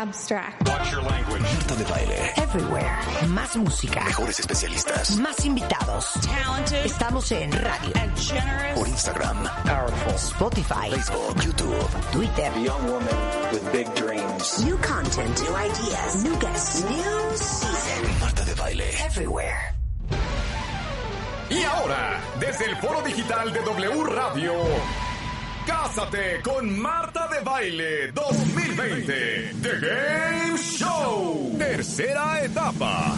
abstract. Marta de baile. Everywhere. Más música. Mejores especialistas. Más invitados. Estamos en radio, Por Instagram, powerful. Spotify, Facebook, YouTube. Twitter. Young woman with big dreams. New content, new ideas, new guests, new season. Marta de baile. Everywhere. Y ahora, desde el foro digital de W Radio, Cásate con Marta de Baile 2020, The Game Show. Tercera etapa.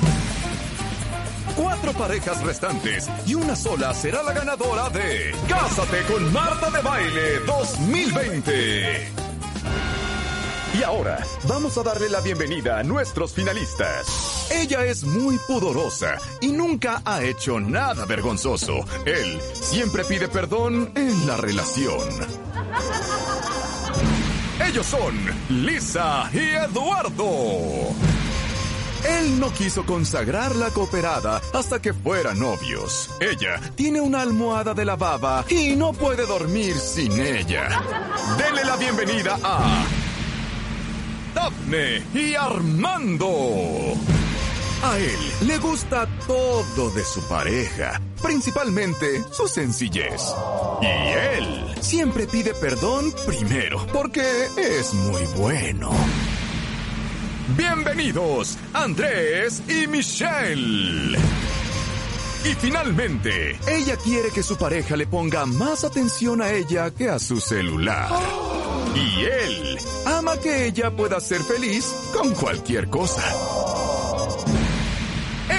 Cuatro parejas restantes y una sola será la ganadora de Cásate con Marta de Baile 2020. Y ahora vamos a darle la bienvenida a nuestros finalistas. Ella es muy pudorosa y nunca ha hecho nada vergonzoso. Él siempre pide perdón en la relación. Ellos son Lisa y Eduardo. Él no quiso consagrar la cooperada hasta que fueran novios. Ella tiene una almohada de la baba y no puede dormir sin ella. Denle la bienvenida a Daphne y Armando. A él le gusta todo de su pareja, principalmente su sencillez. Y él siempre pide perdón primero, porque es muy bueno. Bienvenidos, Andrés y Michelle. Y finalmente, ella quiere que su pareja le ponga más atención a ella que a su celular. Y él ama que ella pueda ser feliz con cualquier cosa.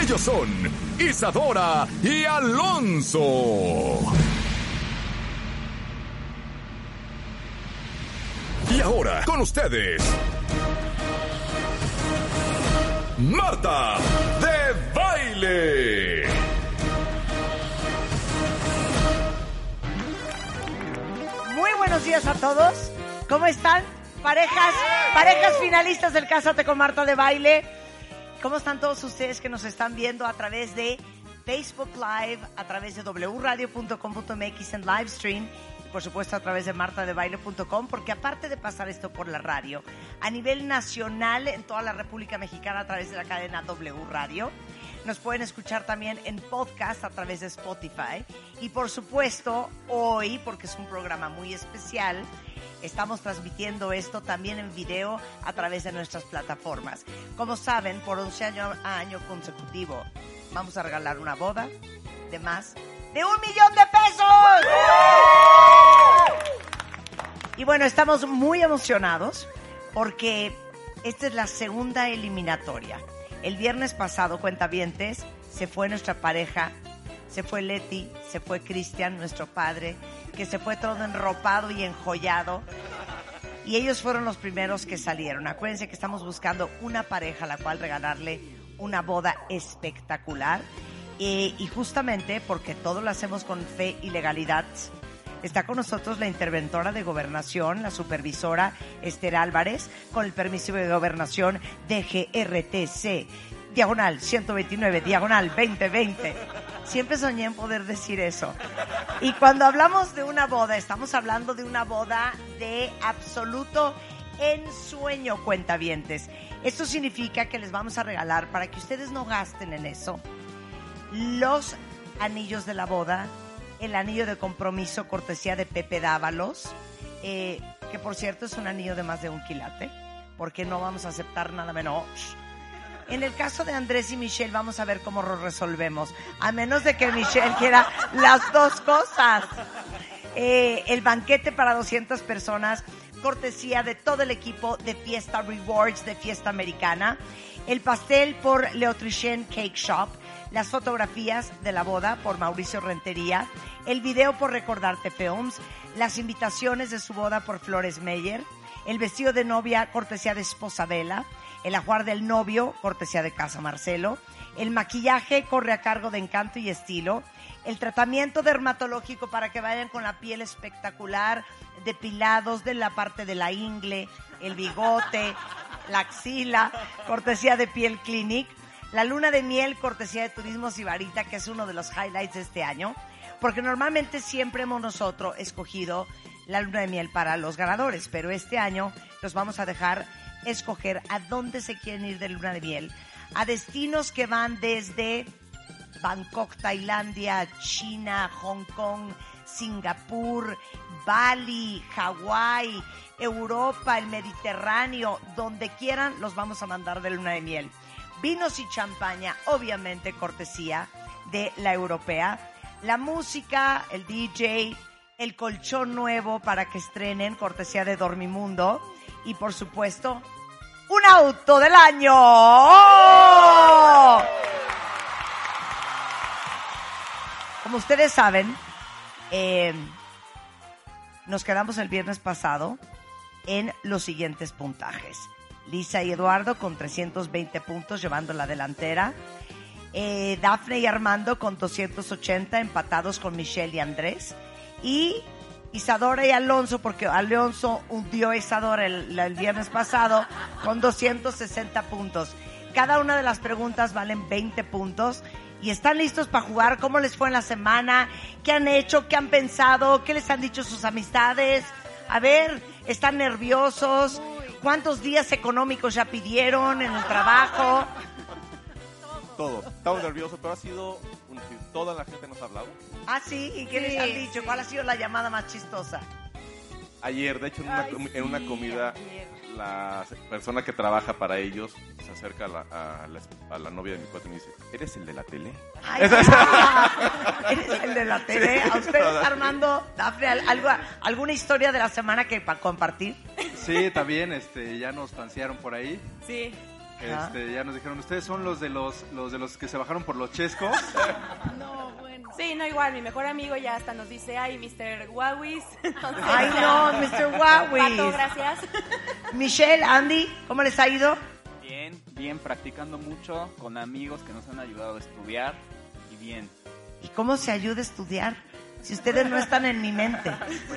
Ellos son Isadora y Alonso. Y ahora, con ustedes, Marta de Baile. Muy buenos días a todos. ¿Cómo están? Parejas, parejas finalistas del Cásate con Marta de Baile. ¿Cómo están todos ustedes que nos están viendo a través de Facebook Live, a través de wradio.com.mx en live stream y por supuesto a través de martadebaile.com? Porque aparte de pasar esto por la radio, a nivel nacional en toda la República Mexicana a través de la cadena W Radio, nos pueden escuchar también en podcast a través de Spotify. Y por supuesto, hoy, porque es un programa muy especial, estamos transmitiendo esto también en video a través de nuestras plataformas. Como saben, por 11 años año consecutivo vamos a regalar una boda de más de un millón de pesos. Y bueno, estamos muy emocionados porque esta es la segunda eliminatoria. El viernes pasado, cuentavientes, se fue nuestra pareja, se fue Leti, se fue Cristian, nuestro padre, que se fue todo enropado y enjollado. Y ellos fueron los primeros que salieron. Acuérdense que estamos buscando una pareja a la cual regalarle una boda espectacular. Y justamente porque todo lo hacemos con fe y legalidad, Está con nosotros la interventora de gobernación, la supervisora Esther Álvarez, con el permiso de gobernación DGRTC, diagonal 129, diagonal 2020. Siempre soñé en poder decir eso. Y cuando hablamos de una boda, estamos hablando de una boda de absoluto ensueño, cuentavientes. Esto significa que les vamos a regalar, para que ustedes no gasten en eso, los anillos de la boda, el anillo de compromiso cortesía de Pepe Dávalos, eh, que por cierto es un anillo de más de un quilate, porque no vamos a aceptar nada menos. En el caso de Andrés y Michelle, vamos a ver cómo lo resolvemos. A menos de que Michelle quiera las dos cosas. Eh, el banquete para 200 personas, cortesía de todo el equipo de Fiesta Rewards de Fiesta Americana. El pastel por Leotrichen Cake Shop. Las fotografías de la boda por Mauricio Rentería. El video por Recordarte Films. Las invitaciones de su boda por Flores Meyer El vestido de novia, cortesía de esposa Vela. El ajuar del novio, cortesía de Casa Marcelo. El maquillaje corre a cargo de Encanto y Estilo. El tratamiento dermatológico para que vayan con la piel espectacular, depilados de la parte de la ingle, el bigote, la axila, cortesía de Piel Clinic. La luna de miel, cortesía de Turismo Sibarita, que es uno de los highlights de este año, porque normalmente siempre hemos nosotros escogido la luna de miel para los ganadores, pero este año los vamos a dejar escoger a dónde se quieren ir de luna de miel, a destinos que van desde Bangkok, Tailandia, China, Hong Kong, Singapur, Bali, Hawái, Europa, el Mediterráneo, donde quieran, los vamos a mandar de luna de miel. Vinos y champaña, obviamente cortesía de la europea. La música, el DJ, el colchón nuevo para que estrenen, cortesía de Dormimundo. Y por supuesto, un auto del año. Como ustedes saben, eh, nos quedamos el viernes pasado en los siguientes puntajes. Lisa y Eduardo con 320 puntos llevando la delantera. Eh, Dafne y Armando con 280 empatados con Michelle y Andrés. Y Isadora y Alonso, porque Alonso hundió a Isadora el, el viernes pasado con 260 puntos. Cada una de las preguntas valen 20 puntos. ¿Y están listos para jugar? ¿Cómo les fue en la semana? ¿Qué han hecho? ¿Qué han pensado? ¿Qué les han dicho sus amistades? A ver, ¿están nerviosos? ¿Cuántos días económicos ya pidieron en el trabajo? Todo. Estamos nerviosos, pero ha sido toda la gente nos ha hablado. Ah, sí, ¿y qué les han dicho? ¿Cuál ha sido la llamada más chistosa? Ayer, de hecho, en una, com- en una comida, la persona que trabaja para ellos se acerca a la, a la, a la novia de mi cuate y me dice, ¿eres el de la tele? Ay, ya. Eres el de la TV. ¿A ustedes. Armando, Dafne, al- algo, alguna historia de la semana que para compartir? Sí, también, este, ya nos tancearon por ahí. Sí. Este, ya nos dijeron, ustedes son los de los, los de los que se bajaron por los chescos. Sí, no igual, mi mejor amigo ya hasta nos dice, ay, Mr. Wawis. Ay, no, Mr. Wawis. Pato, gracias. Michelle, Andy, ¿cómo les ha ido? Bien, bien, practicando mucho con amigos que nos han ayudado a estudiar y bien. ¿Y cómo se ayuda a estudiar? Si ustedes no están en mi mente.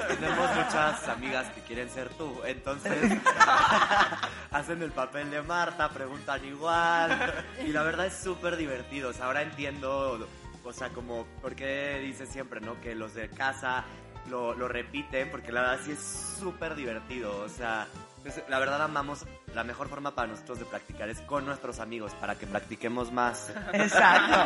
Tenemos muchas amigas que quieren ser tú, entonces hacen el papel de Marta, preguntan igual y la verdad es súper divertido. O sea, ahora entiendo, o sea, como por qué dice siempre, ¿no? Que los de casa lo, lo repiten, porque la verdad sí es súper divertido. O sea, la verdad amamos, la mejor forma para nosotros de practicar es con nuestros amigos, para que practiquemos más. Exacto.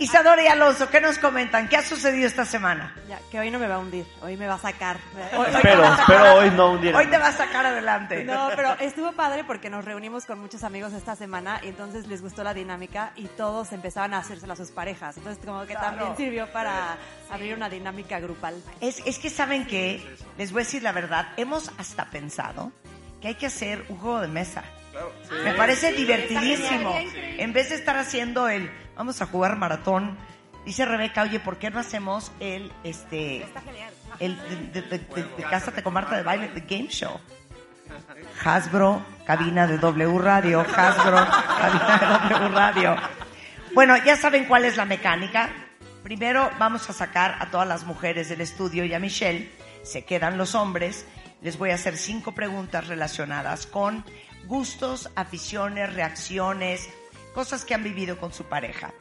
Isadora y Alonso, ¿qué nos comentan? ¿Qué ha sucedido esta semana? Ya, que hoy no me va a hundir, hoy me va a sacar. Hoy- hoy Espero, a espero hoy no hundirme. Hoy te va a sacar adelante. No, pero estuvo padre porque nos reunimos con muchos amigos esta semana y entonces les gustó la dinámica y todos empezaban a hacérsela a sus parejas. Entonces como que Claro. también sirvió para abrir una dinámica grupal. Es, es que saben que, les voy a decir la verdad, hemos hasta pensado que hay que hacer un juego de mesa. Claro. Me parece divertidísimo. En vez de estar haciendo el, vamos a jugar maratón, dice Rebeca, oye, ¿por qué no hacemos el, este, Está genial. el de, de, de- de- de Cásate con Marta de Baile, The Game Show? Hasbro, cabina de W Radio, Hasbro, cabina de W Radio. Bueno, ya saben cuál es la mecánica. Primero vamos a sacar a todas las mujeres del estudio y a Michelle. Se quedan los hombres. Les voy a hacer cinco preguntas relacionadas con gustos, aficiones, reacciones, cosas que han vivido con su pareja.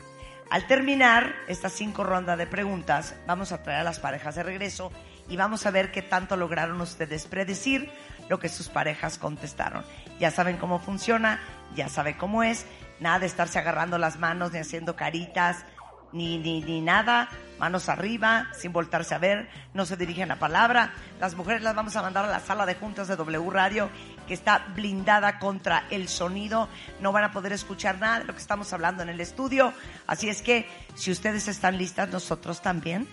Al terminar estas cinco rondas de preguntas, vamos a traer a las parejas de regreso y vamos a ver qué tanto lograron ustedes predecir lo que sus parejas contestaron. Ya saben cómo funciona, ya saben cómo es, nada de estarse agarrando las manos ni haciendo caritas, ni, ni, ni nada, manos arriba, sin voltarse a ver, no se dirigen la palabra. Las mujeres las vamos a mandar a la sala de juntas de W Radio, que está blindada contra el sonido. No van a poder escuchar nada de lo que estamos hablando en el estudio. Así es que, si ustedes están listas, nosotros también.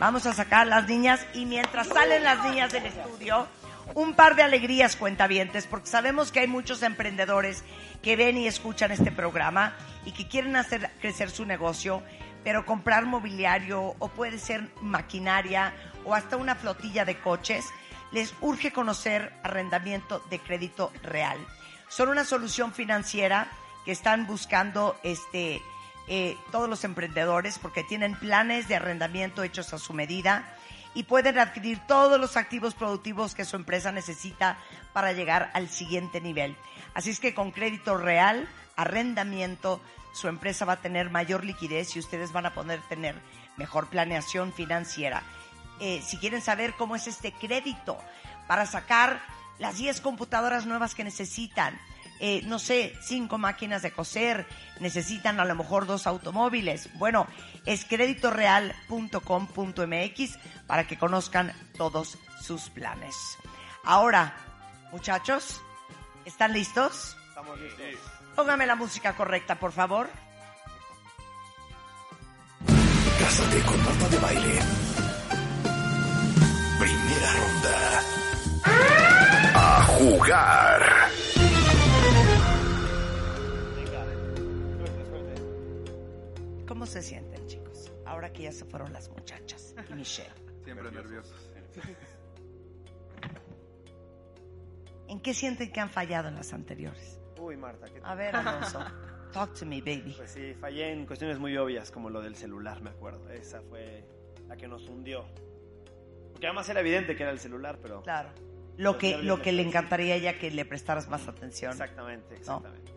Vamos a sacar a las niñas y mientras salen las niñas del estudio, un par de alegrías cuentavientes, porque sabemos que hay muchos emprendedores que ven y escuchan este programa y que quieren hacer crecer su negocio, pero comprar mobiliario o puede ser maquinaria o hasta una flotilla de coches. Les urge conocer arrendamiento de crédito real. Son una solución financiera que están buscando este, eh, todos los emprendedores porque tienen planes de arrendamiento hechos a su medida y pueden adquirir todos los activos productivos que su empresa necesita para llegar al siguiente nivel. Así es que con crédito real, arrendamiento, su empresa va a tener mayor liquidez y ustedes van a poder tener mejor planeación financiera. Eh, si quieren saber cómo es este crédito para sacar las 10 computadoras nuevas que necesitan, eh, no sé, cinco máquinas de coser, necesitan a lo mejor dos automóviles. Bueno, es creditoreal.com.mx para que conozcan todos sus planes. Ahora, muchachos, ¿están listos? Estamos listos. Póngame la música correcta, por favor. Cásate con Marta de Baile. Primera ronda. A jugar. ¿Cómo se sienten, chicos? Ahora que ya se fueron las muchachas y Michelle. Siempre nerviosos. ¿En qué sienten que han fallado en las anteriores? Uy, Marta, ¿qué A ver, Alonso, talk to me, baby. Pues sí, fallé en cuestiones muy obvias, como lo del celular, me acuerdo. Esa fue la que nos hundió. Porque además era evidente que era el celular, pero... Claro. Lo que, lo me que le encantaría a ella que le prestaras más atención. Exactamente, ¿no? exactamente.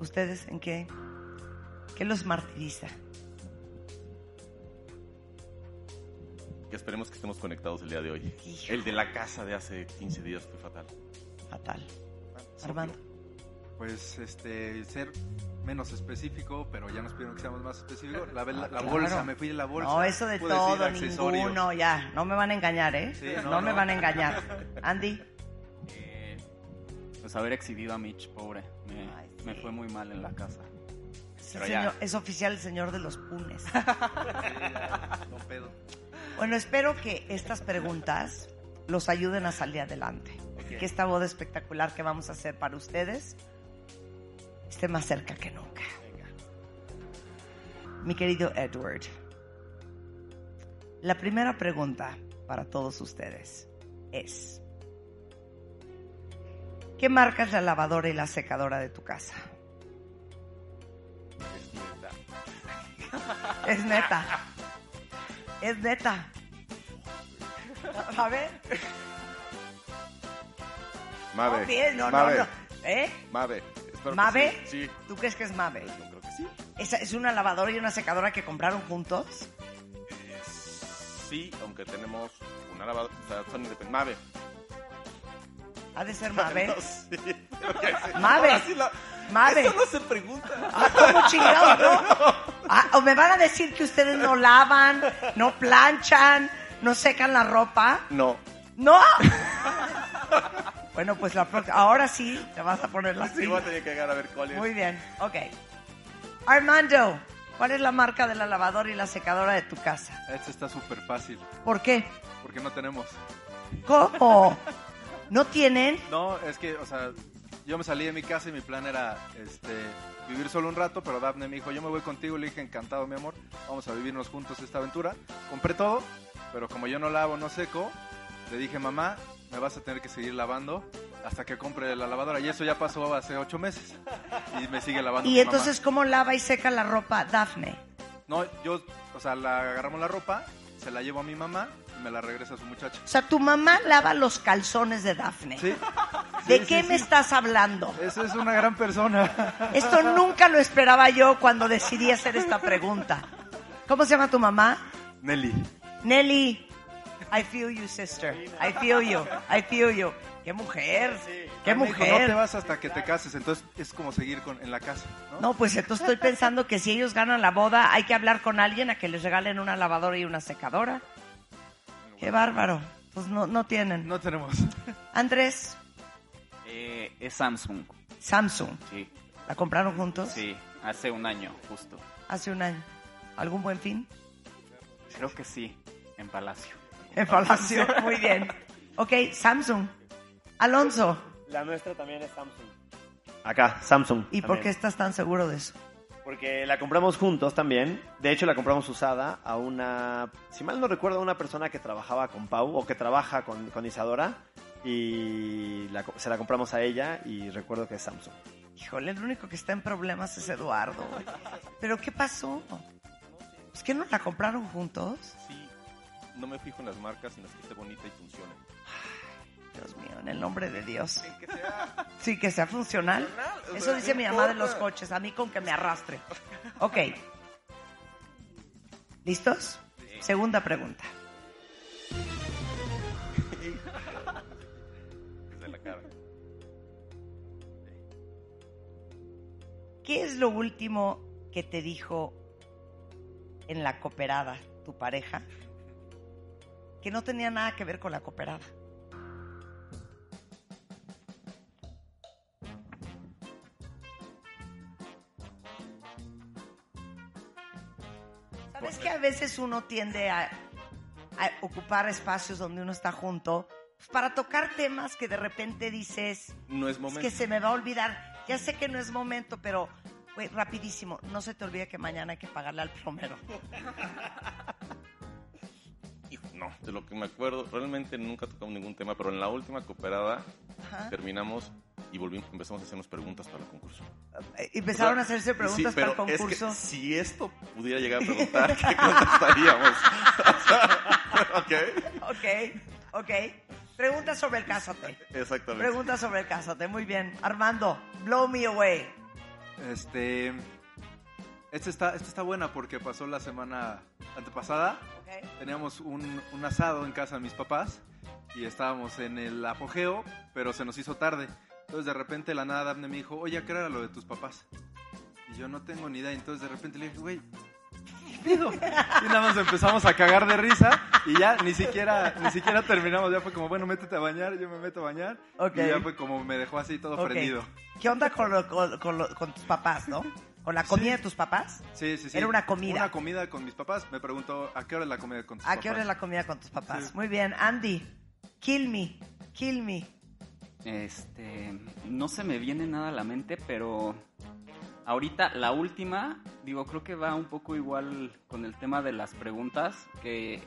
¿Ustedes en qué? ¿Qué los martiriza? Que esperemos que estemos conectados el día de hoy. El de la casa de hace 15 días fue fatal. Fatal. Armando. Pues este, ser menos específico, pero ya nos pidieron que seamos más específicos. La, la- la Ah, Claro. bolsa, me fui de la bolsa. No, eso de todo, ninguno, ya. No me van a engañar, ¿eh? Sí, no, no, me no. van a engañar. Andy, Eh, pues haber exhibido a Mitch, pobre. Me, Ay, sí. me fue muy mal en la casa. ya. señor- es oficial el señor de los punes. Sí, ya, no pedo. Bueno, espero que estas preguntas los ayuden a salir adelante. Que esta boda espectacular que vamos a hacer para ustedes esté más cerca que nunca. Mi querido Edward, la primera pregunta para todos ustedes es, ¿qué marca es la lavadora y la secadora de tu casa? Es neta. Es neta. Es neta. A ver. Mave. No, bien, no, no, Mave. no. ¿Eh? Mave. Espero que ¿Mave? Sí. sí. ¿Tú crees que es Mave? Yo creo que sí. ¿Esa ¿Es una lavadora y una secadora que compraron juntos? Eh, sí, aunque tenemos una lavadora. O sea, son independientes. Mave. Ha de ser Mave. No sí. Mave. Ahora sí la- Mave. Eso no se pregunta. Ah, ¿Cómo chingados, no? Ah, o me van a decir que ustedes no lavan, no planchan, no secan la ropa. No. ¡No! Bueno, pues la próxima. Ahora sí te vas a poner la Sí, voy a tener que llegar a ver cuál es. Muy bien, ok. Armando, ¿cuál es la marca de la lavadora y la secadora de tu casa? Esto está súper fácil, ¿Por qué? porque no tenemos. ¿Cómo? ¿No tienen? No, es que, o sea, yo me salí de mi casa y mi plan era este, vivir solo un rato, pero Daphne me dijo, yo me voy contigo, le dije, encantado, mi amor, vamos a vivirnos juntos esta aventura. Compré todo, pero como yo no lavo, no seco, le dije, mamá, me vas a tener que seguir lavando hasta que compre la lavadora. Y eso ya pasó hace ocho meses. Y me sigue lavando. Y mamá. entonces, ¿cómo lava y seca la ropa Daphne? No, yo, o sea, la agarramos la ropa, se la llevo a mi mamá y me la regresa a su muchacha. O sea, tu mamá lava los calzones de Daphne. ¿Sí? ¿De Sí, qué sí, me estás hablando? Esa es una gran persona. Esto nunca lo esperaba yo cuando decidí hacer esta pregunta. ¿Cómo se llama tu mamá? Nelly. Nelly. I feel you, sister. I feel you. I feel you. ¡Qué mujer! ¡Qué dijo, no te mujer! vas hasta que te cases, entonces es como seguir con, en la casa, ¿no? No, pues entonces estoy pensando que si ellos ganan la boda, hay que hablar con alguien a que les regalen una lavadora y una secadora. ¡Qué bárbaro! Pues no, no tienen. No tenemos. Andrés, Eh, es Samsung, Samsung. sí. ¿La compraron juntos? Sí, hace un año, justo. Hace un año. ¿Algún buen fin? Creo que sí, en Palacio. En Palacio. Muy bien. Ok, Samsung. Alonso. La nuestra también es Samsung. Acá, Samsung. ¿Y por qué estás tan seguro de eso? Porque la compramos juntos también. De hecho, la compramos usada a una, si mal no recuerdo, a una persona que trabajaba con Pau o que trabaja con, con Isadora. Y la co- se la compramos a ella y recuerdo que es Samsung. Híjole, el único que está en problemas es Eduardo. ¿Pero qué pasó? ¿Es que no la compraron juntos? Sí, no me fijo en las marcas, sino que esté bonita y funcione. Dios mío, en el nombre de Dios. Que sea Sí, que sea funcional. o Eso sea, dice mi mamá de los coches, a mí con que me arrastre. Ok. ¿Listos? Segunda pregunta. de la cara. ¿Qué es lo último que te dijo en la cooperada tu pareja que no tenía nada que ver con la cooperada? ¿Sabes que a veces uno tiende a, a ocupar espacios donde uno está junto pues, para tocar temas que de repente dices, No es es momento. que se me va a olvidar. Ya sé que no es momento, pero, güey, rapidísimo. No se te olvide que mañana hay que pagarle al plomero. De lo que me acuerdo, realmente nunca tocamos ningún tema, pero en la última cooperada Ajá. terminamos y volvimos, empezamos a hacernos preguntas para el concurso. Eh, Empezaron O a hacerse preguntas sí, para el pero es que concurso. si esto pudiera llegar a preguntar, ¿qué contestaríamos? ok, Ok, ok. Pregunta sobre el cásate. exactamente. Pregunta sobre el cásate. Muy bien. Armando, blow me away. Este. Esta está, esta está buena porque pasó la semana antepasada. Ok. Teníamos un, un asado en casa de mis papás y estábamos en el apogeo, pero se nos hizo tarde. Entonces de repente la nada Daphne me dijo, oye, ¿a ¿qué era lo de tus papás? Y yo no tengo ni idea. Entonces de repente le dije, güey, ¿qué pedo? Y nada más empezamos a cagar de risa y ya ni siquiera, ni siquiera terminamos. Ya fue como, bueno, métete a bañar, yo me meto a bañar. Ok. Y ya fue como me dejó así todo Ok. prendido. ¿Qué onda con, lo- con lo- con tus papás, no? ¿Con la comida Sí. de tus papás? Sí, sí, sí. Era una comida. Una comida con mis papás. Me preguntó, ¿a qué hora es la comida con tus ¿A papás? qué hora es la comida con tus papás? Sí. Muy bien. Andy, kill me. Kill me. Este, no se me viene nada a la mente, pero ahorita la última, digo, creo que va un poco igual con el tema de las preguntas, que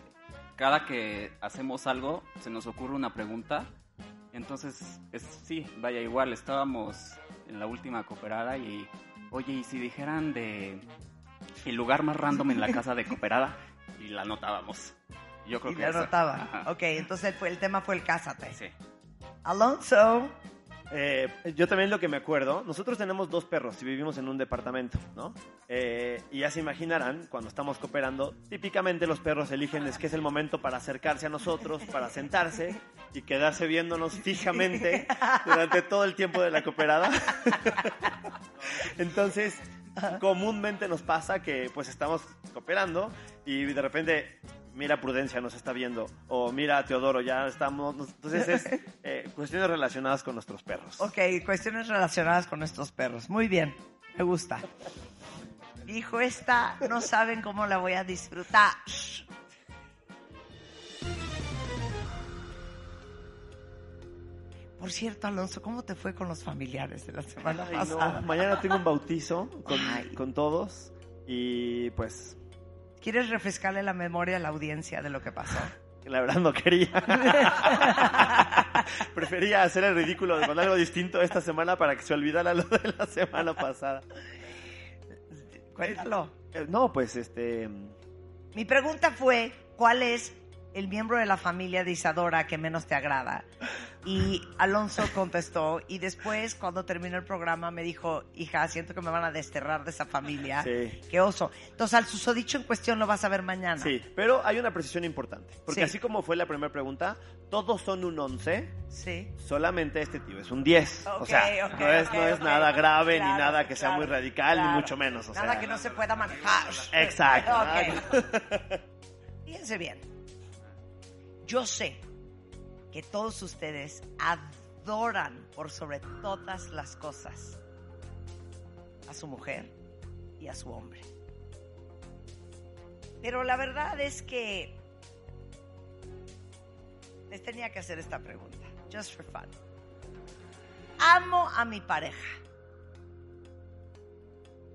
cada que hacemos algo se nos ocurre una pregunta. Entonces, es, sí, vaya igual, estábamos en la última cooperada y, oye, ¿y si dijeran de el lugar más random en la casa de cooperada? Y la anotábamos. Yo creo Y que le esa. anotaba. Ajá. Ok, entonces fue, el tema fue el cásate. Sí. Alonso. Eh, yo también lo que me acuerdo, nosotros tenemos dos perros y vivimos en un departamento, ¿no? Eh, y ya se imaginarán, cuando estamos cooperando, típicamente los perros eligen es que es el momento para acercarse a nosotros, para sentarse y quedarse viéndonos fijamente durante todo el tiempo de la cooperada. Entonces, comúnmente nos pasa que pues estamos cooperando y de repente mira Prudencia nos está viendo o mira Teodoro ya estamos entonces es eh, cuestiones relacionadas con nuestros perros Ok, cuestiones relacionadas con nuestros perros. Muy bien, me gusta. Dijo esta, no saben cómo la voy a disfrutar. Por cierto, Alonso, ¿cómo te fue con los familiares de la semana Ay, no, pasada? mañana tengo un bautizo con, con todos y pues ¿Quieres refrescarle la memoria a la audiencia de lo que pasó? la verdad no quería prefería hacer el ridículo con algo distinto esta semana para que se olvidara lo de la semana pasada Cuéntalo. Eh, no pues este Mi pregunta fue, ¿cuál es el miembro de la familia de Isadora que menos te agrada? Y Alonso contestó y después cuando terminó el programa me dijo, hija, siento que me van a desterrar de esa familia. Sí. Qué oso. Entonces al susodicho en cuestión lo vas a ver mañana. Sí, pero hay una precisión importante. Porque Sí. así como fue la primera pregunta, todos son un 11, Sí. solamente este tío es un 10. o sea, no es, no es nada grave Claro, ni nada que sea muy radical, claro. ni mucho menos. O Nada sea, que no se pueda manejar. Exacto. Fíjense bien. Yo sé que todos ustedes adoran por sobre todas las cosas a su mujer y a su hombre. Pero la verdad es que les tenía que hacer esta pregunta, just for fun. Amo a mi pareja.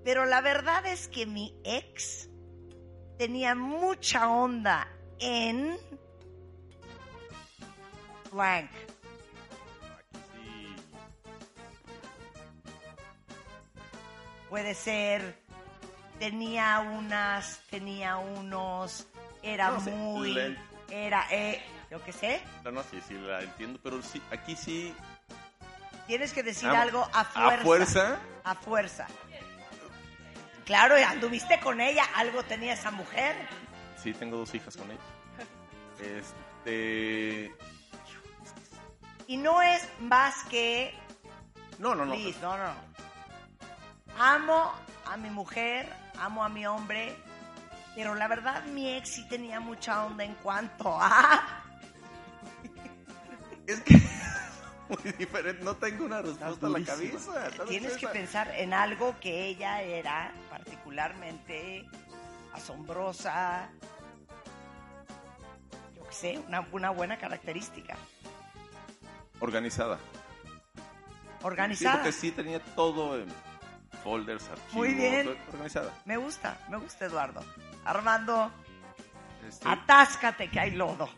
Pero la verdad es que mi ex tenía mucha onda en blank. Sí. Puede ser, tenía unas, tenía unos, era No sé, muy, era, eh, yo qué sé. No, no, sí, sí la entiendo, pero sí, aquí sí. Tienes que decir Ah, algo a fuerza. ¿a fuerza? A fuerza. Claro, anduviste con ella, algo tenía esa mujer. Sí, tengo dos hijas con ella. Este. Y no es más que No, no, no. Liz, no, no. Amo a mi mujer, amo a mi hombre, pero la verdad mi ex sí tenía mucha onda en cuanto a... Es que muy diferente. No tengo una respuesta en la cabeza. Tienes que pensar en algo que ella era particularmente asombrosa, yo qué sé, una, una buena característica. Organizada. Organizada. Sí, porque sí tenía todo en folders, archivos. Muy bien. Organizada. Me gusta, me gusta Eduardo. Armando, Este, atáscate que hay lodo.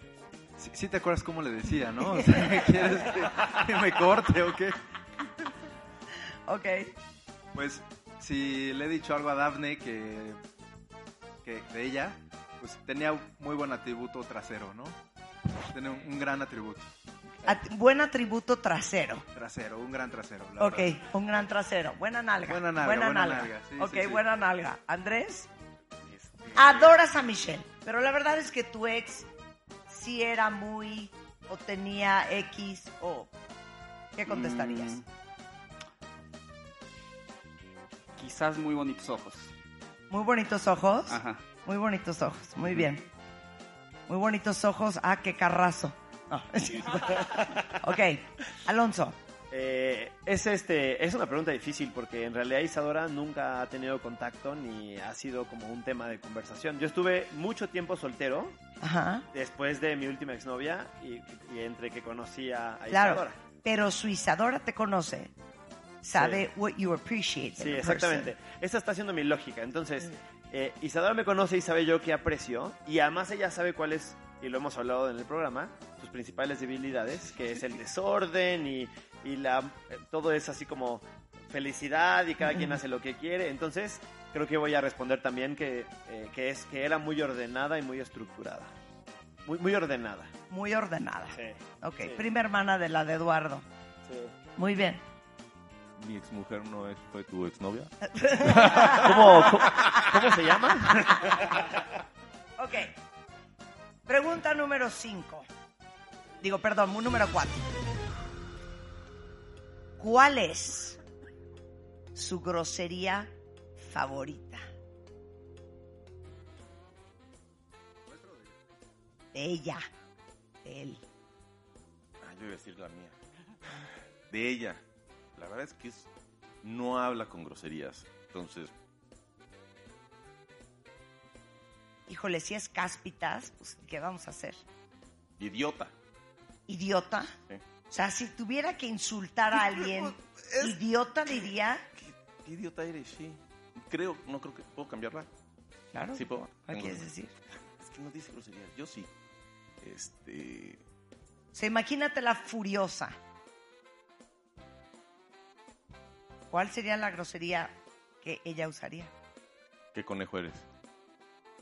sí, sí te acuerdas cómo le decía, ¿no? O sea, ¿quieres que, me corte o qué? Ok. Pues si le he dicho algo a Daphne que, que de ella, pues tenía muy buen atributo trasero, ¿no? Tenía un, un gran atributo At- buen atributo trasero. trasero, un gran trasero. la Ok, verdad. un gran trasero. Buena nalga. Buena nalga, buena nalga, sí, ok, sí, sí. buena nalga. Andrés, Este, adoras a Michelle, pero la verdad es que tu ex sí era muy o tenía X o... ¿Qué contestarías? Mm, quizás muy bonitos ojos. Muy bonitos ojos. Ajá. Muy bonitos ojos. Muy bien. Muy bonitos ojos. Ah, qué carrazo. No, cierto. ok, Alonso. Eh, es este es una pregunta difícil porque en realidad Isadora nunca ha tenido contacto ni ha sido como un tema de conversación. Yo estuve mucho tiempo soltero Ajá. después de mi última exnovia y, y entre que conocí a, a Claro, Isadora. pero su Isadora te conoce. Sabe what you appreciate. Sí, exactamente. Esa está siendo mi lógica. Entonces, eh, Isadora me conoce y sabe yo qué aprecio. Y además ella sabe cuál es, y lo hemos hablado en el programa, sus principales debilidades, que es el desorden y, y la, todo es así como felicidad y cada quien hace lo que quiere. Entonces, creo que voy a responder también que, eh, que es que era muy ordenada y muy estructurada. Muy, muy ordenada. Muy ordenada. Sí. Ok, Sí. prima hermana de la de Eduardo. Muy bien. Mi exmujer no es, fue tu exnovia. ¿Cómo, cómo, cómo se llama? Ok. Pregunta número 5. Digo, perdón, número 4. ¿Cuál es su grosería favorita? De ella. De él. Ah, yo iba a decir la mía. De ella. La verdad es que no habla con groserías. Entonces, Híjole, si es cáspitas, pues, ¿qué vamos a hacer? idiota. ¿Idiota? Sí. O sea, si tuviera que insultar a alguien, idiota diría. ¿Qué, qué idiota eres? Sí. Creo, no creo que puedo cambiarla. Claro. Sí puedo. ¿Qué quieres decir? Es que no dice groserías. Yo sí. Este. O sea, imagínate la furiosa. ¿Cuál sería la grosería que ella usaría? ¿Qué conejo eres?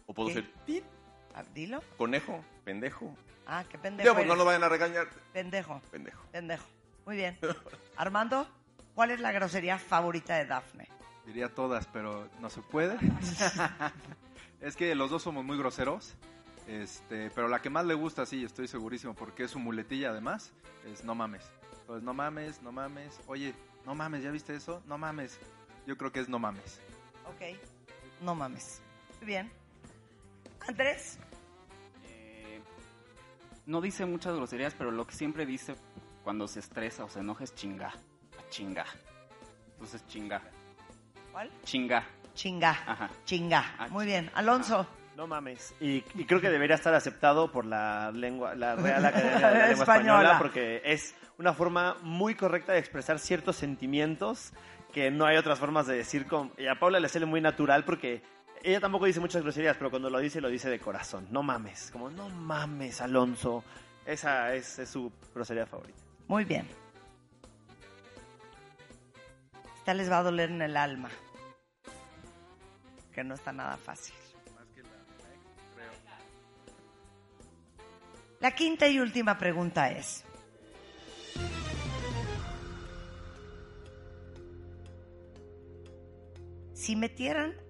O puedo ¿Qué? ser tit, Ah, Dilo. conejo, pendejo. Ah, qué pendejo. Digo, pues no eres. lo vayan a regañar. Pendejo, Pendejo. pendejo. Muy bien. Armando, ¿cuál es la grosería favorita de Dafne? Diría todas, pero no se puede. es que los dos somos muy groseros. Este, pero la que más le gusta, sí, estoy segurísimo, porque es su muletilla además, es no mames. Pues no mames, no mames. Oye, no mames, ¿ya viste eso? No mames. Yo creo que es no mames. Ok. No mames. Muy bien. Andrés, Eh, no dice muchas groserías, pero lo que siempre dice cuando se estresa o se enoja es chinga. Chinga. Entonces chinga. ¿cuál? Chinga. Chinga. Ajá. Chinga. Ah, Muy bien. Alonso. No mames. Y, y creo que debería estar aceptado por la lengua, la Real Academia de la Lengua Española. Española, porque es una forma muy correcta de expresar ciertos sentimientos que no hay otras formas de decir con... Y a Paula le sale muy natural porque ella tampoco dice muchas groserías, pero cuando lo dice, lo dice de corazón. No mames, como no mames, Alonso. Esa es, es su grosería favorita. Muy bien. Esta les va a doler en el alma. Que no está nada fácil. La quinta y última pregunta es. Si metieran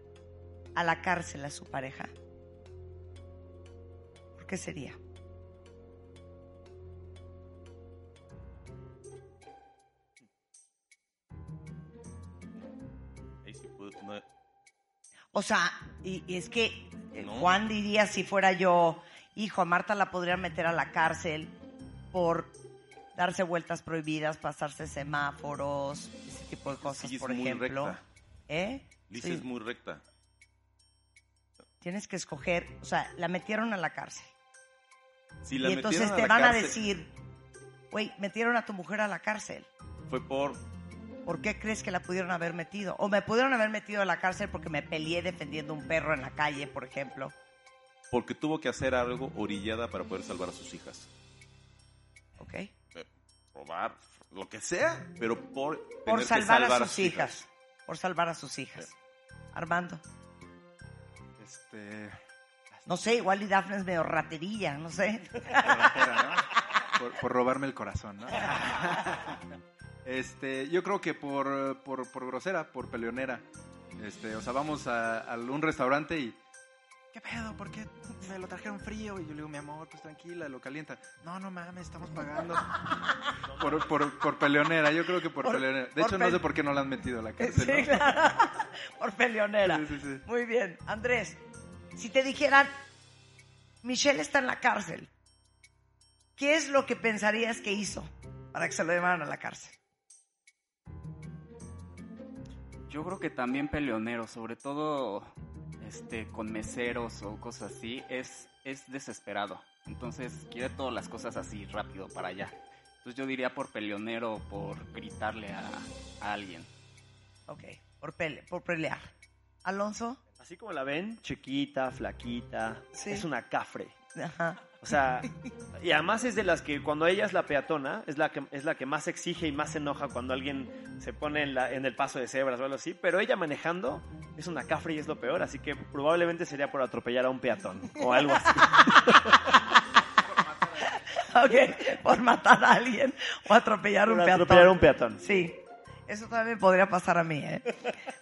a la cárcel a su pareja, ¿por qué sería? O sea, y, y es que eh, No. Juan diría si fuera yo, hijo, a Marta la podrían meter a la cárcel por darse vueltas prohibidas, pasarse semáforos, ese tipo de cosas, por ejemplo. ¿Eh? Liz Sí. es muy recta. Tienes que escoger, o sea, la metieron a la cárcel. Si la y entonces te van a decir, güey, metieron a tu mujer a la cárcel. Fue por ¿Por qué crees que la pudieron haber metido? O me pudieron haber metido a la cárcel porque me peleé defendiendo un perro en la calle, por ejemplo. porque tuvo que hacer algo orillada para poder salvar a sus hijas. ¿Ok? Eh, Robar, lo que sea, pero por Por salvar, a sus hijas. Por salvar a sus hijas. Armando. Este. No sé, igual y Dafne es medio raterilla, no sé. por, por robarme el corazón, ¿no? Este, yo creo que por, por, por grosera, por peleonera. Este, o sea, vamos a, a un restaurante y. ¿Qué pedo? ¿Por qué me lo trajeron frío? Y yo le digo, mi amor, pues tranquila, lo calienta. No, no mames, estamos pagando. por, por, por peleonera, yo creo que por, peleonera. De hecho, no sé por qué no la han metido a la cárcel. Sí, ¿no? claro. Por peleonera. Sí, sí, sí. Muy bien. Andrés, si te dijeran, Michelle está en la cárcel, ¿qué es lo que pensarías que hizo para que se lo llevaran a la cárcel? Yo creo que también peleonero, sobre todo este, con meseros o cosas así, es, es desesperado. Entonces quiere todas las cosas así rápido para allá. Entonces yo diría por peleonero, por gritarle a, a alguien. Ok, por, pele por pelear. Alonso. Así como la ven, chiquita, flaquita, Sí. es una cafre. Ajá. O sea, y además es de las que cuando ella es la peatona, es la que, es la que más exige y más se enoja cuando alguien se pone en, la, en el paso de cebras o algo así, pero ella manejando es una cafre y es lo peor, así que probablemente sería por atropellar a un peatón o algo así. Ok, por matar a alguien o atropellar un Por peatón. atropellar a un peatón. Sí, eso también podría pasar a mí, ¿eh?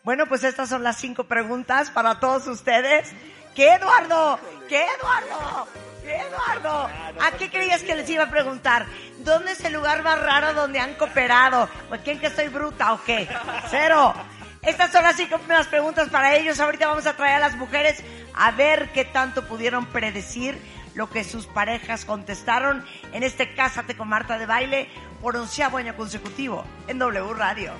Bueno, pues estas son las cinco preguntas para todos ustedes. ¿Qué, Eduardo? ¿Qué, Eduardo? ¿Qué, Eduardo? ¿A qué creías que les iba a preguntar? ¿Dónde es el lugar más raro donde han cooperado? ¿O quién que estoy bruta o qué? Cero. Estas son las cinco primeras preguntas para ellos. Ahorita vamos a traer a las mujeres a ver qué tanto pudieron predecir lo que sus parejas contestaron en este Cásate con Marta de Baile por onceavo año consecutivo en W Radio.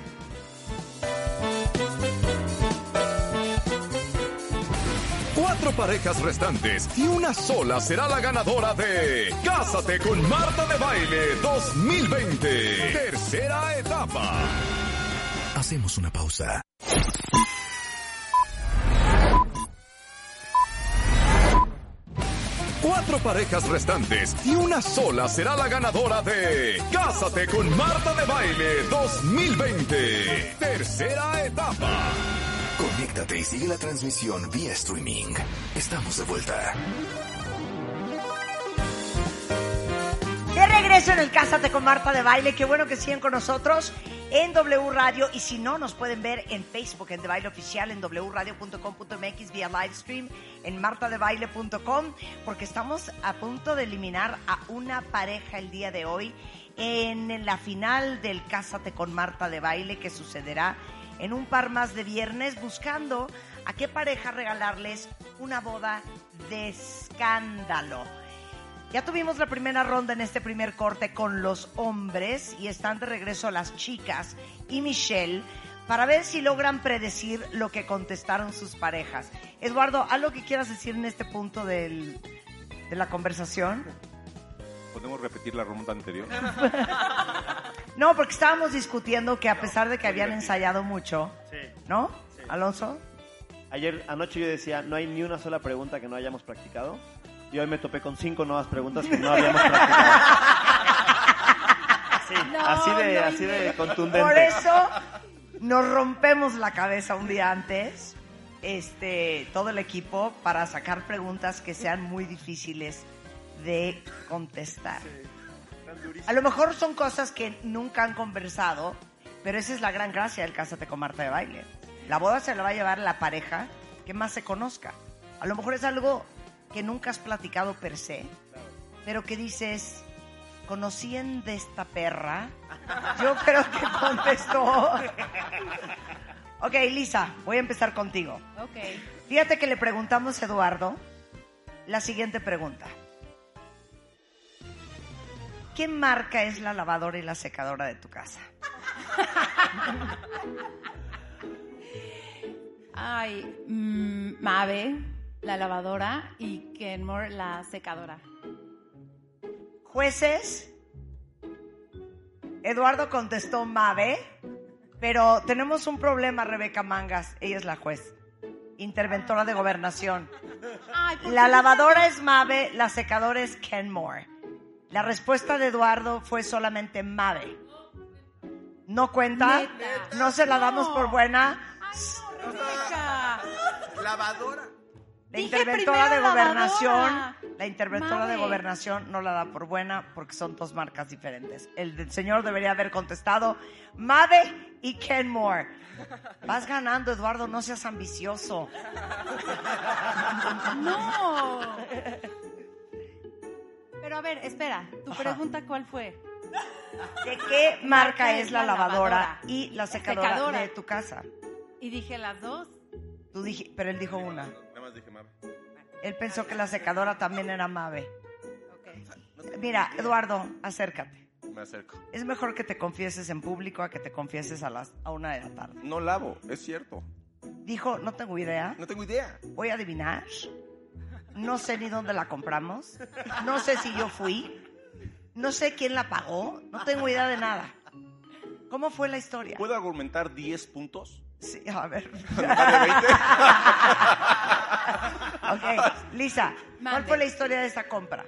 Cuatro parejas restantes y una sola será la ganadora de Cásate con Marta de Baile 2020. Tercera etapa. Hacemos una pausa. Cuatro parejas restantes y una sola será la ganadora de Cásate con Marta de Baile 2020. Tercera etapa. Conéctate y sigue la transmisión vía streaming. Estamos de vuelta. Regreso en el Cásate con Marta de Baile. Qué bueno que siguen con nosotros en W Radio. Y si no, nos pueden ver en Facebook, en De Baile Oficial, en wradio.com.mx, vía live stream, en martadebaile.com, porque estamos a punto de eliminar a una pareja el día de hoy en la final del Cásate con Marta de Baile, que sucederá en un par más de viernes, buscando a qué pareja regalarles una boda de escándalo. Ya tuvimos la primera ronda en este primer corte con los hombres y están de regreso las chicas y Michelle para ver si logran predecir lo que contestaron sus parejas. Eduardo, ¿algo que quieras decir en este punto del- de la conversación? ¿Podemos repetir la ronda anterior? No, porque estábamos discutiendo que a pesar de que habían ensayado mucho, Sí. ¿no? Alonso. Ayer anoche yo decía, no hay ni una sola pregunta que no hayamos practicado. Y hoy me topé con cinco nuevas preguntas que no habíamos practicado. Sí, así de, así de contundente. Por eso nos rompemos la cabeza un día antes, este, todo el equipo, para sacar preguntas que sean muy difíciles de contestar. A lo mejor son cosas que nunca han conversado, pero esa es la gran gracia del Cásate con Marta de Baile. La boda se la va a llevar la pareja que más se conozca. A lo mejor es algo que nunca has platicado per se, pero que dices, conocían de esta perra. Yo creo que contestó. Ok, Lisa, voy a empezar contigo. Ok. Fíjate que le preguntamos a Eduardo la siguiente pregunta. ¿Qué marca es la lavadora y la secadora de tu casa? Ay, mm, Mave, la lavadora, y Kenmore, la secadora. Jueces, Eduardo contestó Mave, pero tenemos un problema, Rebeca Mangas, ella es la juez, interventora de gobernación. Ay, ¿por La no lavadora es Mave, la secadora es Kenmore. La respuesta de Eduardo fue solamente Mave. ¿No cuenta? Neta. ¿No se la damos No. por buena? Rebeca. Lavadora. La Dije interventora de gobernación, la interventora de gobernación no la da por buena porque son dos marcas diferentes. El señor debería haber contestado Mave y Kenmore. Vas ganando, Eduardo, no seas ambicioso. No. Pero a ver, espera, tu pregunta cuál fue? ¿De qué marca marca es la lavadora lavadora? y la secadora, Secadora. de tu casa? Y dije las dos. Tú dije, pero él dijo una. Dije. Él pensó que la secadora también era Mave. Ok. Mira, Eduardo, acércate. Me acerco. Es mejor que te confieses en público a que te confieses a las a una de la tarde. No lavo, es cierto. Dijo, no tengo idea. No tengo idea. Voy a adivinar. No sé ni dónde la compramos. No sé si yo fui. No sé quién la pagó. No tengo idea de nada. ¿Cómo fue la historia? ¿Puedo argumentar 10 puntos? Sí, a ver. ¿En lugar de 20? ok, Lisa, ¿cuál fue la historia de esta compra?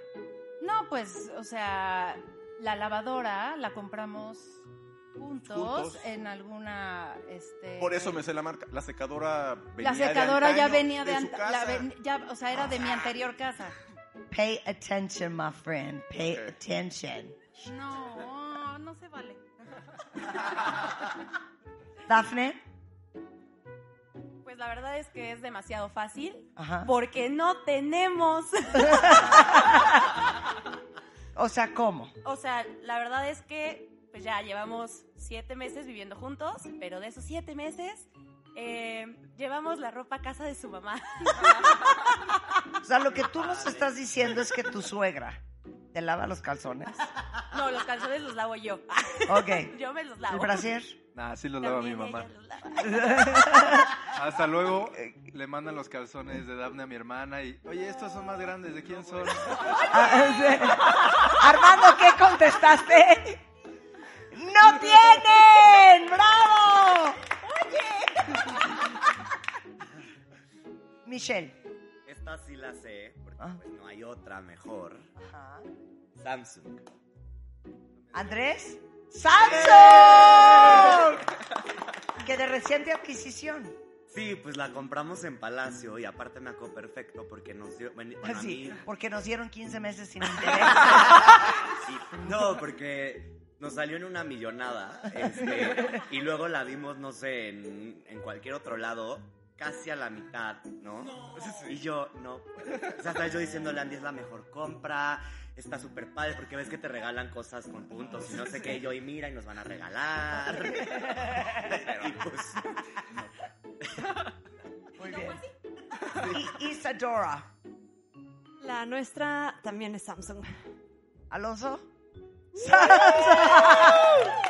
No, pues, o sea, la lavadora la compramos juntos, Juntos. en alguna, este... Por eso me sé la marca. La secadora venía La secadora de ya venía de, de su anta- casa. la ven- ya, o sea, era de mi anterior casa. Pay attention, my friend. Pay Ok. attention. No, no se vale. Dafne, la verdad es que es demasiado fácil Ajá. porque no tenemos. o sea, ¿cómo? o sea, la verdad es que pues ya llevamos siete meses viviendo juntos, pero de esos siete meses eh, llevamos la ropa a casa de su mamá. O sea, lo que tú nos estás diciendo es que tu suegra te lava los calzones. No, los calzones los lavo yo. Ok. Yo me los ¿El lavo. brasier? Nah, así lo lava mi mamá. lava. Hasta luego le mandan los calzones de Daphne a mi hermana y, oye, estos son más grandes, ¿de quién son? Sí. Armando, ¿qué contestaste? ¡No tienen! ¡Bravo! Michelle. Esta sí la sé, porque Ah. pues, no hay otra mejor. Ajá. Samsung. ¿Andrés? ¡Samsung! Que de reciente adquisición. Sí, pues la compramos en Palacio y aparte me acó perfecto porque nos dio... Bueno, bueno, a Sí, mí- porque nos dieron 15 meses sin interés. Sí, no, porque nos salió en una millonada. este, y luego la vimos, no sé, en, en cualquier otro lado, casi a la mitad, ¿no? Y yo, no. O sea, estaba yo diciéndole Andy, es la mejor compra, está súper padre, porque ves que te regalan cosas con puntos y no sé qué. Y yo, y mira, y nos van a regalar. y pues, Muy bien. Y Isadora. La nuestra también es Samsung. ¿Alonso? ¡Samsung!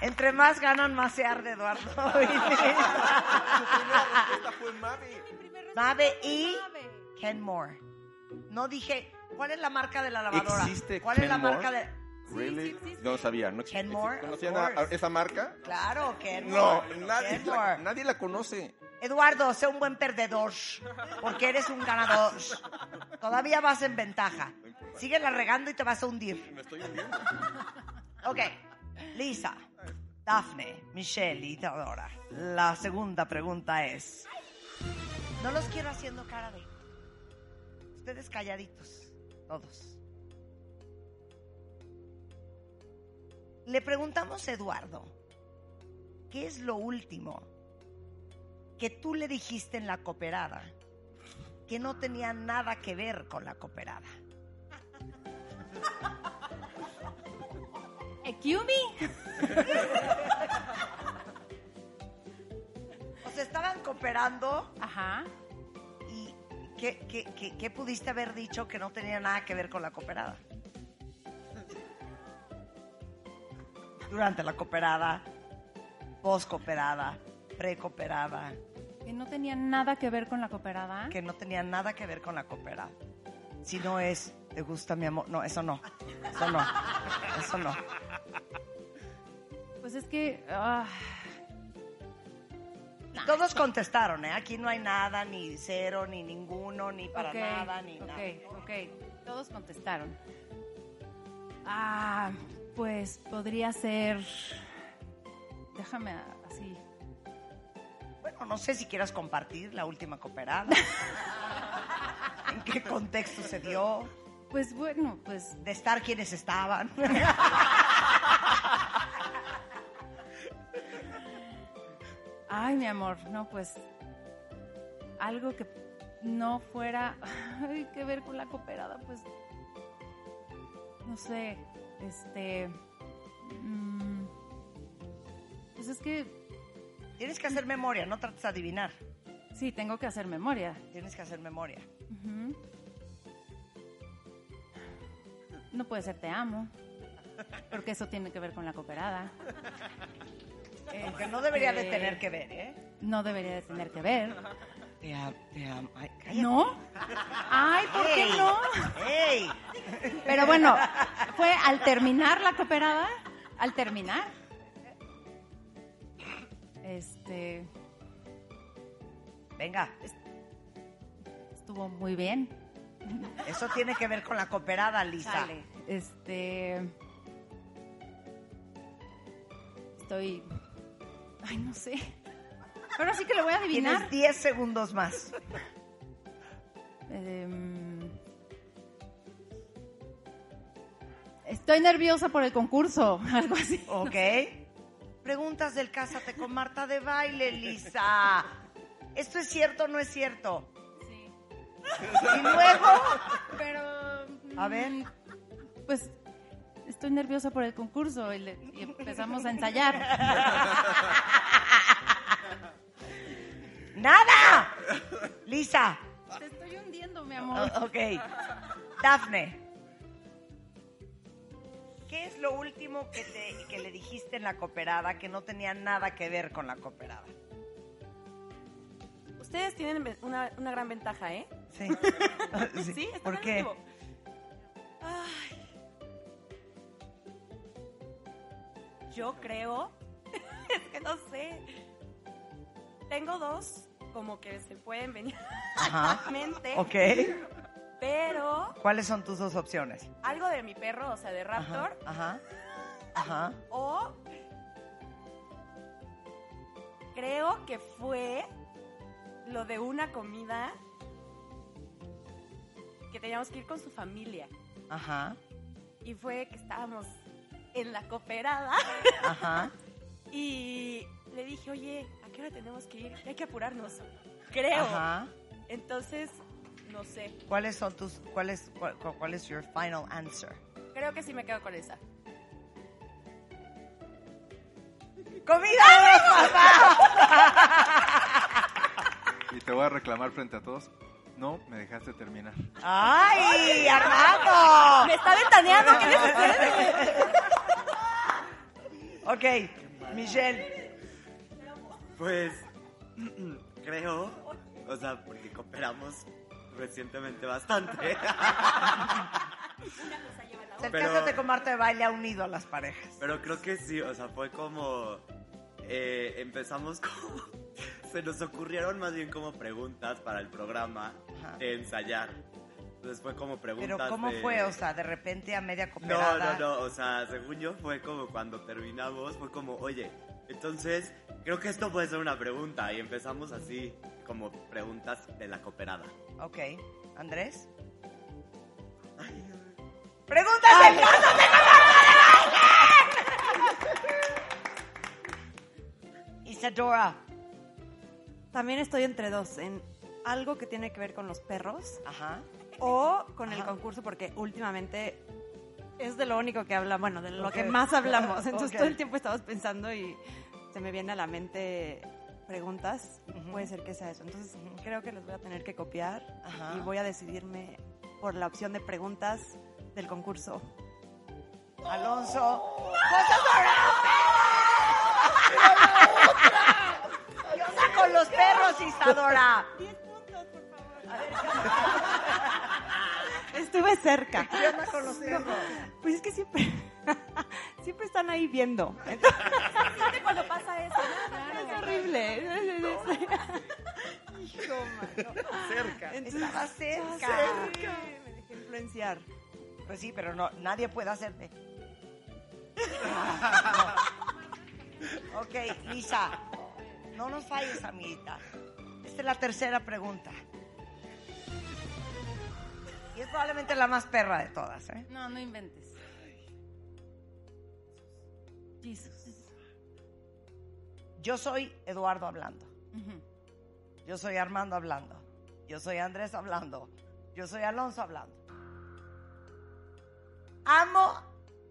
Entre más ganan, más se arde Eduardo. Esta fue Mavi. Mave y Kenmore. No dije, ¿cuál es la marca de la lavadora? ¿Existe ¿Cuál es la marca de Really? Yo no sabía. ¿No ex- Kenmore, ¿Conocían a- a esa marca? Claro, Kenmore. No, nadie la, nadie la conoce. Eduardo, sé un buen perdedor, porque eres un ganador. Todavía vas en ventaja. Síguela regando y te vas a hundir. Me estoy hundiendo. Ok, Lisa, Daphne, Michelle y Teodora. La segunda pregunta es... No los quiero haciendo cara de... Ustedes calladitos, todos. Le preguntamos a Eduardo, ¿qué es lo último que tú le dijiste en la cooperada que no tenía nada que ver con la cooperada? O sea, estaban cooperando Ajá. ¿Qué, qué, qué- qué pudiste haber dicho que no tenía nada que ver con la cooperada? Durante la cooperada, post cooperada, pre cooperada, Que no tenía nada que ver con la cooperada. que no tenía nada que ver con la cooperada. Si no es, ¿te gusta mi amor? No, eso no. Eso no. Eso no. Pues es que. ah, todos contestaron, ¿eh? Aquí no hay nada, ni cero, ni ninguno, ni para nada, ni nada. ok. Todos contestaron. Ah, pues podría ser. Déjame así. Bueno, no sé si quieras compartir la última cooperada. ¿En qué contexto se dio? Pues bueno, pues. De estar quienes estaban. Ay, mi amor, no, pues. Algo que no fuera. Ay, que ver con la cooperada, pues. No sé. Este. mm, pues es que. Tienes que hacer memoria, no trates de adivinar. Sí, tengo que hacer memoria. Tienes que hacer memoria. No puede ser te amo. Porque eso tiene que ver con la cooperada. Aunque no debería de tener que ver, ¿eh? No debería de tener que ver. Te amo, te amo. Ay, cállate. ¿No? Ay, ¿por qué Ey, no? ¡Ey! Pero bueno, fue al terminar la cooperada, al terminar. Este, Venga, estuvo muy bien. eso tiene que ver con la cooperada, Lisa. Sale. Este, estoy, ay, no sé. Ahora sí que lo voy a adivinar. Tienes 10 segundos más. Em, estoy nerviosa por el concurso, algo así. ¿Ok? Preguntas del Cásate con Marta de Baile, Lisa. ¿Esto es cierto o no es cierto? Sí. Y luego, Pero. A ver. mm, Pues estoy nerviosa por el concurso y, le- y empezamos a ensayar. ¡nada! Lisa, Te estoy hundiendo, mi amor. o- ok. Dafne, ¿qué es lo último que, te, que le dijiste en la cooperada que no tenía nada que ver con la cooperada? Ustedes tienen una, una gran ventaja, ¿eh? Sí. Sí, está ¿Por qué? Ay. Yo creo, es que no sé. Tengo dos como que se pueden venir Ajá. a la mente, Ok. pero ¿Cuáles son tus dos opciones? algo de mi perro, o sea, de Raptor, Ajá. Ajá. o creo que fue lo de una comida que teníamos que ir con su familia. Ajá. Y fue que estábamos en la cooperada Ajá. y le dije, oye, ¿a qué hora tenemos que ir? Hay que apurarnos. Creo. Ajá. Entonces, no sé. ¿Cuáles son tus, cuál es, cuál, cuál- es your final answer? Creo que sí me quedo con esa. ¡Comida papás! Y te voy a reclamar frente a todos. No, me dejaste terminar. ¡Ay, Armando! Me está ventaneando, ¿qué les sucede? Ok, Michelle. Pues creo, o sea, porque cooperamos recientemente bastante. sea, el Pero- con Marta de Baile ha unido a las parejas. Pero creo que sí, o sea, fue como... eh, empezamos como... Se nos ocurrieron más bien como preguntas para el programa Ajá. de ensayar. Entonces fue como preguntas Pero ¿cómo de- fue? O sea, de repente a media No, cooperada. no, no, o sea, según yo fue como cuando terminamos, fue como, oye, entonces creo que esto puede ser una pregunta y empezamos así, como preguntas de la cooperada. Ok. ¿Andrés? ¡Preguntas del Cásate con Marta de Baile! Isadora. También estoy entre dos, en algo que tiene que ver con los perros Ajá. O con el concurso, porque últimamente es de lo único que habla, bueno, de lo que más hablamos. Entonces todo el tiempo estamos pensando y se me viene a la mente preguntas. Puede ser que sea eso. Entonces creo que los voy a tener que copiar Ajá. y voy a decidirme por la opción de preguntas del concurso. Alonso. ¡Cosas ¡Yo saco los perros, Isadora! Estuve cerca. ¿Qué onda con los perros? Pues es que siempre, siempre están ahí viendo. Siente cuando pasa eso. Es horrible. Hijo, mano. Cerca. Estaba cerca. Cerca. Me dejé influenciar. Pues sí, pero no, nadie puede hacerte. No. Ok, Lisa, no nos falles, amiguita. Esta es la tercera pregunta. Y es probablemente la más perra de todas, ¿eh? No, no inventes. Jesus. Yo soy Eduardo hablando. Yo soy Armando hablando. Yo soy Andrés hablando. Yo soy Alonso hablando. Amo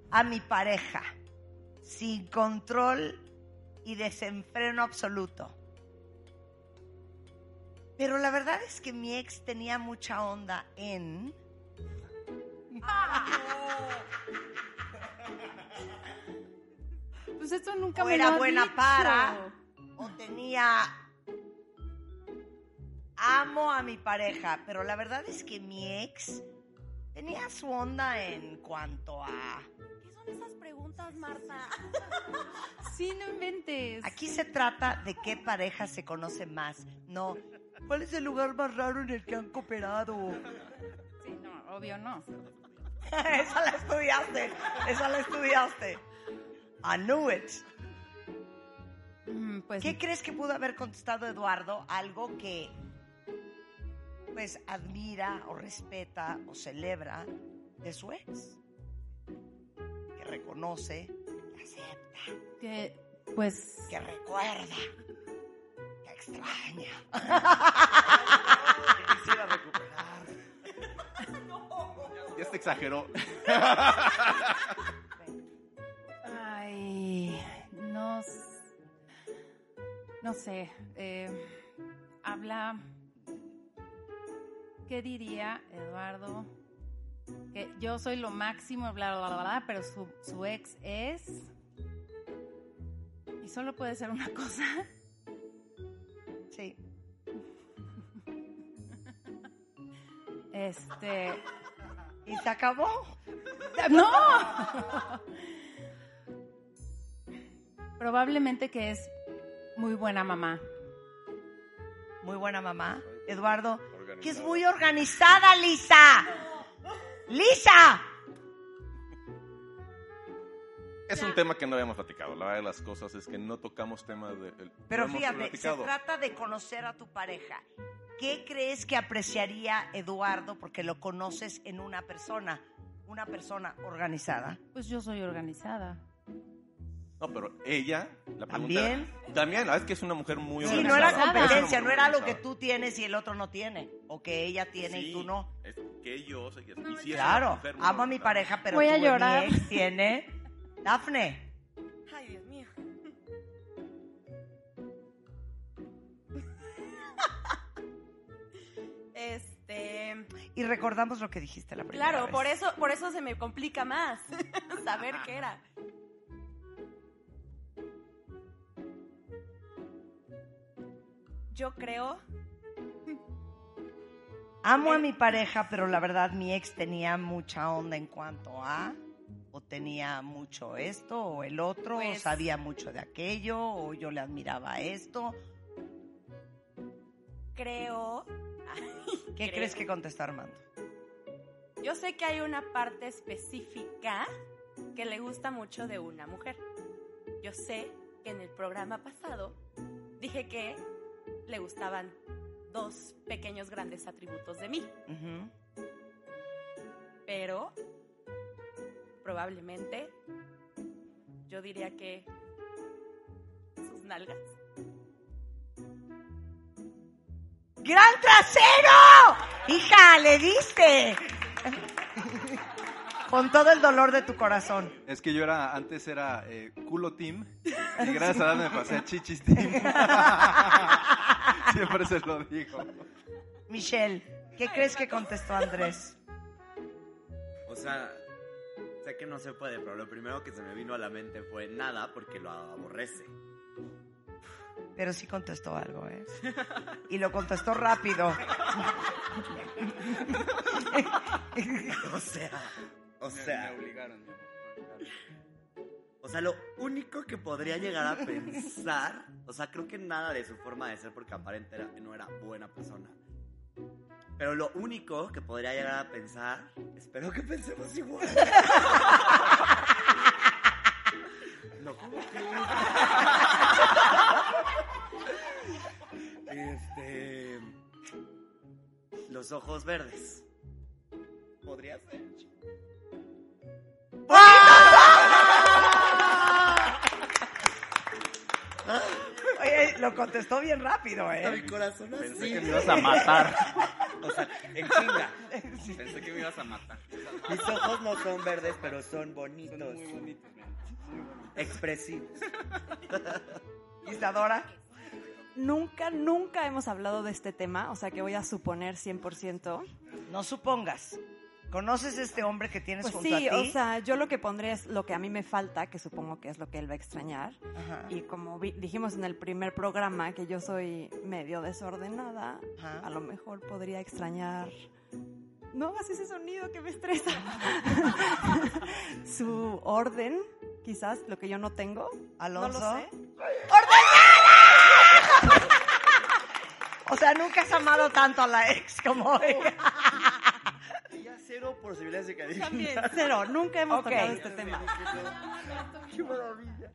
a mi pareja sin control y desenfreno absoluto. Pero la verdad es que mi ex tenía mucha onda en... Pues esto nunca o me era lo buena dicho. para, o tenía... Amo a mi pareja, pero la verdad es que mi ex tenía su onda en cuanto a... ¿Qué son esas preguntas, Marta? Sí, no inventes. Aquí se trata de qué pareja se conoce más, no. ¿Cuál es el lugar más raro en el que han cooperado? Sí, no, obvio no. esa la estudiaste, esa la estudiaste. I knew it. Mm, Pues ¿Qué crees que pudo haber contestado Eduardo? Algo que pues admira o respeta o celebra de su ex. Que reconoce, que acepta, que, pues, que recuerda, extraña. Quisiera recuperar. Ya se exageró. ay, no, no sé, eh, habla, ¿qué diría Eduardo? Que yo soy lo máximo, bla, bla, bla, bla, pero su, su ex es... Y solo puede ser una cosa. Sí. Este... ¿Y se acabó? ¡No! Probablemente que es muy buena mamá. Muy buena mamá. Eduardo, que es muy organizada, Lisa. Lisa. Es un tema que no habíamos platicado. La verdad de las cosas es que no tocamos temas de. el- Pero no fíjate, se trata de conocer a tu pareja. ¿Qué crees que apreciaría Eduardo porque lo conoces en una persona? Una persona organizada. Pues yo soy organizada. No, pero ella, la pregunta ¿También? era- también, la verdad es que es una mujer muy Sí, no organizada. era Es una competencia, no era lo que tú tienes y el otro no tiene. O que ella tiene y Sí, tú no. es que yo soy y sí es una Claro, amo a mi pareja, pero Voy a mi llorar. ex tiene... Dafne, Ay, Dios mío. Este, y recordamos lo que dijiste la primera claro, vez. por eso, por eso se me complica más saber qué era. Yo creo Amo a mi pareja, pero la verdad mi ex tenía mucha onda en cuanto a o tenía mucho esto o el otro, o Pues- sabía mucho de aquello, o yo le admiraba esto. Creo. ¿Qué Creo. crees que contestó Armando? Yo sé que hay una parte específica que le gusta mucho de una mujer. Yo sé que en el programa pasado dije que le gustaban dos pequeños grandes atributos de mí, pero probablemente yo diría que sus nalgas. ¡Gran trasero! Hija, le diste. Con todo el dolor de tu corazón. Es que yo era, antes era eh, culo team y gracias a Dios me pasé a chichis team. Siempre se lo digo. Michelle, ¿qué crees que contestó Andrés? O sea, sé que no se puede, pero lo primero que se me vino a la mente fue nada porque lo aborrece. Pero sí contestó algo, ¿eh? Y lo contestó rápido. o sea, o sea. Me obligaron. O sea, lo único que podría llegar a pensar, o sea, creo que nada de su forma de ser porque aparente era- no era buena persona. Pero lo único que podría llegar a pensar, espero que pensemos igual. no, ¿cómo crees? Este. Los ojos verdes. Podría ser. Oye, lo contestó bien rápido, A mi ¿eh? corazón Pensé así. que me ibas a matar. En chinga. Pensé que me ibas a matar. Mis ojos no son verdes, pero son bonitos. Son muy bonitos. Expresivos. Isadora. Nunca, nunca hemos hablado de este tema, o sea que voy a suponer 100%. No supongas. ¿Conoces este hombre que tienes Pues junto sí, a ti? o sea, yo lo que pondré es lo que a mí me falta, que supongo que es lo que él va a extrañar. Ajá. Y como vi- dijimos en el primer programa que yo soy medio desordenada, Ajá. a lo mejor podría extrañar... No hagas ese sonido que me estresa. Su orden, quizás, lo que yo no tengo. Alonso. No lo sé. O sea, nunca has amado tanto a la ex como ella. Cero posibilidades de que adivine. También, cero. Nunca hemos Ok. tocado este tema. Qué maravilla.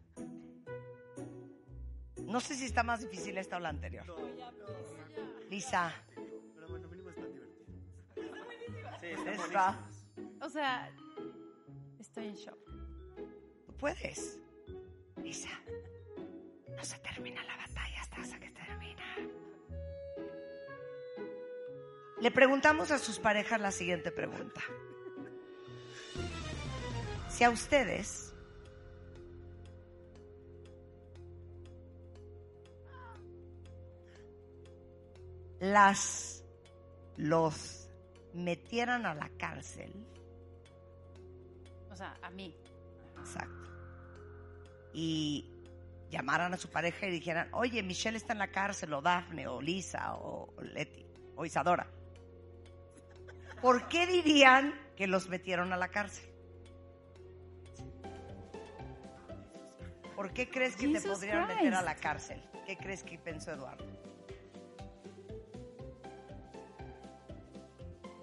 No sé si está más difícil esta o la anterior. Lisa. Pero bueno, mínimo están divertidos. Sí, están Esta. buenísimos. O sea, estoy en shock. Tú puedes. Lisa. No se termina la batalla hasta que termina. Le preguntamos a sus parejas la siguiente pregunta. Si a ustedes las los metieran a la cárcel, O sea, a mí. exacto, y llamaran a su pareja y dijeran, oye, Michelle está en la cárcel, o Dafne, o Lisa, o Leti, o Isadora, ¿por qué dirían que los metieron a la cárcel? ¿Por qué crees que te podrían meter a la cárcel? ¿Qué crees que pensó Eduardo?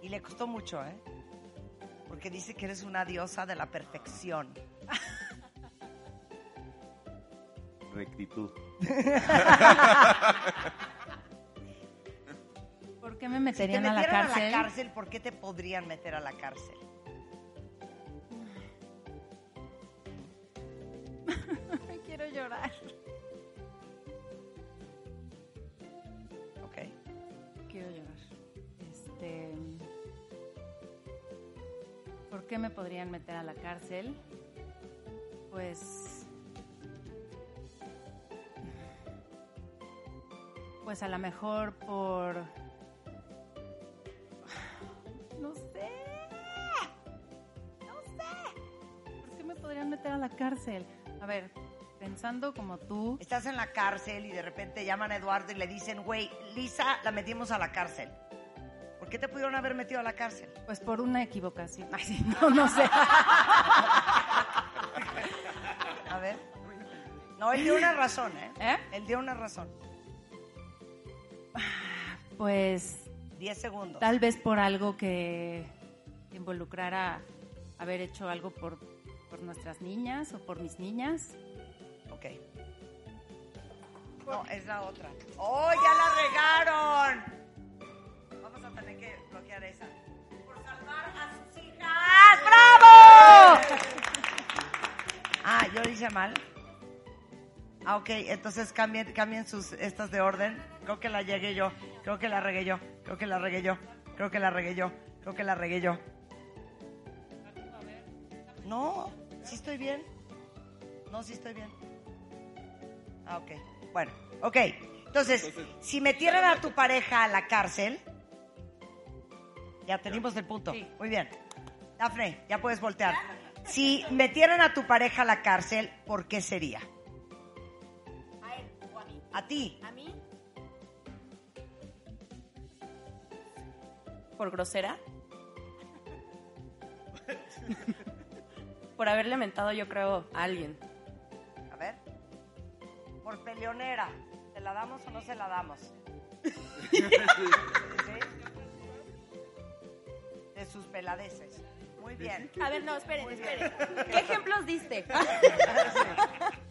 Y le costó mucho, ¿eh? Porque dice que eres una diosa de la perfección. Rectitud. ¿Por qué me Si te meterían a la cárcel? a la cárcel, ¿por qué te podrían meter a la cárcel? Quiero llorar. Ok. Quiero llorar. Este. ¿Por qué me podrían meter a la cárcel? Pues. Pues a lo mejor por. No sé. No sé. ¿Por qué me podrían meter a la cárcel? A ver, pensando como tú. Estás en la cárcel y de repente llaman a Eduardo y le dicen, güey, Lisa la metimos a la cárcel. ¿Por qué te pudieron haber metido a la cárcel? Pues por una equivocación. Ay, sí, no, no sé. A ver. No, él dio una razón, ¿eh? ¿Eh? Él dio una razón. Pues 10 segundos. tal vez por algo que involucrara haber hecho algo por, por nuestras niñas o por mis niñas. Ok. No, es la otra. ¡Oh, ya la regaron! Vamos a tener que bloquear esa. Por salvar a sus hijas. ¡Bravo! Ah, yo hice mal. Ah, ok, entonces cambien, cambien sus estas de orden. Creo que la llegué yo. Creo que la regué yo. Creo que la regué yo. Creo que la regué yo. Creo que la regué yo. No, sí estoy bien. No, sí estoy bien. Ah, ok. Bueno, ok. Entonces, si metieran a tu pareja a la cárcel, ya tenemos el punto. Muy bien. Dafne, ya puedes voltear. Si metieran a tu pareja a la cárcel, ¿por qué sería? A él o a mí. A ti. A mí. Por grosera. Por haberle mentado, yo creo, a alguien. A ver. Por peleonera. ¿Se la damos o no se la damos? ¿Sí? De sus peladeces. Muy bien. A ver, no, esperen, esperen. ¿Qué ejemplos diste?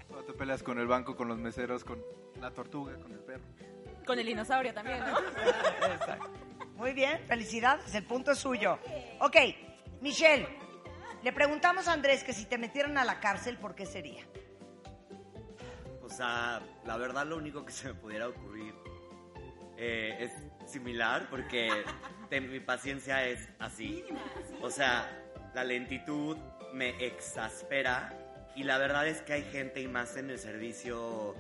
Cuando te peleas con el banco, con los meseros, con la tortuga, con el perro. Con el dinosaurio también, ¿no? Muy bien, felicidades, el punto es suyo. Ok, Michelle, le preguntamos a Andrés que si te metieran a la cárcel, ¿por qué sería? O sea, la verdad lo único que se me pudiera ocurrir eh, es similar porque mi paciencia es así. O sea, la lentitud me exaspera y la verdad es que hay gente y más en el servicio,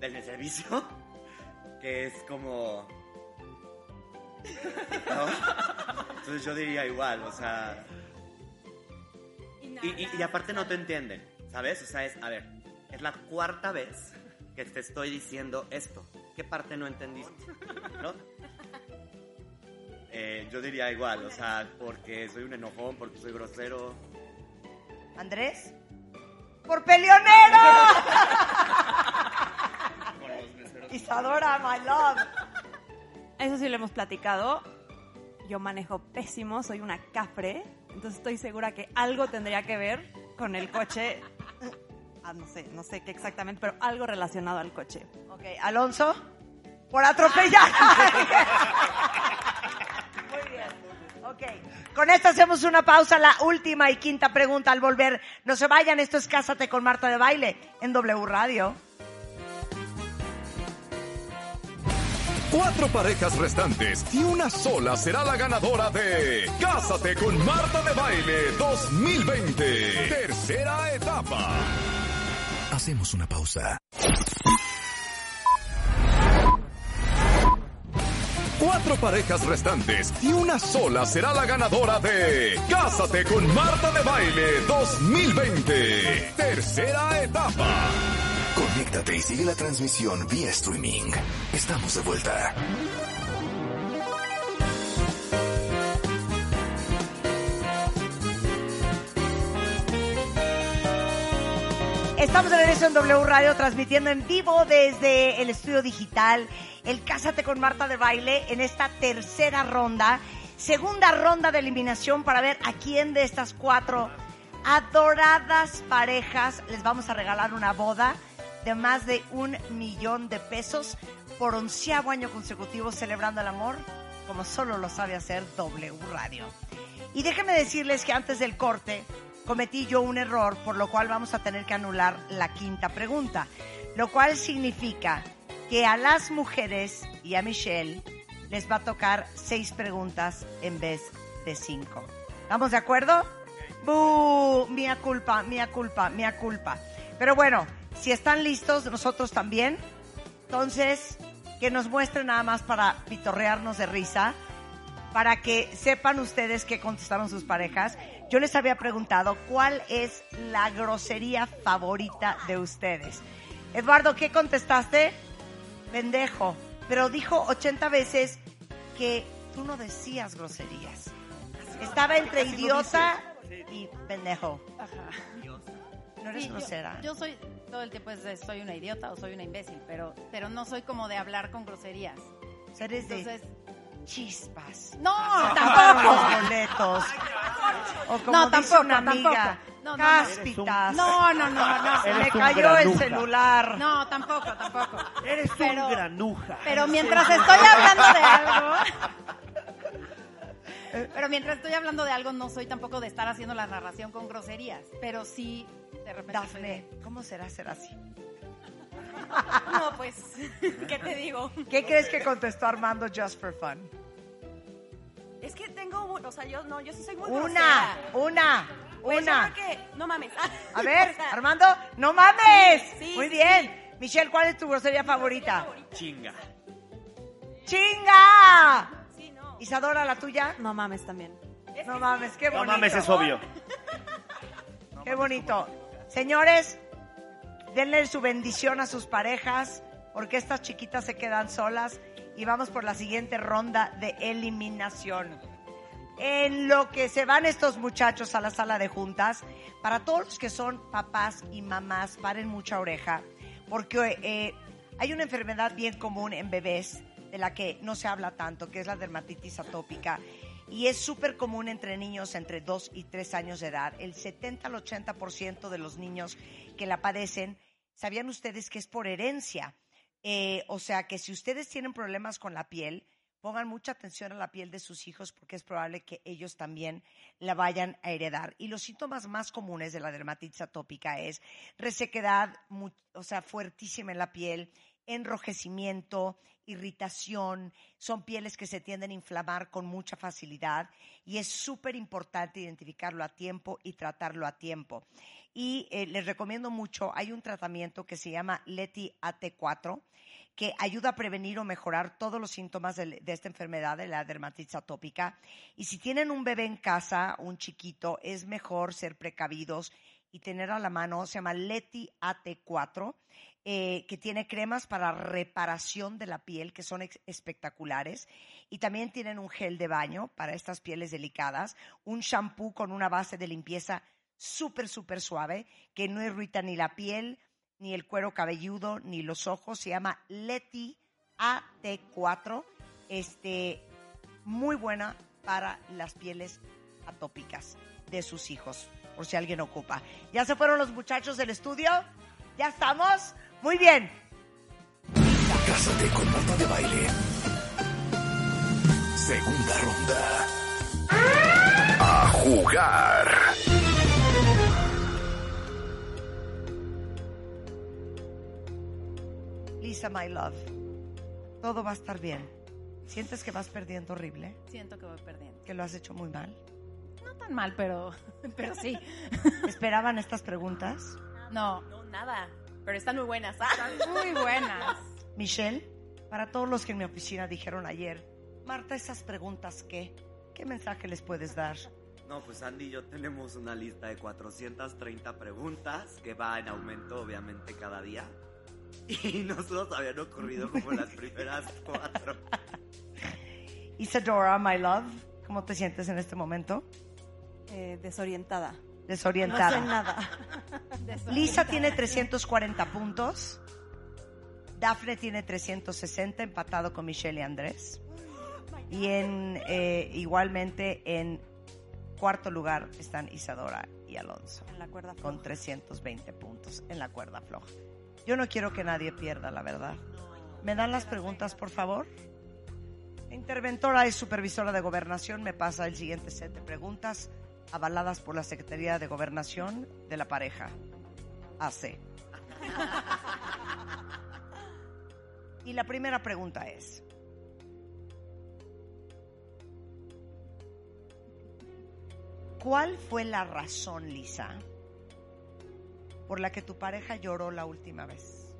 en el servicio, que es como... ¿no? Entonces yo diría igual, o sea... Y, y- y aparte no te entienden, ¿sabes? O sea, es, a ver, es la cuarta vez que te estoy diciendo esto. ¿Qué parte no entendiste? ¿No? Eh, yo diría igual, o sea, porque soy un enojón, porque soy grosero. ¿Andrés? ¡Por peleonero! Isadora, my love. Eso sí lo hemos platicado. Yo manejo pésimo, soy una cafre. Entonces estoy segura que algo tendría que ver con el coche. Ah, no sé, no sé qué exactamente, pero algo relacionado al coche. Ok, Alonso, por atropellar. Muy bien. Ok, con esto hacemos una pausa, la última y quinta pregunta al volver. No se vayan, esto es Cásate con Marta de Baile en W Radio. Cuatro parejas restantes y una sola será la ganadora de Cásate con Marta de Baile 2020. Tercera etapa. Hacemos una pausa. Cuatro parejas restantes y una sola será la ganadora de Cásate con Marta de Baile 2020. Tercera etapa. Conéctate y sigue la transmisión vía streaming. Estamos de vuelta. Estamos de regreso en W Radio transmitiendo en vivo desde el estudio digital el Cásate con Marta de Baile en esta tercera ronda, segunda ronda de eliminación para ver a quién de estas cuatro adoradas parejas les vamos a regalar una boda de más de un millón de pesos por onceavo año consecutivo celebrando el amor como solo lo sabe hacer W Radio. Y déjenme decirles que antes del corte cometí yo un error, por lo cual vamos a tener que anular la quinta pregunta, lo cual significa que a las mujeres y a Michelle les va a tocar seis preguntas en vez de cinco. ¿Estamos de acuerdo? ¡Bú! Mía culpa, mía culpa, mía culpa. Pero bueno, si están listos, nosotros también. Entonces, que nos muestren nada más para pitorrearnos de risa, para que sepan ustedes qué contestaron sus parejas. Yo les había preguntado cuál es la grosería favorita de ustedes. Eduardo, ¿qué contestaste? Pendejo. Pero dijo 80 veces que tú no decías groserías. Estaba entre idiota y pendejo. Ajá. No eres Sí, yo- grosera. Yo, soy, todo el tiempo es de soy una idiota o soy una imbécil, pero, pero no soy como de hablar con groserías. Eres de Entonces, chispas. No, tampoco. los boletos. O como No, dice tampoco, una amiga, tampoco. No, no, no. cáspitas. No, no, no, no. Se me cayó el celular. No, tampoco, tampoco. Eres Pero- un granuja. Pero mientras estoy hablando de algo. Pero mientras estoy hablando de algo, no soy tampoco de estar haciendo la narración con groserías. Pero sí, de repente. Dafne, ¿cómo será ser así? No, pues, ¿qué te digo? ¿Qué crees que contestó Armando just for fun? Es que tengo, o sea, yo no, yo sí soy muy Una, grosera. una, Pues yo una. creo que, no mames. A ver, O sea, Armando, no mames. Sí, sí, Muy sí. bien. Michelle, ¿cuál es tu grosería favorita? Chinga. ¡Chinga! Isadora, ¿la tuya? No mames también. No mames, qué No bonito. mames, es obvio. Qué bonito. Señores, denle su bendición a sus parejas, porque estas chiquitas se quedan solas. Y vamos por la siguiente ronda de eliminación. En lo que se van estos muchachos a la sala de juntas, para todos los que son papás y mamás, paren mucha oreja, porque eh, hay una enfermedad bien común en bebés de la que no se habla tanto, que es la dermatitis atópica. Y es súper común entre niños entre 2 y 3 años de edad. El 70 al 80% de los niños que la padecen, ¿sabían ustedes que es por herencia? Eh, o sea que si ustedes tienen problemas con la piel, pongan mucha atención a la piel de sus hijos porque es probable que ellos también la vayan a heredar. Y los síntomas más comunes de la dermatitis atópica es resequedad, o sea, fuertísima en la piel, enrojecimiento, irritación, son pieles que se tienden a inflamar con mucha facilidad y es súper importante identificarlo a tiempo y tratarlo a tiempo. Y eh, les recomiendo mucho, hay un tratamiento que se llama Leti AT4 que ayuda a prevenir o mejorar todos los síntomas de, de esta enfermedad, de la dermatitis atópica. Y si tienen un bebé en casa, un chiquito, es mejor ser precavidos y tener a la mano, se llama Leti AT4, eh, que tiene cremas para reparación de la piel que son espectaculares. Y también tienen un gel de baño para estas pieles delicadas, un shampoo con una base de limpieza súper, súper suave, que no irrita ni la piel, ni el cuero cabelludo, ni los ojos. Se llama Leti AT4. Este, muy buena para las pieles atópicas de sus hijos, por si alguien ocupa. ¿Ya se fueron los muchachos del estudio? ¿Ya estamos? Muy bien. Cásate con Marta de Baile. Segunda ronda. A jugar. Lisa, my love. Todo va a estar bien. ¿Sientes que vas perdiendo horrible? Siento que voy perdiendo. ¿Que lo has hecho muy mal? No tan mal, pero, pero sí. ¿Esperaban estas preguntas? No. No, nada. Pero están muy buenas. ¿ah? Están muy buenas. Michelle, para todos los que en mi oficina dijeron ayer, Marta, esas preguntas, ¿qué? ¿Qué mensaje les puedes dar? No, pues Andy y yo tenemos una lista de 430 preguntas que va en aumento obviamente cada día. Y no se nos habían ocurrido como las primeras cuatro. Isadora, my love, ¿cómo te sientes en este momento? Eh, desorientada. Desorientada. No sé nada. Lisa tiene 340 puntos. Dafne tiene 360, empatado con Michelle y Andrés. Y en, eh, igualmente en cuarto lugar están Isadora y Alonso. En la cuerda Con 320 puntos en la cuerda floja. Yo no quiero que nadie pierda, la verdad. ¿Me dan las preguntas, por favor? La interventora y supervisora de gobernación me pasa el siguiente set de preguntas avaladas por la Secretaría de Gobernación de la pareja. AC. Y la primera pregunta es, ¿cuál fue la razón, Lisa, por la que tu pareja lloró la última vez?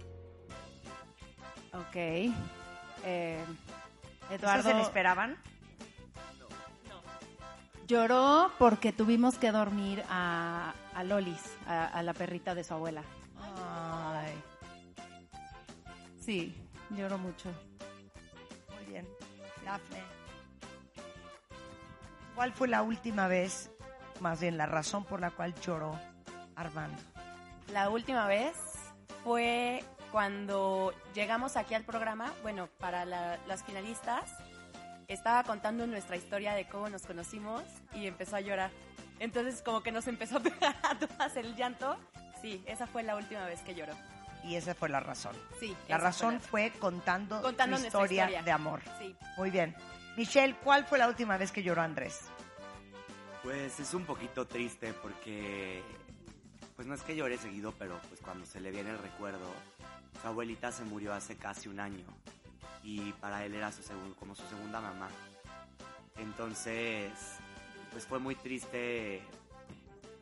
Ok. Eh, ¿Ustedes Eduardo se le esperaban? Lloró porque tuvimos que dormir a, a Lolis, a, a la perrita de su abuela. Ay, Sí, lloró mucho. muy bien. Dafne. ¿Cuál fue la última vez, más bien la razón por la cual lloró Armando? La última vez fue cuando llegamos aquí al programa, bueno, para la- las finalistas, estaba contando nuestra historia de cómo nos conocimos y empezó a llorar. Entonces como que nos empezó a pegar a todas el llanto. Sí, esa fue la última vez que lloró. Y esa fue la razón. Sí. La razón fue fue contando, Contando historia, historia. de amor. Sí. Muy bien. Michelle, ¿cuál fue la última vez que lloró Andrés? Pues es un poquito triste porque, pues no es que llore seguido, pero pues cuando se le viene el recuerdo, su abuelita se murió hace casi un año y para él era su como su segunda mamá. Entonces, pues fue muy triste,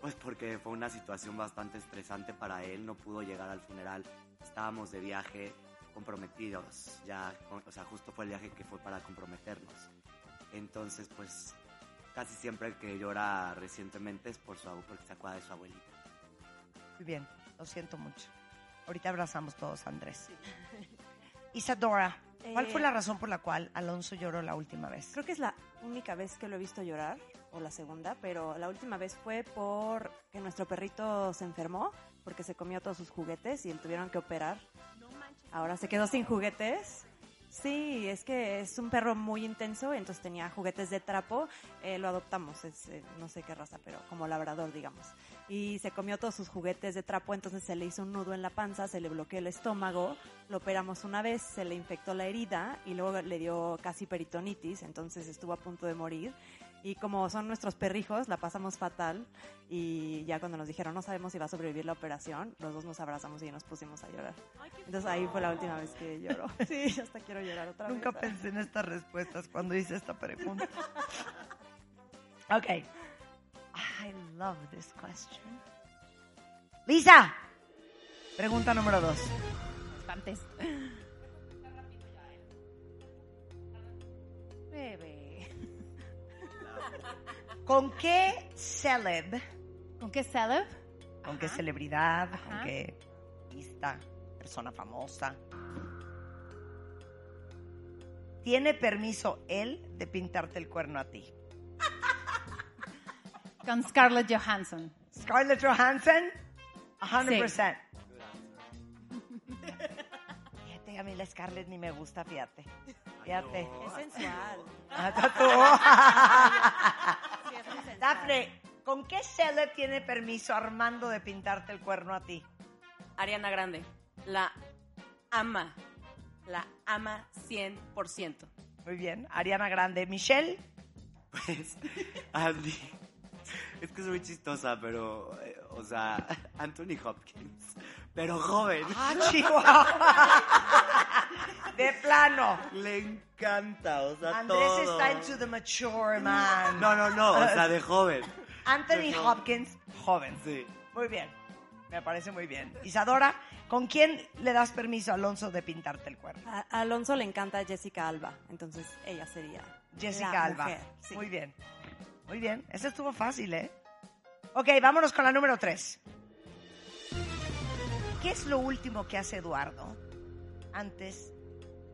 pues porque fue una situación bastante estresante para él, no pudo llegar al funeral, estábamos de viaje comprometidos, ya, o sea, justo fue el viaje que fue para comprometernos. Entonces, pues casi siempre que llora recientemente es por su porque se acuerda de su abuelita. Muy bien, lo siento mucho. Ahorita abrazamos todos a Andrés. Isadora, ¿cuál Eh, fue la razón por la cual Alonso lloró la última vez? Creo que es la única vez que lo he visto llorar, o la segunda, pero la última vez fue por que nuestro perrito se enfermó, porque se comió todos sus juguetes y tuvieron que operar. Ahora se quedó sin juguetes. Sí, es que es un perro muy intenso, entonces tenía juguetes de trapo. eh, lo adoptamos, es eh, no sé qué raza, pero como labrador, digamos. Y se comió todos sus juguetes de trapo, entonces se le hizo un nudo en la panza, se le bloqueó el estómago. Lo operamos una vez, se le infectó la herida y luego le dio casi peritonitis, entonces estuvo a punto de morir. Y como son nuestros perrijos, la pasamos fatal. Y ya cuando nos dijeron no sabemos si va a sobrevivir la operación, los dos nos abrazamos y nos pusimos a llorar. Entonces ahí fue la última vez que lloró. Sí, ya hasta quiero llorar otra Nunca vez. pensé en estas respuestas cuando hice esta pregunta. ok. I love this question. Lisa, pregunta número dos. Espantes. Bebé. ¿Con qué celeb, ¿Con qué celeb? con qué celebridad, con qué artista, persona famosa, tiene permiso él de pintarte el cuerno a ti? Con Scarlett Johansson. Scarlett Johansson, 100%. Fíjate, mí la Scarlett ni me gusta, fíjate. Fíjate. Es sensual. Hasta tú. Dafne, ¿con qué celeb tiene permiso Armando de pintarte el cuerno a ti? Ariana Grande, la ama, la ama 100%. Muy bien, Ariana Grande. Michelle, Pues, Andy, es que es muy chistosa, pero, eh, o sea, Anthony Hopkins, pero joven. ¡Ah, Chihuahua! De plano. Le encanta, o sea, Andrés todo. está into the mature man. No, no, no, o sea, de joven. Anthony de. Hopkins, joven. Sí. Muy bien. Me parece muy bien. Isadora, ¿con quién le das permiso a Alonso de pintarte el cuerno? A a Alonso le encanta Jessica Alba, entonces ella sería Jessica la Alba. mujer, sí. Muy bien. Muy bien. Eso estuvo fácil, ¿eh? Ok, vámonos con la número tres. ¿Qué es lo último que hace Eduardo antes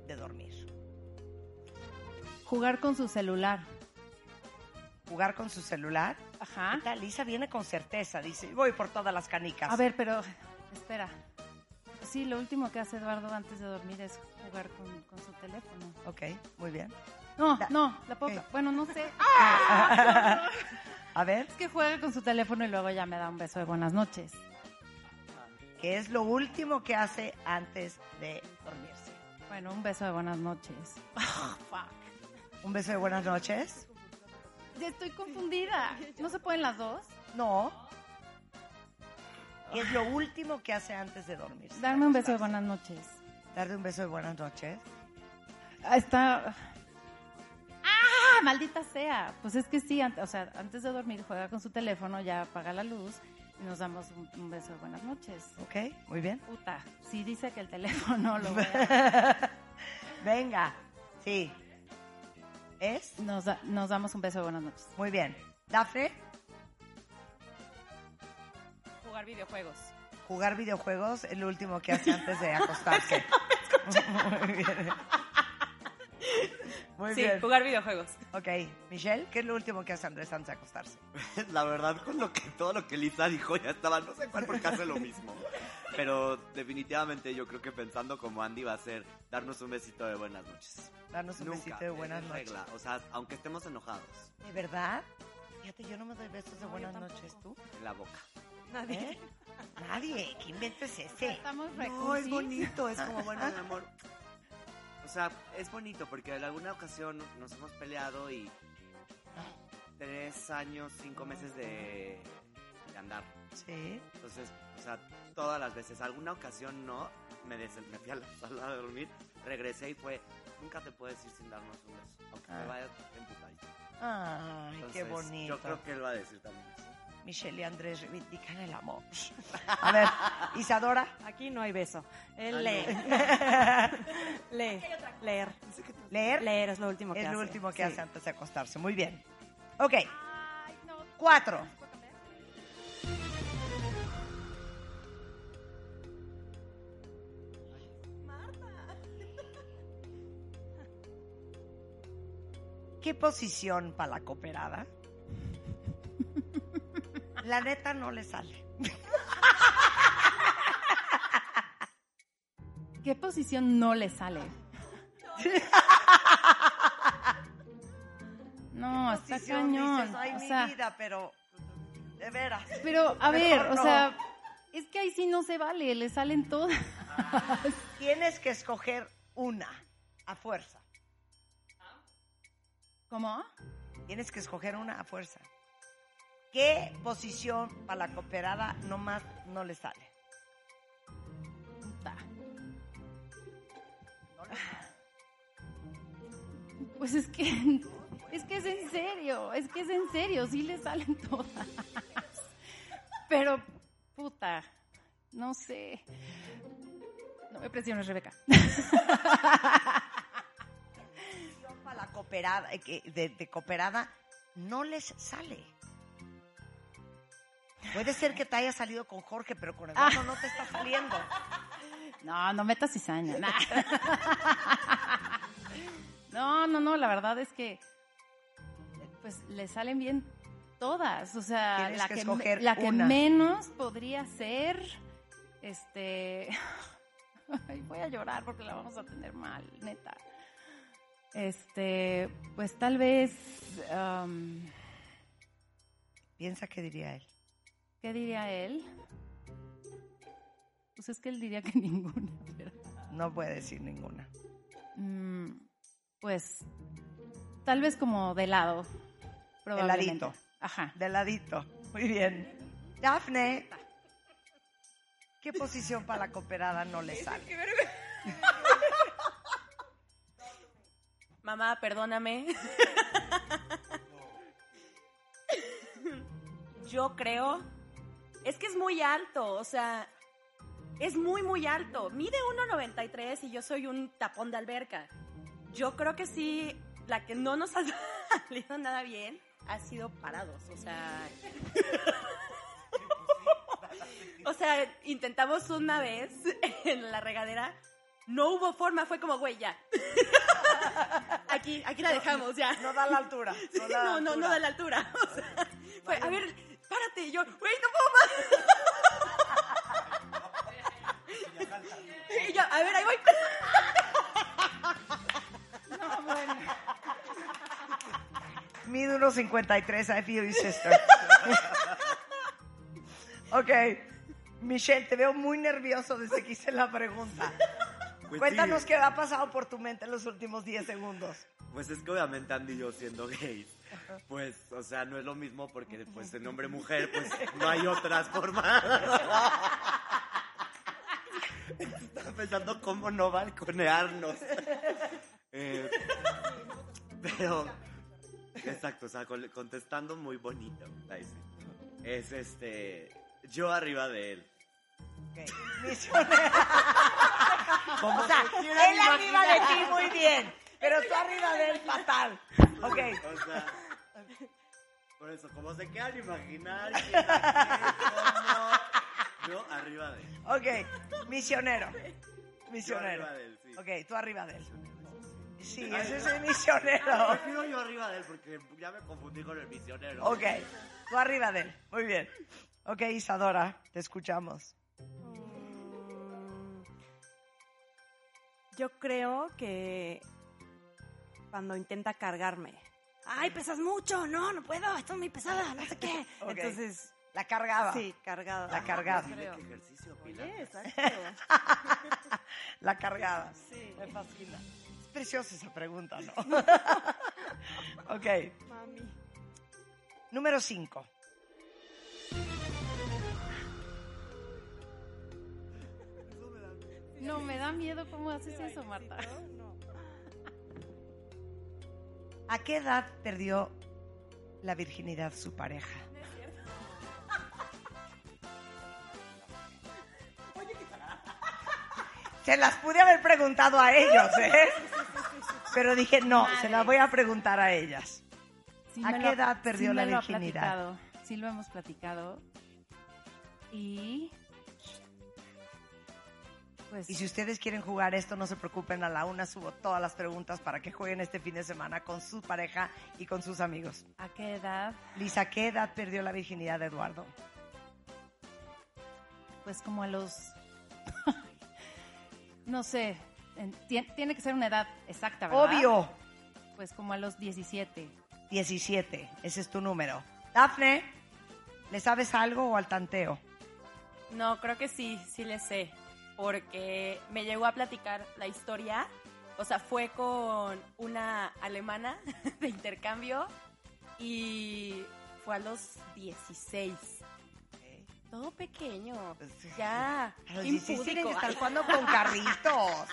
de dormir? Jugar con su celular. ¿Jugar con su celular? Ajá. Lisa viene con certeza, dice, voy por todas las canicas. A ver, pero espera. Sí, lo último que hace Eduardo antes de dormir es jugar con, con su teléfono. Ok, muy bien. No, La- no, la poca. Bueno, no sé. A ver, Es que juega con su teléfono y luego ya me da un beso de buenas noches. ¿qué es lo último que hace antes de dormirse? Bueno, un beso de buenas noches. Ah, fuck. ¿Un beso de buenas noches? Ya estoy confundida. ¿No se pueden las dos? No. ¿Qué es lo último que hace antes de dormirse? Darme un beso de buenas noches. Darle un beso de buenas noches. Ah, Está. ¡Ah! Maldita sea. Pues es que sí, o sea, antes de dormir juega con su teléfono, ya apaga la luz y nos damos un, un beso de buenas noches. Ok, muy bien. Puta, si dice que el teléfono lo voy a- Venga, sí. ¿Es? nos, da- nos damos un beso de buenas noches. Muy bien. Dafne, Jugar videojuegos. jugar videojuegos es lo último que hace antes de acostarse. Muy bien. Muy sí, bien. jugar videojuegos. Ok, Michelle, ¿qué es lo último que hace Andrés antes de acostarse? La verdad, con lo que, todo lo que Lisa dijo ya estaba, no sé cuál porque hace lo mismo. Pero definitivamente yo creo que pensando como Andy va a ser darnos un besito de buenas noches. Darnos un Nunca, besito de buenas es noches. regla. O sea, aunque estemos enojados, ¿De verdad? Fíjate, yo no me doy besos de buenas noches, ¿tú? en la boca. ¿Eh? Nadie. ¿Qué invento es ese? Estamos No, es bonito, es como, bueno, mi amor. O sea, es bonito porque en alguna ocasión nos hemos peleado y tres años, cinco meses de, de andar. Sí. Entonces, o sea, todas las veces, alguna ocasión no, me, des me fui a la sala de dormir, regresé y fue, nunca te puedes ir sin darnos un beso, aunque te Ah. vayas emputadito. Ay, qué Entonces, bonito. Yo creo que él va a decir también eso. Michelle y Andrés reivindican el amor. A ver, Isadora. Aquí no hay beso. Él Ah, lee. lee. Leer. ¿Leer? Leer es lo último que Es hace. lo último que Sí. hace antes de acostarse. Muy bien. Ok. Cuatro. ¿Qué posición para la cooperada? La neta no le sale. ¿Qué posición no le sale? No, está cañón. dices, Ay, o mi sea, vida, pero de veras. pero a ver, o sea, es que ahí sí no se vale, le salen todas. Tienes que escoger una a fuerza. ¿Cómo? Tienes que escoger una a fuerza. ¿Qué posición para la cooperada nomás no le sale? Puta. Pues es que, es que es en serio, es que es en serio, sí le salen todas. Pero, puta, no sé. No me presiones, Rebeca. Para la cooperada, eh, de, de cooperada no les sale. Puede ser que te haya salido con Jorge, pero con Eduardo no te está saliendo. No, no metas cizaña. nah. No, no, no, la verdad es que pues le salen bien todas, o sea, la que que, la que una. menos podría ser este Ay, voy a llorar porque la vamos a tener mal, neta. Este, pues tal vez Piensa qué diría él. ¿Qué diría él? Pues es que él diría que ninguna, pero No puede decir ninguna. Mm, pues tal vez como de lado, probablemente. ladito. Ajá. De ladito. Muy bien. Dafne. ¿Qué posición para la cooperada no le sale? Mamá, perdóname. Yo creo. Es que es muy alto, o sea. Es muy, muy alto. Mide 1,93 y yo soy un tapón de alberca. Yo creo que sí, la que no nos ha salido nada bien ha sido parados, o sea. O sea, intentamos una vez en la regadera. No hubo forma, fue como, güey, ya. Aquí, aquí la dejamos, ya. No da la altura. No da la no, no, no altura. da la altura. O sea, fue, a ver, párate. Y yo, güey, no puedo más. Y yo, a ver, ahí voy. No, bueno. Mide 1.53, I feel you, sister. ok. Michelle, te veo muy nervioso desde que hice la pregunta. Pues Cuéntanos qué ha pasado por tu mente en los últimos 10 segundos. Pues es que obviamente Andy y yo siendo gays, pues, o sea, no es lo mismo porque pues en hombre mujer, pues no hay otras formas. Estaba pensando cómo no balconearnos. Eh, pero, exacto, o sea, con- contestando muy bonito. Es este, yo arriba de él. Misionera. o sea, él arriba de ti muy bien, pero tú arriba de él fatal. Ok. O sea, por eso, como se quedan imaginar, yo arriba de él. Ok, misionero. Yo Misionero. arriba de él, sí. Ok, tú arriba de él. Sí, ese es el misionero. Prefiero yo arriba de él porque ya me confundí con el misionero. Ok, tú arriba de él. Muy bien. Ok, Isadora, te escuchamos. Yo creo que cuando intenta cargarme. Ay, pesas mucho, no, no puedo, estás muy pesada, no sé qué. Entonces, La cargaba. sí, cargada. La cargada. Creo. ejercicio, Oye, exacto. La cargada. Sí. Me fascina. Es preciosa esa pregunta, ¿no? ok. Mami. Número 5. No, me da miedo cómo haces eso, Marta. ¿A qué edad perdió la virginidad su pareja? Se las pude haber preguntado a ellos, ¿eh? Pero dije, no, se las voy a preguntar a ellas. Sí ¿A qué lo- edad perdió sí la virginidad? Sí lo hemos platicado. Y pues Y si ustedes quieren jugar esto, no se preocupen, a la una subo todas las preguntas para que jueguen este fin de semana con su pareja y con sus amigos. ¿a qué edad? Lisa, ¿a qué edad perdió la virginidad de Eduardo? Pues como a los no sé, en- tien- tiene que ser una edad exacta, ¿verdad? Obvio. Pues como a los 17. 17, ese es tu número. Dafne, ¿le sabes algo o al tanteo? No, creo que sí, sí le sé. Porque me llegó a platicar la historia. O sea, fue con una alemana de intercambio y fue a los 16. Todo pequeño. Ya. A los 16 tienen que impúdico. estar jugando con carritos.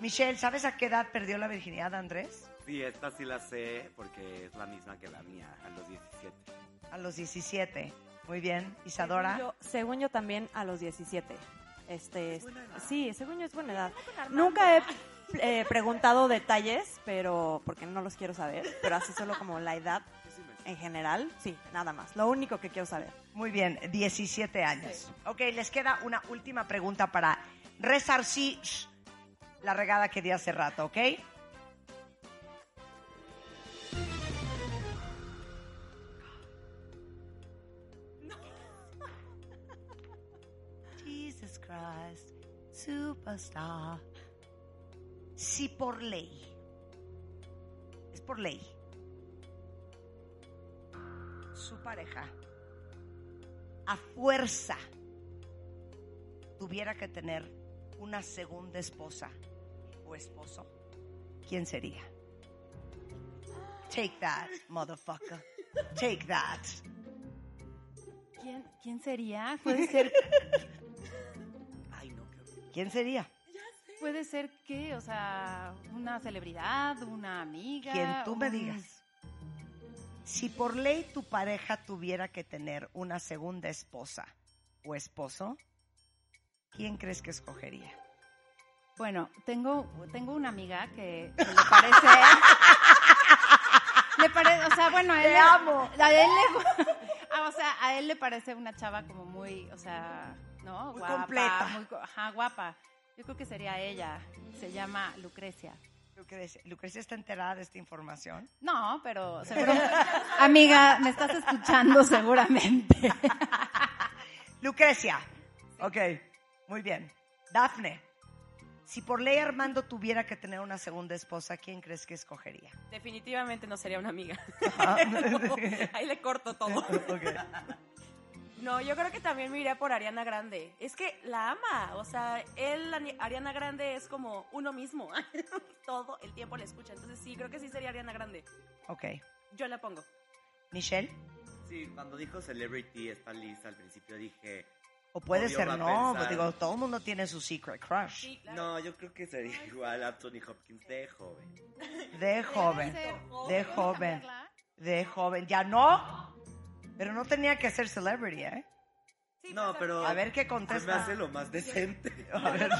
Michelle, ¿sabes a qué edad perdió la virginidad Andrés? Sí, esta sí la sé porque es la misma que la mía, a los 17. A los 17. Muy bien. Isadora. Según yo, según yo también a los 17. Este, sí, según yo es buena edad. Nunca he eh, preguntado detalles, pero porque no los quiero saber, pero así solo como la edad en general, sí, nada más. Lo único que quiero saber. Muy bien, 17 años. Ok, les queda una última pregunta para resarcir la regada que di hace rato, ¿ok? Superstar. Si por ley, es por ley, su pareja a fuerza tuviera que tener una segunda esposa o esposo, ¿quién sería? Take that, motherfucker. Take that. ¿Quién, quién sería? Puede ser ¿Quién sería? puede ser que, o sea, una celebridad, una amiga, Quien tú me digas. Si por ley tu pareja tuviera que tener una segunda esposa o esposo, ¿quién crees que escogería? Bueno, tengo, tengo una amiga que, que le parece. le parece, o sea, bueno, a él le- amo. A él le, o sea, a él le parece una chava como muy, o sea, ¿no? Muy guapa, completa. muy ajá, guapa. Yo creo que sería ella. Se llama Lucrecia. Lucrecia, Lucrecia está enterada de esta información. No, pero seguro. Amiga, me estás escuchando seguramente. Lucrecia. Ok, muy bien. Dafne. Si por ley Armando tuviera que tener una segunda esposa, ¿quién crees que escogería? Definitivamente no sería una amiga. Ahí le corto todo. Ok. No, yo creo que también me iría por Ariana Grande. Es que la ama. O sea, él, Ariana Grande es como uno mismo. Todo el tiempo le escucha. Entonces sí, creo que sí sería Ariana Grande. Ok. Yo la pongo. Michelle. Sí, cuando dijo celebrity esta lista al principio dije... O puede ser no, pues digo, todo el mundo tiene su secret crush. No, yo creo que sería igual a Anthony Hopkins de joven. De joven, de joven, de joven. Ya no, pero no tenía que ser celebrity, ¿eh? no, pero... A ver qué Se me contesta. hace lo más decente. A ver,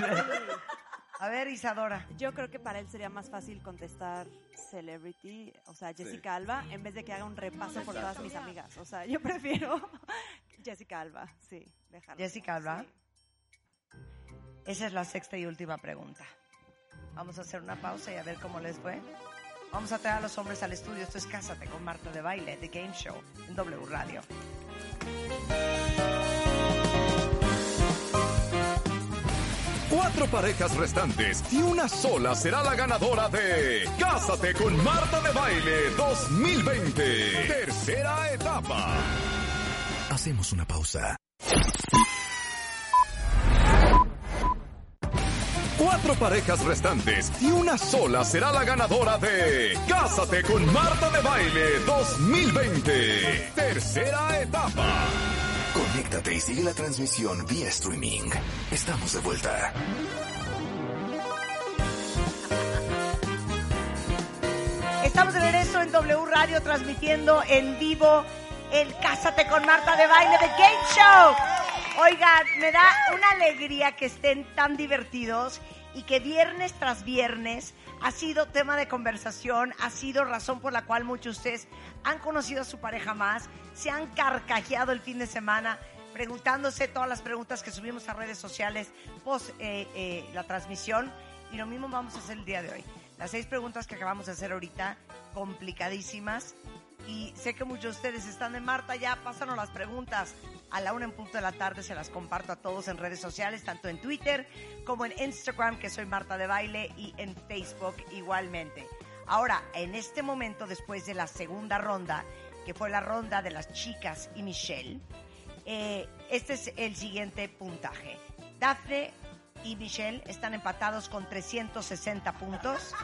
a ver, Isadora. Yo creo que para él sería más fácil contestar celebrity, o sea, Jessica Alba, en vez de que haga un repaso por todas mis amigas. O sea, yo prefiero Jessica Alba, sí, déjalo. Jessica Alba. Sí. Esa es la sexta y última pregunta. Vamos a hacer una pausa y a ver cómo les fue. Vamos a traer a los hombres al estudio. Esto es Cásate con Marta de Baile, The Game Show, en W Radio. Cuatro parejas restantes y una sola será la ganadora de Cásate con Marta de Baile 2020. Tercera etapa. Hacemos una pausa. Cuatro parejas restantes y una sola será la ganadora de Cásate con Marta de Baile 2020. Tercera etapa. Conéctate y sigue la transmisión vía streaming. Estamos de vuelta. Estamos de regreso en W Radio transmitiendo en vivo el Cásate con Marta de Baile de Game Show. Oigan, me da una alegría que estén tan divertidos y que viernes tras viernes ha sido tema de conversación, ha sido razón por la cual muchos de ustedes han conocido a su pareja más, se han carcajeado el fin de semana preguntándose todas las preguntas que subimos a redes sociales post eh, eh, la transmisión. Y lo mismo vamos a hacer el día de hoy. Las seis preguntas que acabamos de hacer ahorita, complicadísimas, y sé que muchos de ustedes están de Marta, ya pásanos las preguntas a la una en punto de la tarde, se las comparto a todos en redes sociales, tanto en Twitter como en Instagram, que soy Marta de Baile, y en Facebook igualmente. Ahora, en este momento, después de la segunda ronda, que fue la ronda de las chicas y Michelle, eh, este es el siguiente puntaje. Dafne y Michelle están empatados con 360 puntos.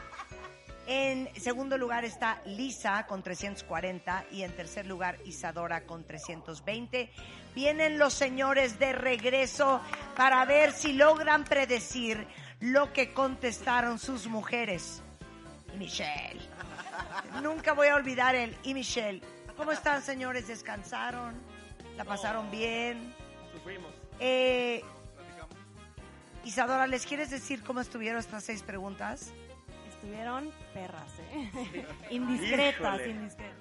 En segundo lugar está Lisa con 340 y en tercer lugar Isadora con 320. Vienen los señores de regreso para ver si logran predecir lo que contestaron sus mujeres. Y Michelle. Nunca voy a olvidar el y Michelle. ¿Cómo están señores? ¿Descansaron? ¿La pasaron bien? Sufrimos. Eh, Isadora, ¿les quieres decir cómo estuvieron estas seis preguntas? Estuvieron perras, ¿eh? indiscretas, Híjole. indiscretas.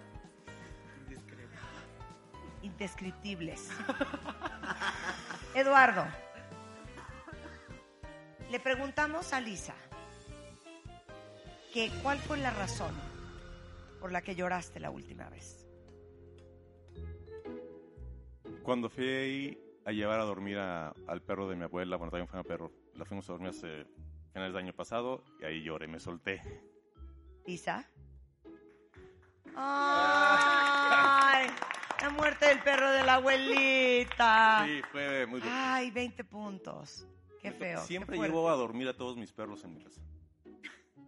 Indescriptibles. Eduardo, le preguntamos a Lisa que cuál fue la razón por la que lloraste la última vez. Cuando fui a llevar a dormir a- al perro de mi abuela, bueno, también fue un perro, la fuimos a dormir hace finales del año pasado y ahí lloré, me solté. Lisa. ¡Ay! La muerte del perro de la abuelita. Sí, fue muy duro. Ay, 20 puntos. Qué feo. Siempre qué llevo a dormir a todos mis perros en mi casa.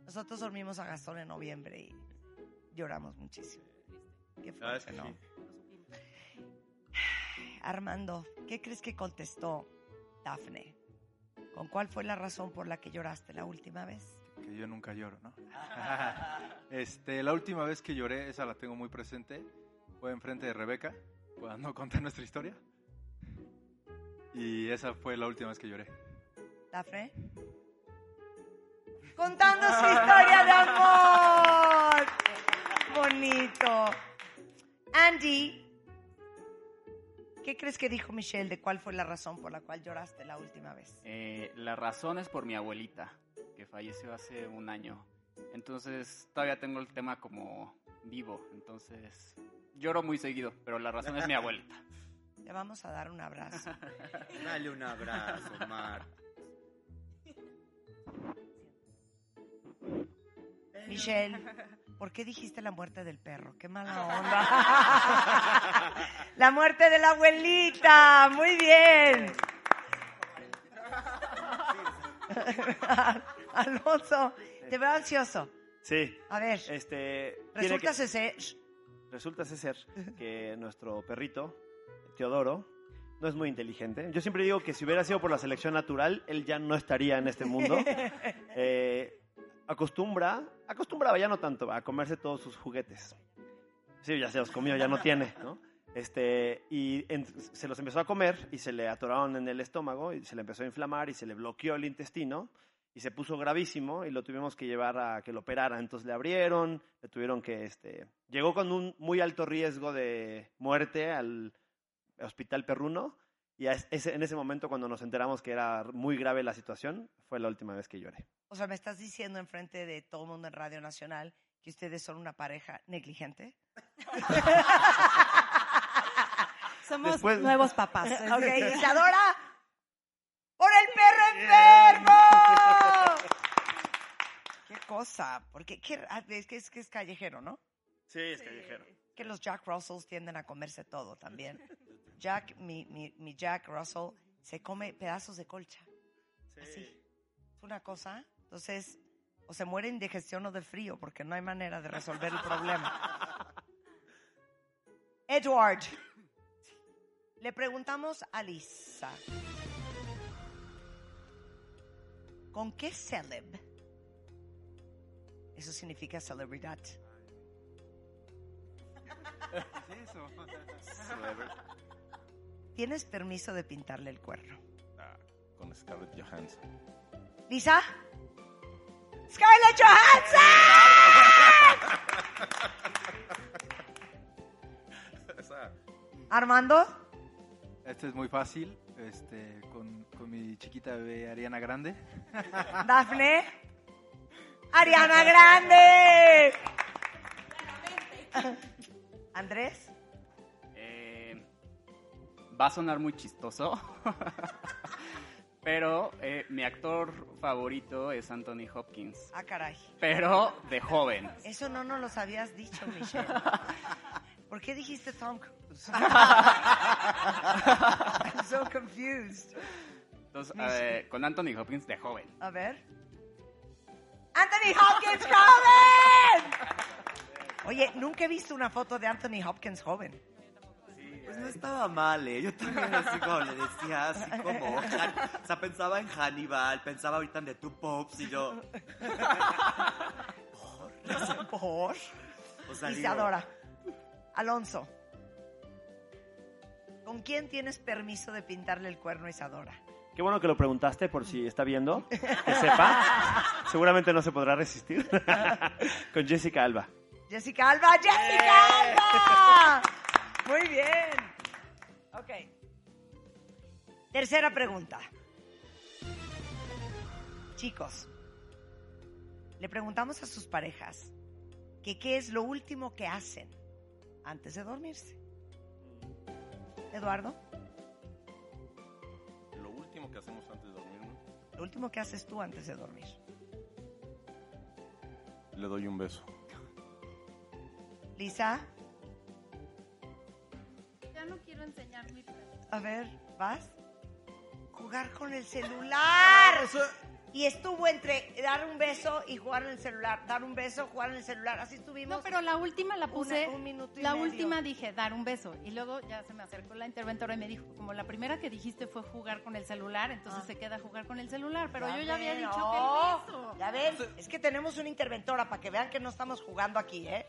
Nosotros dormimos a Gastón en noviembre y lloramos muchísimo. Qué Ah, es fuerte, que ¿no? sí. Armando, ¿qué crees que contestó Dafne? ¿Con cuál fue la razón por la que lloraste la última vez? Que yo nunca lloro, ¿no? este, la última vez que lloré, esa la tengo muy presente, fue enfrente de Rebeca, cuando conté nuestra historia. Y esa fue la última vez que lloré. ¿Dafne? Contando su historia de amor. Bonito. Andy, ¿qué crees que dijo Michelle de cuál fue la razón por la cual lloraste la última vez? Eh, la razón es por mi abuelita, que falleció hace un año. Entonces todavía tengo el tema como vivo. Entonces lloro muy seguido, pero la razón es mi abuelita. Le vamos a dar un abrazo. Dale un abrazo, Mar. Michelle, ¿por qué dijiste la muerte del perro? Qué mala onda. la muerte de la abuelita. Muy bien. Alonso, te veo ansioso. Sí. A ver, Este, resulta que- ser Resulta ser que nuestro perrito, Teodoro, no es muy inteligente. Yo siempre digo que si hubiera sido por la selección natural, él ya no estaría en este mundo. Eh, acostumbra, acostumbraba ya no tanto, a comerse todos sus juguetes. Sí, ya se los comió, ya no tiene. Este, y se los empezó a comer y se le atoraron en el estómago y se le empezó a inflamar y se le bloqueó el intestino y se puso gravísimo y lo tuvimos que llevar a que lo operara. Entonces le abrieron, le tuvieron que, este, llegó con un muy alto riesgo de muerte al hospital perruno Y es- ese- en ese momento, cuando nos enteramos que era muy grave la situación, fue la última vez que lloré. O sea, ¿me estás diciendo enfrente de todo el mundo en Radio Nacional que ustedes son una pareja negligente? Somos Después- nuevos papás. ok, Isadora, ¡por el perro enfermo! ¡Qué cosa! Porque ¿qué- es, que es que es callejero, ¿no? Sí, es callejero. Que los Jack Russells tienden a comerse todo también. Jack, mi, mi, mi Jack Russell, se come pedazos de colcha. Así. Es una cosa. Entonces, o se muere de indigestión o de frío, porque no hay manera de resolver el problema. Edward, le preguntamos a Lisa, ¿con qué celeb? Eso significa celebridad. eso? ¿Tienes permiso de pintarle el cuerno? Ah, con Scarlett Johansson. ¿Lisa? ¡Scarlett Johansson! ¿Armando? Este es muy fácil. Este, con, con mi chiquita bebé Ariana Grande. ¿Dafne? ¡Ariana Grande! ¿Andrés? Va a sonar muy chistoso, pero eh, mi actor favorito es Anthony Hopkins, Ah, caray. pero de joven. Eso no nos los habías dicho, Michelle. ¿Por qué dijiste Tom Cruise? I'm so confused. Entonces, con Anthony Hopkins de joven. A ver. ¡Anthony Hopkins joven! Oye, nunca he visto una foto de Anthony Hopkins joven. Pues no estaba mal, ¿eh? Yo también así como le decía, así como... O sea, pensaba en Hannibal, pensaba ahorita en The Two Popes y yo... ¿Por? O sea, digo, Isadora. Alonso. ¿Con quién tienes permiso de pintarle el cuerno a Isadora? Qué bueno que lo preguntaste por si está viendo, que sepa. Seguramente no se podrá resistir. Con Jessica Alba. Jessica Alba, Jessica Alba. Muy bien. Ok. Tercera pregunta. Chicos, le preguntamos a sus parejas que qué es lo último que hacen antes de dormirse. Eduardo, Lo último que hacemos antes de dormirnos, lo último que haces tú antes de dormir. le doy un beso. Lisa, Ya no quiero enseñar mi a ver, ¿vas? Jugar con el celular. Y estuvo entre dar un beso y jugar en el celular, dar un beso, jugar en el celular. Así estuvimos. No, pero la última la puse. Una- un minuto y la medio. última dije dar un beso. Y luego ya se me acercó la interventora y me dijo, como la primera que dijiste fue jugar con el celular, entonces se queda jugar con el celular. Pero yo ya había dicho no. que el beso. Ya ven, es que tenemos una interventora para que vean que no estamos jugando aquí, ¿eh?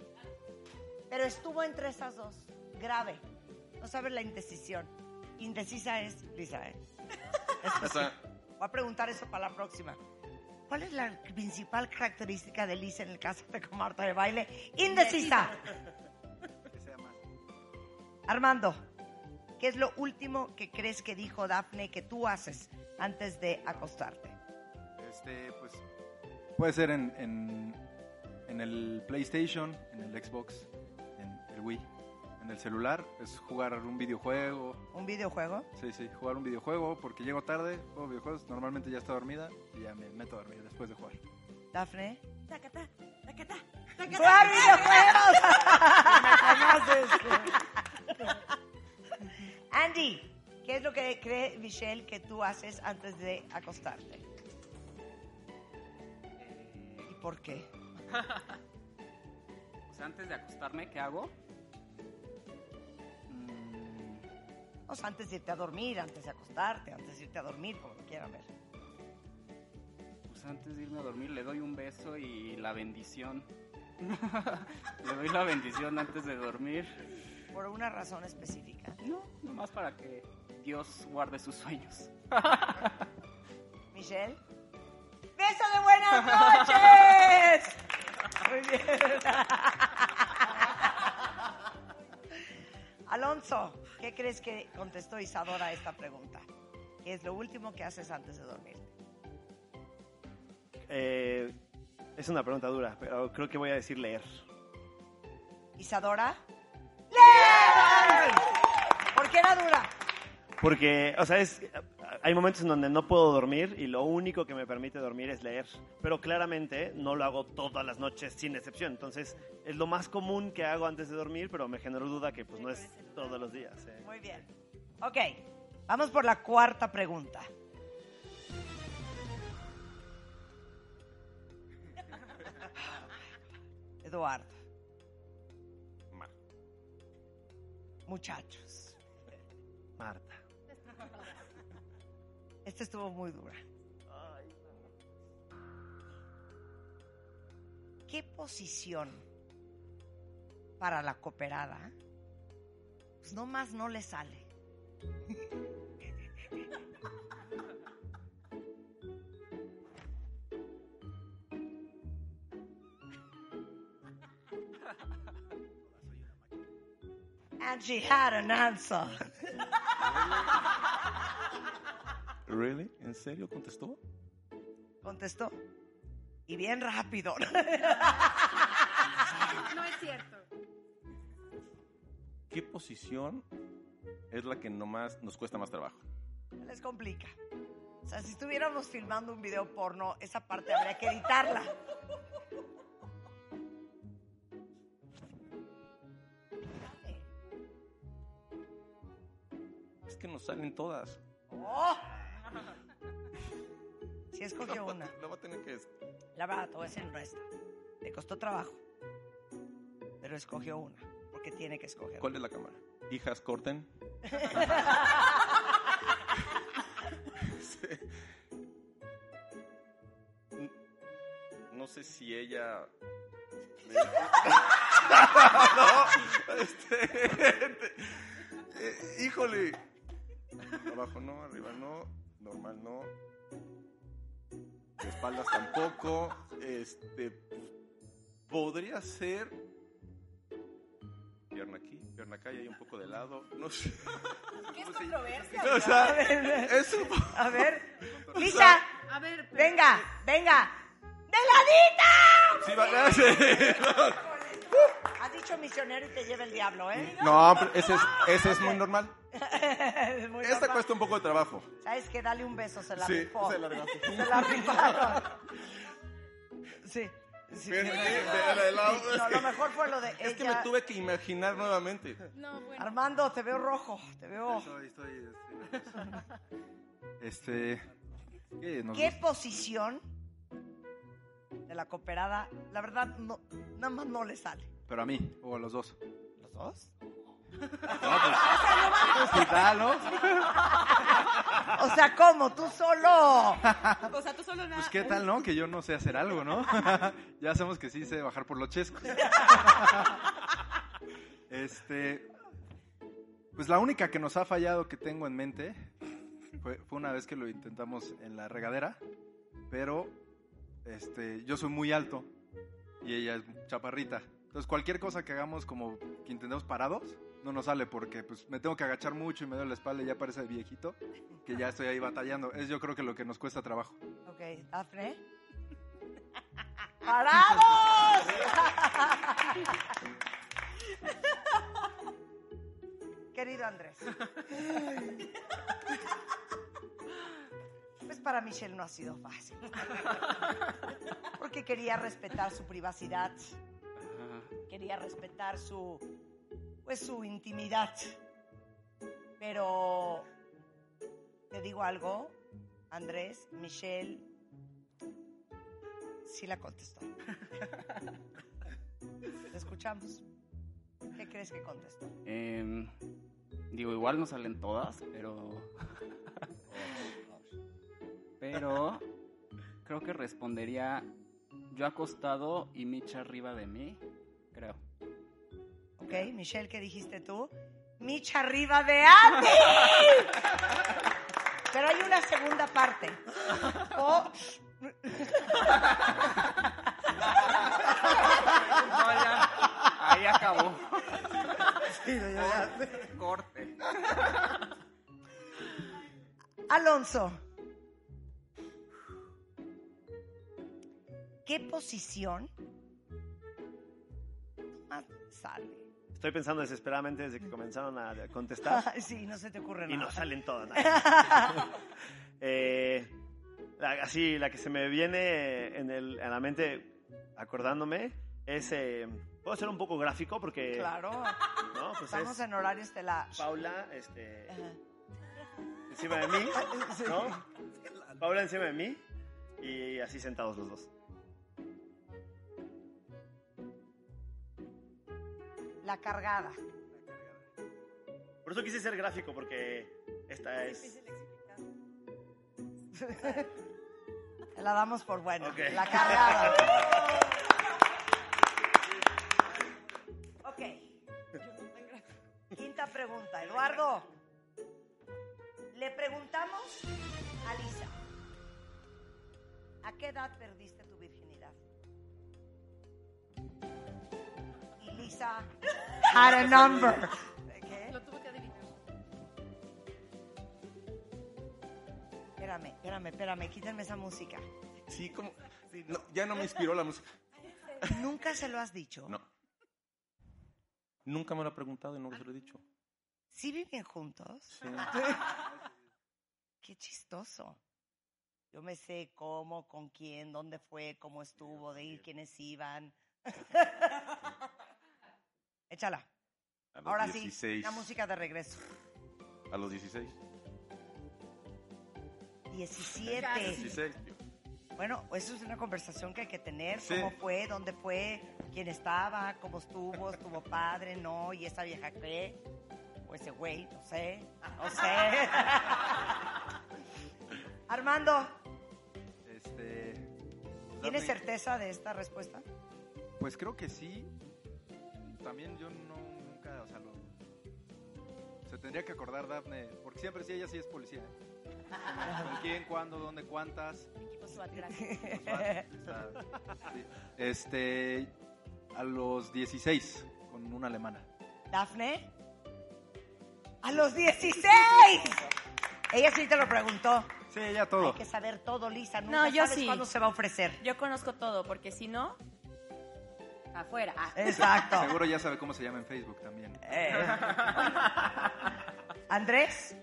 Pero estuvo entre esas dos. Grave. No sabes la indecisión. Indecisa es Lisa, ¿eh? Sí. Voy a preguntar eso para la próxima. ¿Cuál es la principal característica de Lisa en el caso de con Marta de baile? Indecisa. Armando, ¿qué es lo último que crees que dijo Dafne que tú haces antes de acostarte? Este, pues puede ser en, en, en el PlayStation, en el Xbox, en el Wii, en el celular, es jugar un videojuego. ¿Un videojuego? Sí, sí, jugar un videojuego porque llego tarde, juego videojuegos, normalmente ya está dormida y ya me meto a dormir después de jugar. Dafne. Tacata, tacata, ¡Jugar videojuegos! Me conoces. Andy, ¿qué es lo que cree Michelle que tú haces antes de acostarte? ¿Y por qué? O sea, antes de acostarme, ¿qué hago? Sea, antes de irte a dormir, antes de acostarte, antes de irte a dormir, como lo quieran ver. Pues antes de irme a dormir le doy un beso y la bendición. le doy la bendición antes de dormir. Por una razón específica. No, nomás para que Dios guarde sus sueños. Michelle. ¡Beso de buenas noches! Muy bien. Alfonso, ¿qué crees que contestó Isadora a esta pregunta? ¿Qué es lo último que haces antes de dormir? Eh, es una pregunta dura, pero creo que voy a decir leer. Isadora. ¡Leer! ¿Por qué era dura? Porque, o sea, es, hay momentos en donde no puedo dormir y lo único que me permite dormir es leer. Pero claramente no lo hago todas las noches sin excepción. Entonces, es lo más común que hago antes de dormir, pero me generó duda que pues no es todos los días. eh. Muy bien. Ok, vamos por la cuarta pregunta. Eduardo. Muchachos. Marta. Esta estuvo muy dura. ¿Qué posición para la cooperada? Pues nomás no le sale. And she had an answer. ¿Really? ¿En serio contestó? Contestó. Y bien rápido. No es cierto. ¿Qué posición es la que nomás nos cuesta más trabajo? Les complica. O sea, si estuviéramos filmando un video porno, esa parte habría que editarla. Es que nos salen todas. ¡Oh! Si escogió una. Lo va a tener que... La verdad, te voy a decir honesta. Le costó trabajo. Pero escogió una. Porque tiene que escoger. ¿Cuál es la cámara? Hijas, corten. Sí. No sé si ella... no, este... eh, híjole. Abajo no, arriba no, normal no. De espaldas tampoco. Este... Podría ser... Pierna aquí, pierna acá y hay un poco de lado. No sé. ¿Qué es controversia? O sea, A ver, es un A ver. Lisa. A ver, pero- Venga, venga. ¡De ladita! Sí, va- dicho misionero y te lleva el diablo, ¿eh? No, pero ese es, ese es muy normal. Es muy Esta normal. cuesta un poco de trabajo. ¿Sabes qué? Dale un beso, se la Sí, rifó. se la. Se la rifaron. Sí. sí. Pero sí, de- de lado. Sí, No, lo mejor fue lo de Es que ella. me tuve que imaginar nuevamente. No, bueno. Armando, te veo rojo, te veo... Estoy, estoy, este, este, ¿qué? Nos ¿Qué posición de la cooperada, la verdad, no, nada más no le sale? Pero a mí, o a los dos. ¿Los dos? Pues, ¿Qué tal, no? O sea, ¿cómo? ¿Tú solo? O sea, tú solo nada. Pues qué tal, ¿no? Que yo no sé hacer algo, ¿no? ya sabemos que sí sé bajar por los chescos. este, pues la única que nos ha fallado que tengo en mente fue, fue una vez que lo intentamos en la regadera, pero este, yo soy muy alto y ella es chaparrita. Entonces cualquier cosa que hagamos como que intentemos parados, no nos sale porque pues me tengo que agachar mucho y me duele la espalda y ya parece viejito que ya estoy ahí batallando. Es yo creo que lo que nos cuesta trabajo. Ok, Dafne. ¡Parados! Querido Andrés. Pues para Michelle no ha sido fácil. Porque quería respetar su privacidad, quería respetar su pues su intimidad. Pero te digo algo, Andrés, Michelle sí la contestó. Te escuchamos. ¿Qué crees que contestó? Em, digo, igual no salen todas, pero. pero. Creo que respondería yo acostado y Micha arriba de mí. Creo. ¿Ok? Michelle, ¿qué dijiste tú? Micha arriba de Andy. Pero hay una segunda parte. O- No, ya. Ahí acabó. Corte. Alonso. ¿Qué posición sale? Estoy pensando desesperadamente desde que comenzaron a contestar. sí, no se te ocurre Y nada. no salen todas. Eh, la- así, la que se me viene en, el, en la mente acordándome es... eh, Puedo ser un poco gráfico porque... Claro. ¿no? Pues Estamos es en horario estelar. Paula este, encima de mí, ¿no? Paula encima de mí y así sentados los dos. La cargada. Por eso quise ser gráfico porque esta es... Te la damos por buena. La cargada. ok. Quinta pregunta. Eduardo. Le preguntamos a Lisa. ¿A qué edad perdiste Lisa had a number. ¿Qué? Lo tuve que adivinar. Espérame, espérame, espérame. Quítenme esa música. Sí, como. sí, no, ya no me inspiró la música. ¿Nunca se lo has dicho? No. Nunca me lo ha preguntado y nunca se lo he dicho. ¿Sí viven juntos? Sí. Qué chistoso. Yo me sé cómo, con quién, dónde fue, cómo estuvo, de ir, quiénes iban. Échala. A los Ahora 16. sí, la música de regreso. A los 16. 17. 16. tío. Bueno, eso es una conversación que hay que tener. Sí. ¿Cómo fue? ¿Dónde fue? ¿Quién estaba? ¿Cómo estuvo? ¿Estuvo padre? ¿No? ¿Y esa vieja qué? O ese güey, no sé. No sé. Armando, Este, ¿tienes certeza de esta respuesta? Pues creo que sí. También yo no, nunca, o sea, lo... Se tendría que acordar Dafne, porque siempre sí, ella sí es policía. ¿eh? ¿Con quién, cuándo, dónde, cuántas? Equipo SWAT, gracias. Este, a los 16, con una alemana. ¿Dafne? ¡A los 16! Ella sí te lo preguntó. Sí, ella todo. Hay que saber todo, Lisa. Nunca No, yo sabes sí. cuándo se va a ofrecer. Yo conozco todo, porque si no, afuera. Ah. Exacto. Seguro ya sabe cómo se llama en Facebook también. Eh. Andrés,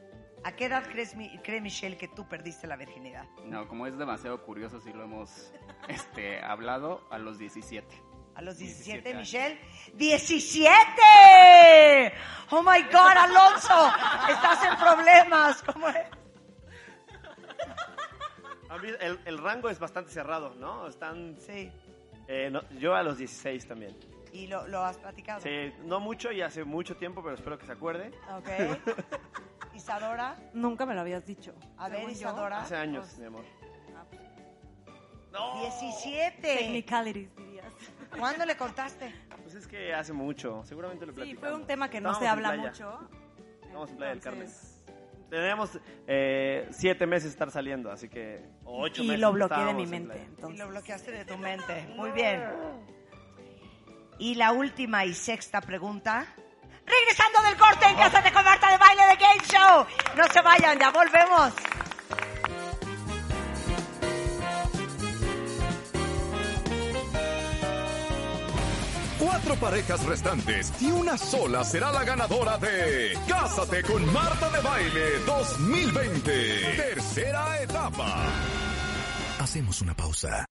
¿a qué edad crees, cree Michelle que tú perdiste la virginidad? No, como es demasiado curioso, sí lo hemos este, hablado a los 17. A los 17, 17 Michelle. ¡17! ¡Oh my God, Alonso! Estás en problemas. ¿Cómo es? A mí el, el rango es bastante cerrado, ¿no? Están... Sí. Eh, no, yo a los 16 también. ¿Y lo, lo has platicado? Sí, no mucho y hace mucho tiempo, pero espero que se acuerde. Ok. Isadora. Nunca me lo habías dicho. A ver, Según yo. Isadora. Hace años, mi amor. 17. Technicalities, dirías. ¿Cuándo le contaste? Pues es que hace mucho, seguramente lo Sí, platicamos. fue un tema que no Estábamos se habla mucho. Estábamos en Playa del Carmen. Teníamos eh, siete meses de estar saliendo, así que... ocho Y meses lo que bloqueé de mi en mente. playa. Y lo bloqueaste de tu mente. Muy bien. Y la última y sexta pregunta. Regresando del corte en casa de con Marta de Baile de Game Show. No se vayan, ya volvemos. Cuatro parejas restantes y una sola será la ganadora de Cásate con Marta de Baile 2020. Tercera etapa. Hacemos una pausa.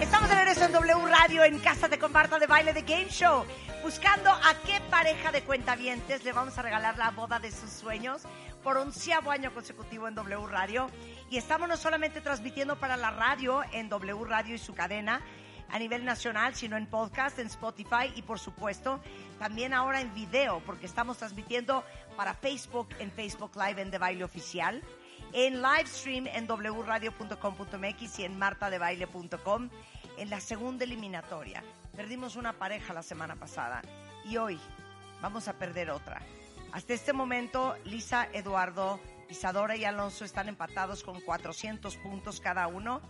Estamos en W Radio en Casa de Comparta de Baile de Game Show. Buscando a qué pareja de cuentavientes le vamos a regalar la boda de sus sueños por onceavo año consecutivo en W Radio. Y estamos no solamente transmitiendo para la radio en W Radio y su cadena a nivel nacional, sino en podcast, en Spotify y por supuesto también ahora en video, porque estamos transmitiendo para Facebook en Facebook Live en De Baile Oficial en live stream en wradio.com.mx y en martadebaile.com en la segunda eliminatoria. Perdimos una pareja la semana pasada y hoy vamos a perder otra. Hasta este momento, Lisa, Eduardo, Isadora y Alonso están empatados con 400 puntos cada uno.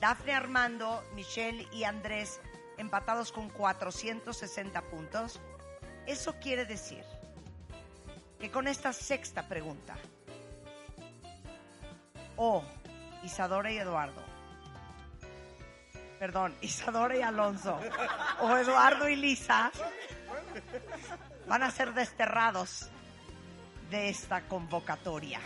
Dafne Armando, Michelle y Andrés empatados con 460 puntos. Eso quiere decir que con esta sexta pregunta, o Isadora y Eduardo, perdón, Isadora y Alonso, o Eduardo y Lisa, van a ser desterrados de esta convocatoria.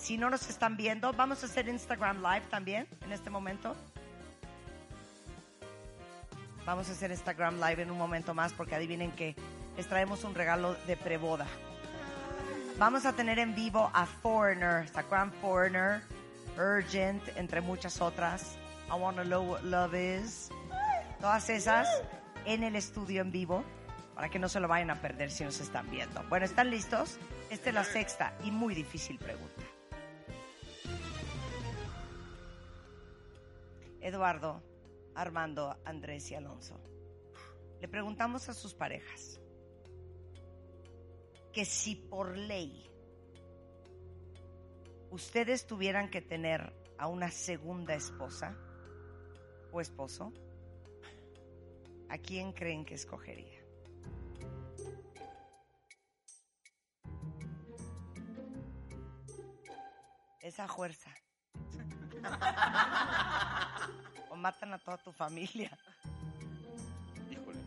Si no nos están viendo, vamos a hacer Instagram Live también en este momento. Vamos a hacer Instagram Live en un momento más porque adivinen que les traemos un regalo de preboda. Vamos a tener en vivo a Foreigner, Instagram Foreigner, Urgent, entre muchas otras. I Wanna Know What Love Is. Todas esas en el estudio en vivo para que no se lo vayan a perder si nos están viendo. Bueno, ¿están listos? Esta es la sexta y muy difícil pregunta. Eduardo, Armando, Andrés y Alonso. Le preguntamos a sus parejas que si por ley ustedes tuvieran que tener a una segunda esposa o esposo, ¿a quién creen que escogería? Esa fuerza. O matan a toda tu familia. Híjole.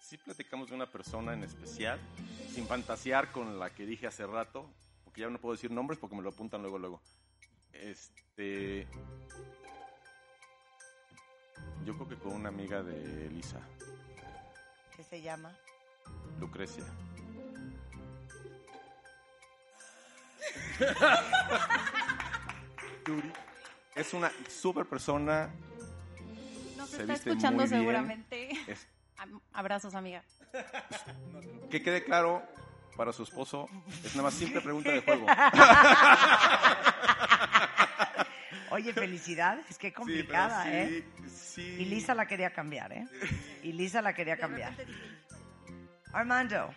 Sí platicamos de una persona en especial, sin fantasear con la que dije hace rato, porque ya no puedo decir nombres porque me lo apuntan luego, luego. Este... Yo creo que con una amiga de Elisa, ¿Qué se llama? Lucrecia. Yuri es una super persona. Nos se está escuchando seguramente. Es- Am- Abrazos, amiga. que quede claro para su esposo, es una más simple pregunta de juego. Oye, felicidades, qué complicada, sí, ¿eh? sí. Y Lisa la quería cambiar, ¿eh? Y Lisa la quería cambiar. Armando,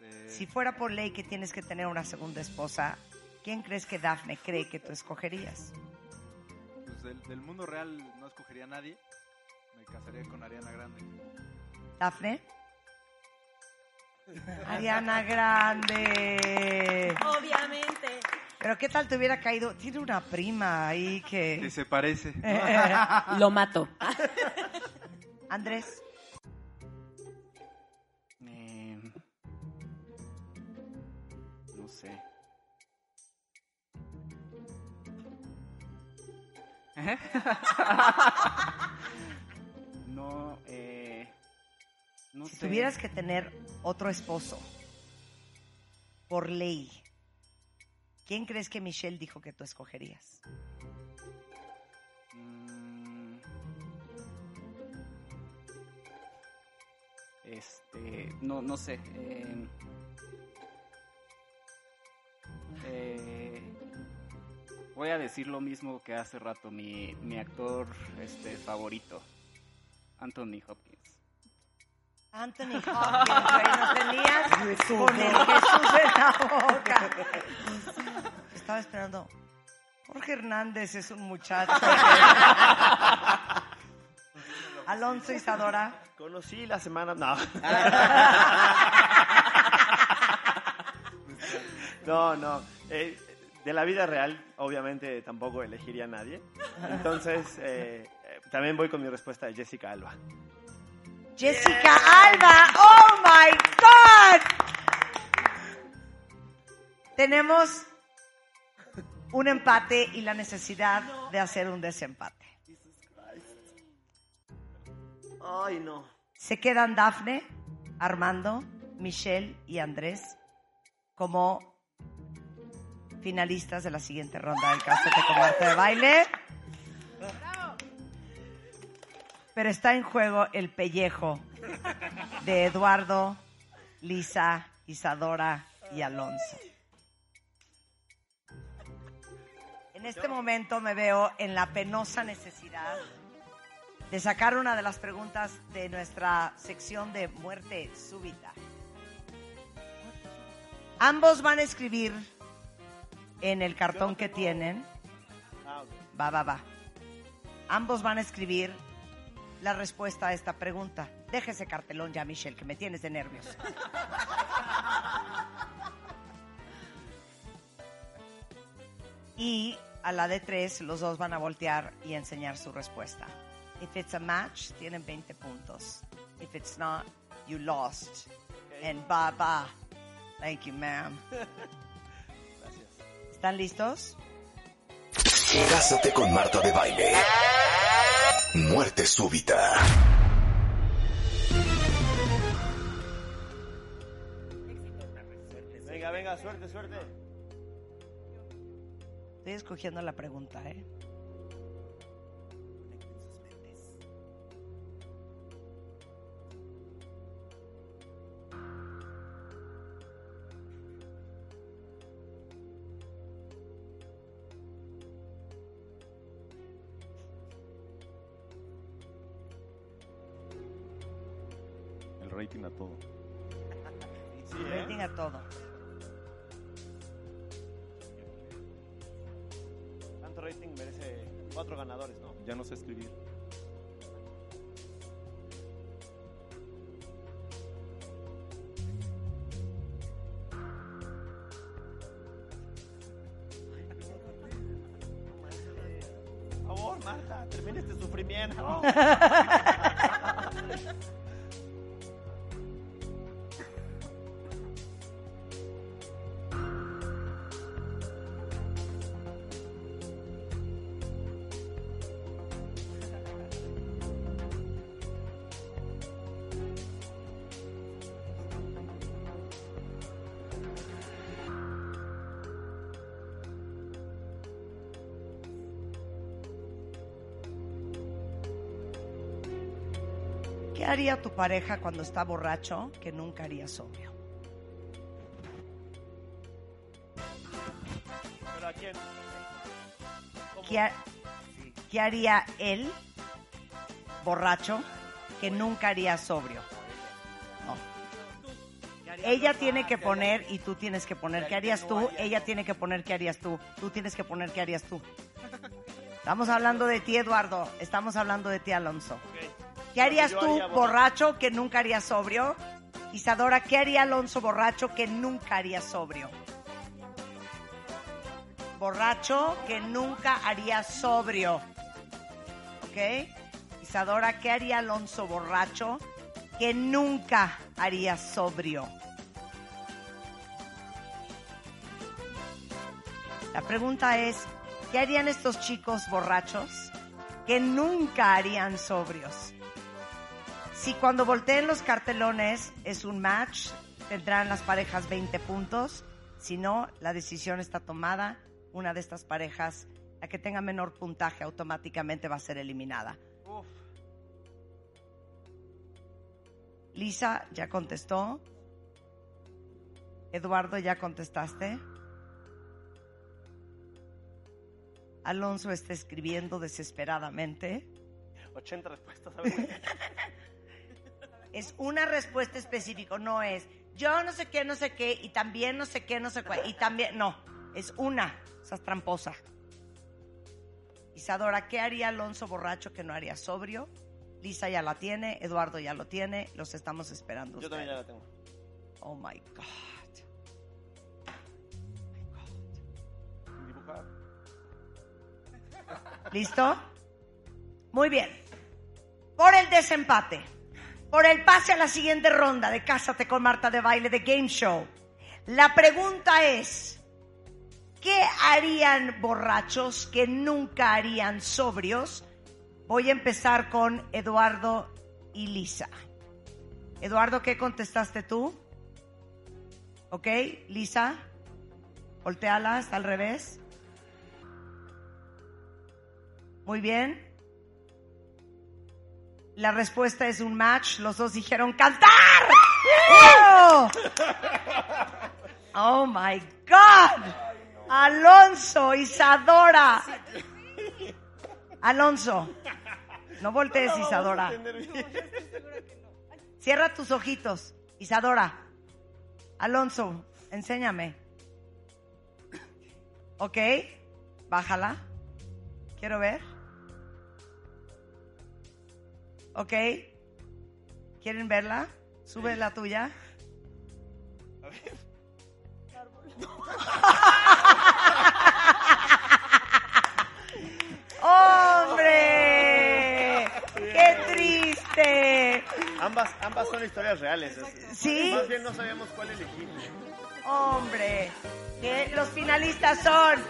Este, si fuera por ley que tienes que tener una segunda esposa, ¿quién crees que Dafne cree que tú escogerías? pues del, del mundo real no escogería a nadie. Me casaría con Ariana Grande. ¿Dafne? Ariana Grande. Obviamente. Pero ¿qué tal te hubiera caído? Tiene una prima ahí Que que... se parece. Lo mato. Andrés, no, eh, no si sé. tuvieras que tener otro esposo por ley, ¿quién crees que Michelle dijo que tú escogerías? Mm. Este, no, no sé. eh, eh, voy a decir lo mismo que hace rato, mi, mi actor este, favorito, Anthony Hopkins. Anthony Hopkins, güey, no tenías con el Jesús en la boca. Estaba esperando. Jorge Hernández es un muchacho. Alonso Isadora. Conocí la semana. No. No, no. Eh, de la vida real, obviamente tampoco elegiría a nadie. Entonces, eh, eh, también voy con mi respuesta de Jessica Alba. Jessica Alba. Oh my God. Tenemos un empate y la necesidad de hacer un desempate. Ay, no. Se quedan Dafne, Armando, Michelle y Andrés como finalistas de la siguiente ronda del Cásate con Marta de Baile. Pero está en juego el pellejo de Eduardo, Lisa, Isadora y Alonso. En este momento me veo en la penosa necesidad de sacar una de las preguntas de nuestra sección de muerte súbita. Ambos van a escribir en el cartón que tienen. Ah. Va, va, va. Ambos van a escribir la respuesta a esta pregunta. Deja ese cartelón ya, Michelle, que me tienes de nervios. Y a la de tres, los dos van a voltear y enseñar su respuesta. If it's a match, tienen 20 puntos. If it's not, you lost. And bye bye. Thank you, ma'am. ¿Están listos? Cásate con Marta de Baile. Muerte súbita. Venga, venga, suerte, suerte. Estoy escogiendo la pregunta, ¿eh? Termina este sufrimiento. haría tu pareja cuando está borracho que nunca haría sobrio? ¿Pero a quién? ¿Cómo? ¿Qué, ha- qué haría él, borracho, que nunca haría sobrio? Ella tiene que poner y tú tienes que poner qué harías tú. Ella tiene que poner qué harías tú. Tú tienes que poner qué harías tú. Estamos hablando de ti, Eduardo. Estamos hablando de ti, Alonso. ¿Qué harías tú, haría borracho, que nunca haría sobrio? Isadora, ¿qué haría Alonso borracho que nunca haría sobrio? Borracho que nunca haría sobrio. ¿Ok? Isadora, ¿qué haría Alonso borracho que nunca haría sobrio? La pregunta es, ¿qué harían estos chicos borrachos que nunca harían sobrios? Si cuando volteen los cartelones es un match, tendrán las parejas 20 puntos. Si no, la decisión está tomada. Una de estas parejas, la que tenga menor puntaje, automáticamente va a ser eliminada. Uf. Lisa ya contestó. Eduardo, ya contestaste. Alonso está escribiendo desesperadamente. 80 respuestas. Es una respuesta específica, no es yo no sé qué, no sé qué, y también no sé qué, no sé cuál, y también, no, es una, esa es tramposa. Isadora, ¿qué haría Alonso borracho que no haría sobrio? Lisa ya la tiene, Eduardo ya lo tiene, los estamos esperando. Yo también ya la tengo. Oh my God. Dibujar. ¿Listo? Muy bien. Por el desempate, por el pase a la siguiente ronda de Cásate con Marta de Baile de Game Show, la pregunta es, ¿qué harían borrachos que nunca harían sobrios? Voy a empezar con Eduardo y Lisa. Eduardo, ¿qué contestaste tú? ¿Ok? Lisa, volteala, está al revés. Muy bien. La respuesta es un match. Los dos dijeron cantar. ¡Oh! Oh my God. Alonso, Isadora. Alonso, no voltees, Isadora. Cierra tus ojitos, Isadora. Alonso, enséñame. ¿Ok? Bájala. Quiero ver. ¿Ok? ¿Quieren verla? Sube la tuya. ¡Hombre! ¡Qué triste! Ambas, ambas son historias reales. es- ¿Sí? Más bien no sabíamos cuál elegir. Hombre, que los finalistas son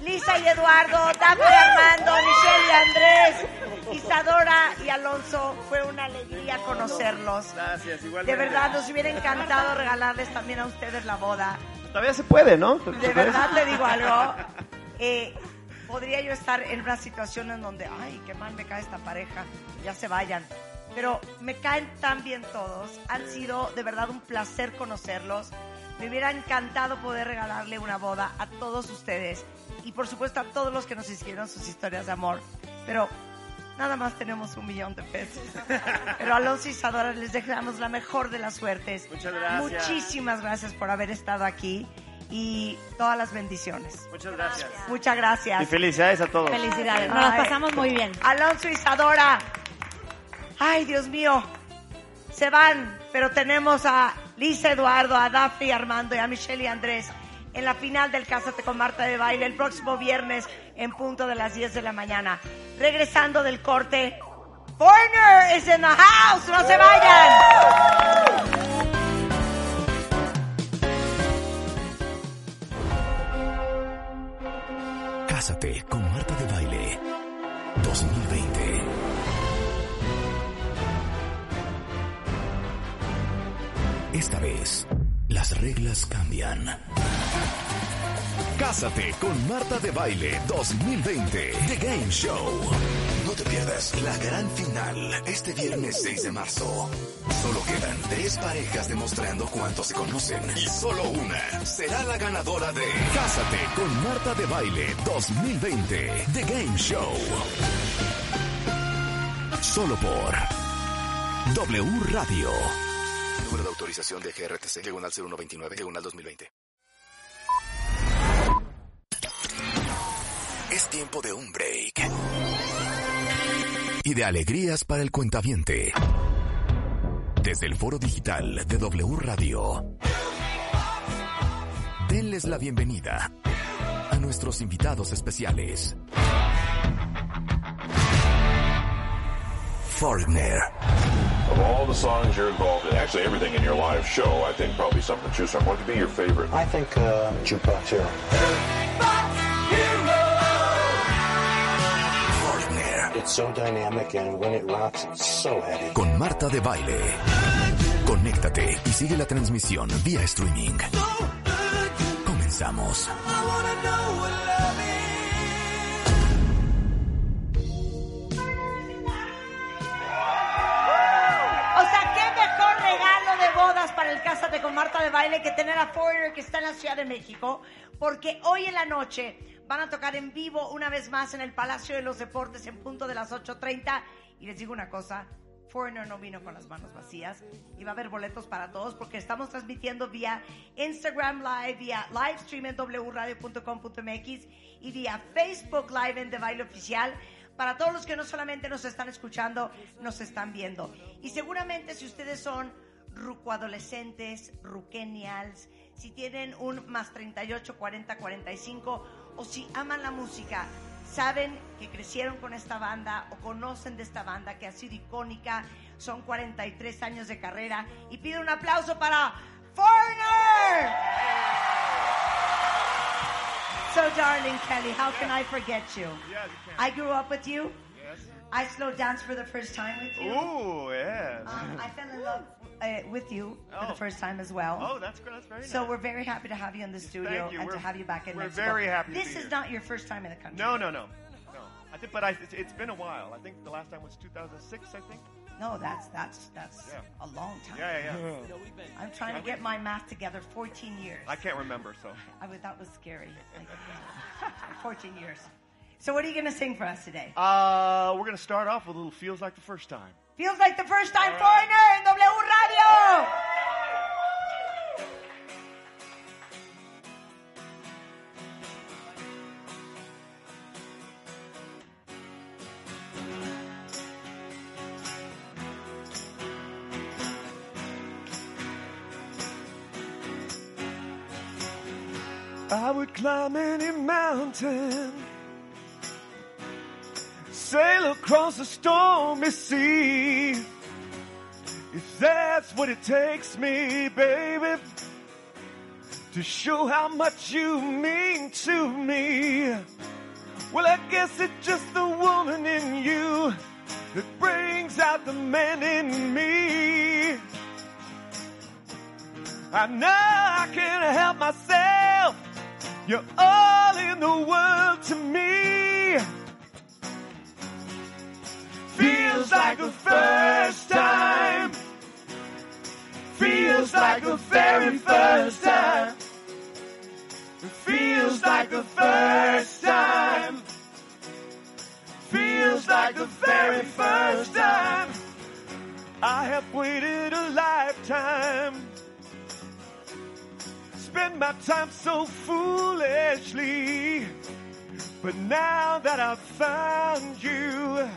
Lisa y Eduardo, Dafne y Armando, Michelle y Andrés, Isadora y Alonso. Fue una alegría conocerlos. Gracias, igual. De verdad, nos hubiera encantado regalarles también a ustedes la boda. Todavía se puede, ¿no? De verdad te digo algo. eh, podría yo estar en una situación en donde, ay, qué mal me cae esta pareja, ya se vayan. Pero me caen tan bien todos. Han sido de verdad un placer conocerlos. Me hubiera encantado poder regalarle una boda a todos ustedes. Y por supuesto a todos los que nos hicieron sus historias de amor. Pero nada más tenemos un millón de pesos. Pero Alonso y Isadora les dejamos la mejor de las suertes. Muchas gracias. Muchísimas gracias por haber estado aquí y todas las bendiciones. Muchas gracias. Muchas gracias. Y felicidades a todos. Felicidades, nos las pasamos muy bien. Alonso y Isadora. Ay, Dios mío. Se van, pero tenemos a Lisa Eduardo, a Daphne Armando y a Michelle y Andrés en la final del Cásate con Marta de Baile el próximo viernes en punto de las 10 de la mañana. Regresando del corte, Foreigner is in the house. No se vayan. Cásate con Marta de Baile 2020. Esta vez, las reglas cambian. Cásate con Marta de Baile 2020. The Game Show. No te pierdas la gran final este viernes 6 de marzo. Solo quedan tres parejas demostrando cuánto se conocen y solo una será la ganadora de Cásate con Marta de Baile 2020. The Game Show. Solo por W Radio. Autorización de GRTC, diagonal 0129, diagonal 2020. Es tiempo de un break. Y de alegrías para el cuentaviente. Desde el foro digital de W Radio. Denles la bienvenida a nuestros invitados especiales. Foreigner. Of all the songs you're involved in, actually everything in your live show, I think probably something to choose from. What would be your favorite? I think uh, Jukebox Hero. It's so dynamic and when it rocks, it's so heavy. Con Marta de Baile. Conéctate y sigue la transmisión vía streaming. Comenzamos. Cásate con Marta de Baile que tener a Foreigner que está en la Ciudad de México, porque hoy en la noche van a tocar en vivo una vez más en el Palacio de los Deportes en punto de las 8.30. Y les digo una cosa, Foreigner no vino con las manos vacías y va a haber boletos para todos porque estamos transmitiendo vía Instagram Live, vía livestream en wradio.com.mx y vía Facebook Live en De Baile Oficial para todos los que no solamente nos están escuchando, nos están viendo. Y seguramente si ustedes son rucoadolescentes, ruquenials, si tienen un más 38, 40, 45 o si aman la música, saben que crecieron con esta banda o conocen de esta banda que ha sido icónica, son 43 años de carrera y pido un aplauso para Foreigner. So darling Kelly, how can I forget you? I grew up with you. I slow danced for the first time with you. Ooh, yes. Um, I fell in love uh, with you for the Oh. first time as well. Oh, that's great. That's very So we're very happy to have you in the studio you. and to We're- have you back in we're Mexico. very happy to This be is here. not your first time in the country. No, no, no. No. I think, but I, it's, it's been a while. I think the last time was 2006, I think. No, that's that's that's Yeah. a long time. Yeah, yeah, yeah. I'm trying to get my math together. 14 years. I can't remember, so. I would, that was scary. Like, 14 years. So what are you going to sing for us today? Uh, we're going to start off with a little Feels Like the First Time. Feels like the first time foreigner en W Radio. I would climb any mountain sail across the stormy sea. If that's what it takes me, baby, to show how much you mean to me. Well, I guess it's just the woman in you that brings out the man in me. I know I can't help myself. You're all in the world to me. Feels like the first time. Feels like the very first time. Feels like the first time. Feels like the very first time. I have waited a lifetime. Spend my time so foolishly. But now that I've found you,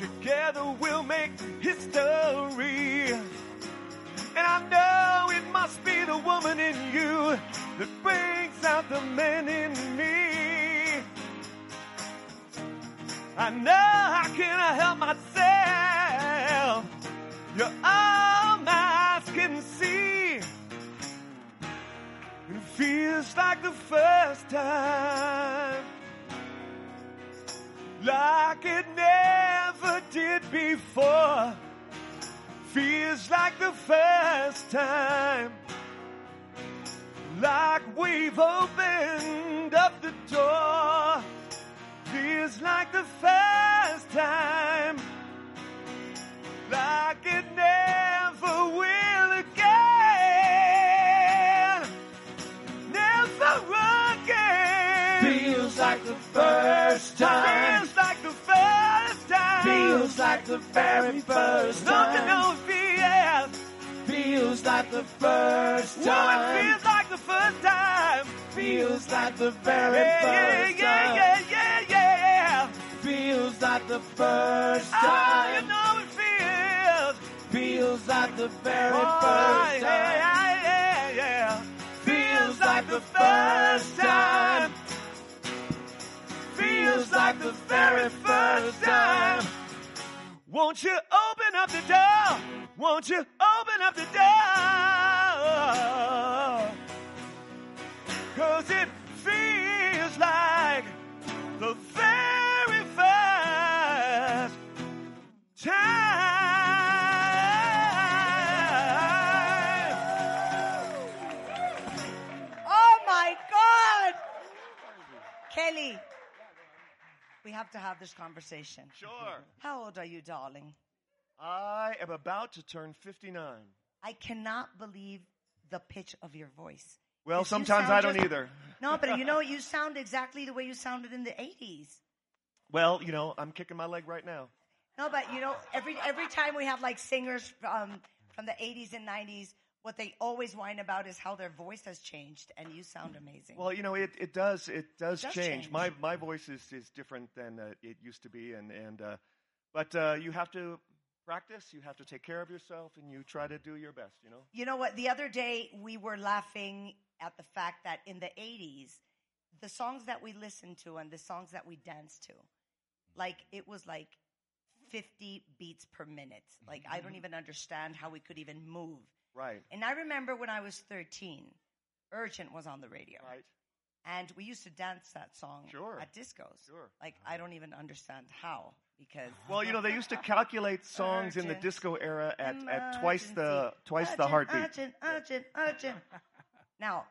together we'll make history. And I know it must be the woman in you that brings out the man in me. I know I can't help myself. You're all my eyes can see. It feels like the first time. Like it never did before. Feels like the first time. Like we've opened up the door. Feels like the first time. Like it never will again. Like the first time. Feels like the first time. Feels like the very first time. know it feels? Feels like the first time. feels like the first time. Feels like the very Yeah, first yeah, time. yeah, yeah, yeah, yeah. Feels like the first Oh, you know it feels. Feels like the very Oh, first yeah, time. yeah, yeah, yeah. Feels like the first time. Feels like the very first time. Won't you open up the door? Won't you open up the door? Cause it feels like the very first time. Oh my God! Kelly, we have to have this conversation. Sure. How old are you, darling? I am about to turn 59. I cannot believe the pitch of your voice. Well, sometimes I don't just- either. No, but you know, you sound exactly the way you sounded in the 80s. Well, you know, I'm kicking my leg right now. No, but you know, every every time we have like singers um, from the 80s and 90s, what they always whine about is how their voice has changed, and you sound amazing. Well, you know, it, it does it does, It does change. change. My my voice is, is different than uh, it used to be, and and uh, but uh, you have to practice. You have to take care of yourself, and you try to do your best. You know. You know what? The other day we were laughing at the fact that in the 80s, the songs that we listened to and the songs that we danced to, like it was like 50 beats per minute. Like I don't even understand how we could even move. Right. And I remember when I was 13, Urgent was on the radio. Right. And we used to dance that song Sure. at discos. Sure. Like I don't even understand how because Well, you know, they used to calculate songs in the disco era at, at twice the Emergency. twice the heartbeat. Urgent, urgent, urgent. now,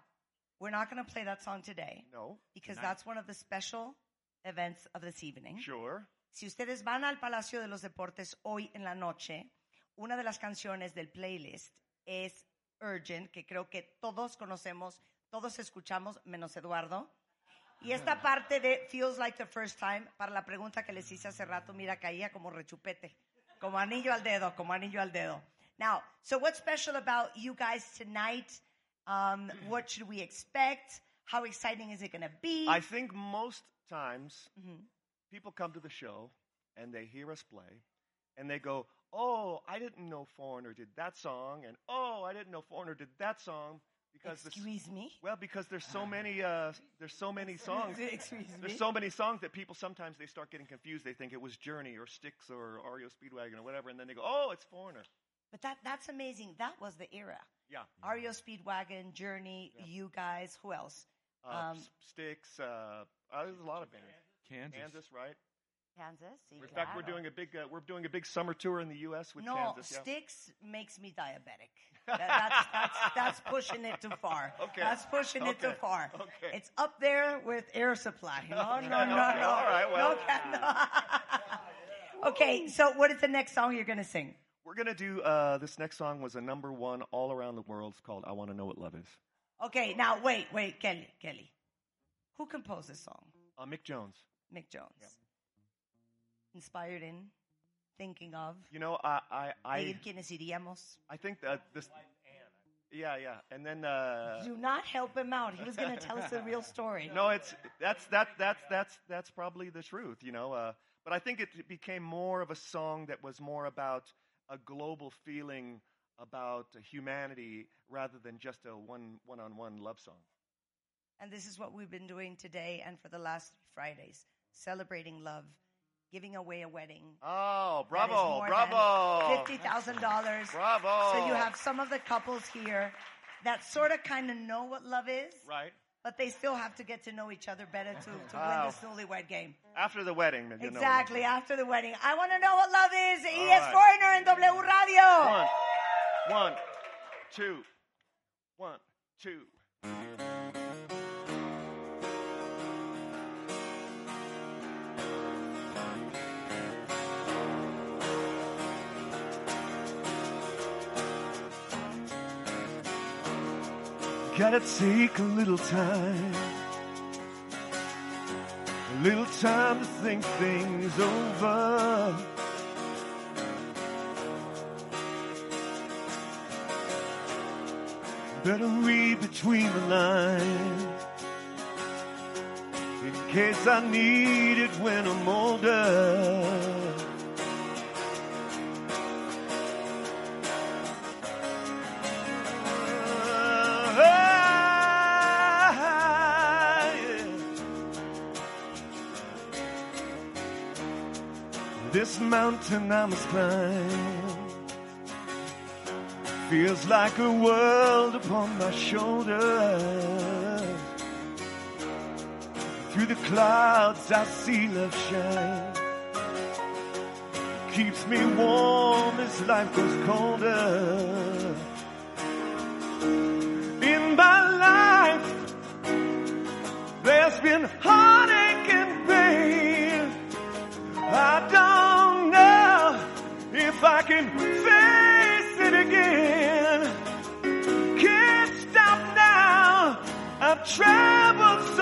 we're not going to play that song today. No. Because Nice. that's one of the special events of this evening. Sure. Si ustedes van al Palacio de los Deportes hoy en la noche, una de las canciones del playlist es Urgent, que creo que todos conocemos, todos escuchamos, menos Eduardo. Y esta parte de Feels Like the First Time, para la pregunta que les hice hace rato, mira, caía como rechupete, como anillo al dedo, como anillo al dedo. Now, so what's special about you guys tonight? Um, what should we expect? How exciting is it going to be? I think most times Mhm. people come to the show and they hear us play and they go, "Oh, I didn't know Foreigner did that song," and "Oh, I didn't know Foreigner did that song." Because the Excuse me? Well, because there's so many, uh, there's so many songs. Excuse There's so many songs that people sometimes they start getting confused. They think it was Journey or Styx or REO Speedwagon or whatever, and then they go, "Oh, it's Foreigner." But that that's amazing. That was the era. Yeah. REO Speedwagon, Journey, you guys, who else? Uh, Um, Styx. Uh, uh, there's a lot of bands. Kansas. Kansas, right? Kansas. In fact, we're doing a big, uh, we're doing a big summer tour in the U.S. with no, Kansas. Yeah. Styx makes me diabetic. That- that's, that's, that's pushing it too far. Okay. That's pushing it too far. Okay. It's up there with air supply. No, no, Okay, no, no. okay, all right, well. No, no. okay, so what is the next song you're going to sing? We're gonna do. Uh, this next song was a number one all around the world. It's called "I Want to Know What Love Is." Okay, now wait, wait, Kelly, Kelly. Who composed this song? Uh, Mick Jones. Mick Jones. Inspired in, thinking of. You know, I, I, I, ir quienes iríamos. I think that this. Yeah, yeah, and then. Uh, Do not help him out. He was going to tell us the real story. No, it's that's that that's that's that's probably the truth, you know. Uh, but I think it became more of a song that was more about a global feeling about humanity rather than just a one one on one love song. And this is what we've been doing today and for the last Fridays, celebrating love, giving away a wedding. Oh, bravo, bravo. Fifty thousand dollars. Bravo. So you have some of the couples here that sort of kind of know what love is, Right. but they still have to get to know each other better to, to Wow. win the newlywed game. After the wedding, maybe you know. exactly after the wedding. I want to know what love is. All ES right. Foreigner in W Radio. One, one, two, one, two. Gotta take a little time, a little time to think things over. Better read between the lines in case I need it when I'm older. Mountain I must climb feels like a world upon my shoulders. Through the clouds I see love shine. Keeps me warm as life grows colder. In my life, there's been heartache face it again. Can't stop now. I've traveled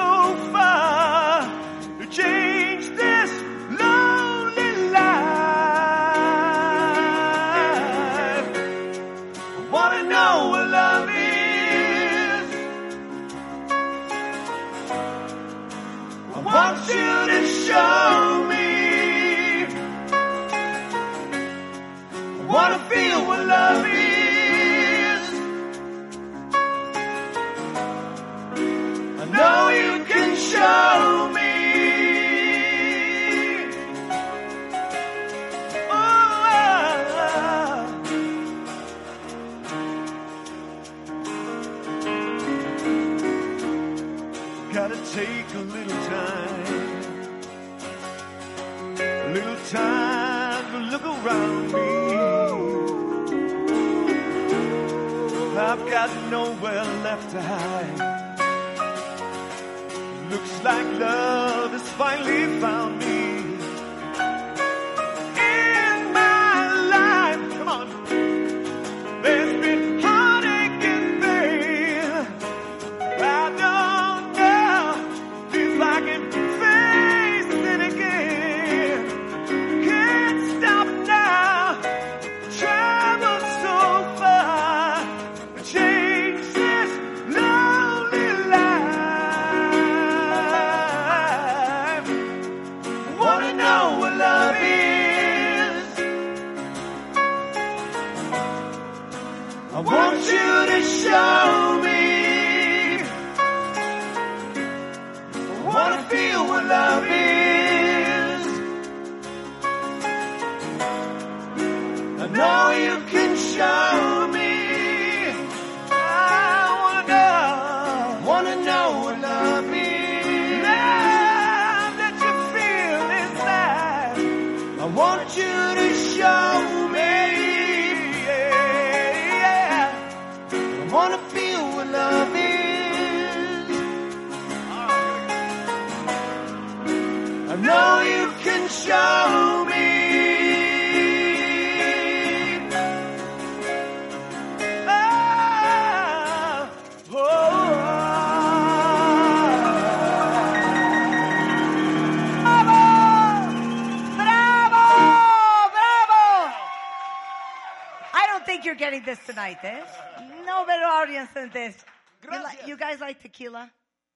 time to look around me. I've got nowhere left to hide. Looks like love has finally found me. Tonight, eh? No better audience than this. You, li- you guys like tequila?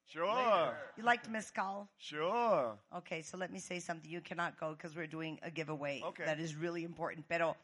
Sure. You liked mezcal? Sure. Okay, so let me say something. You cannot go because we're doing a giveaway Okay. that is really important. Pero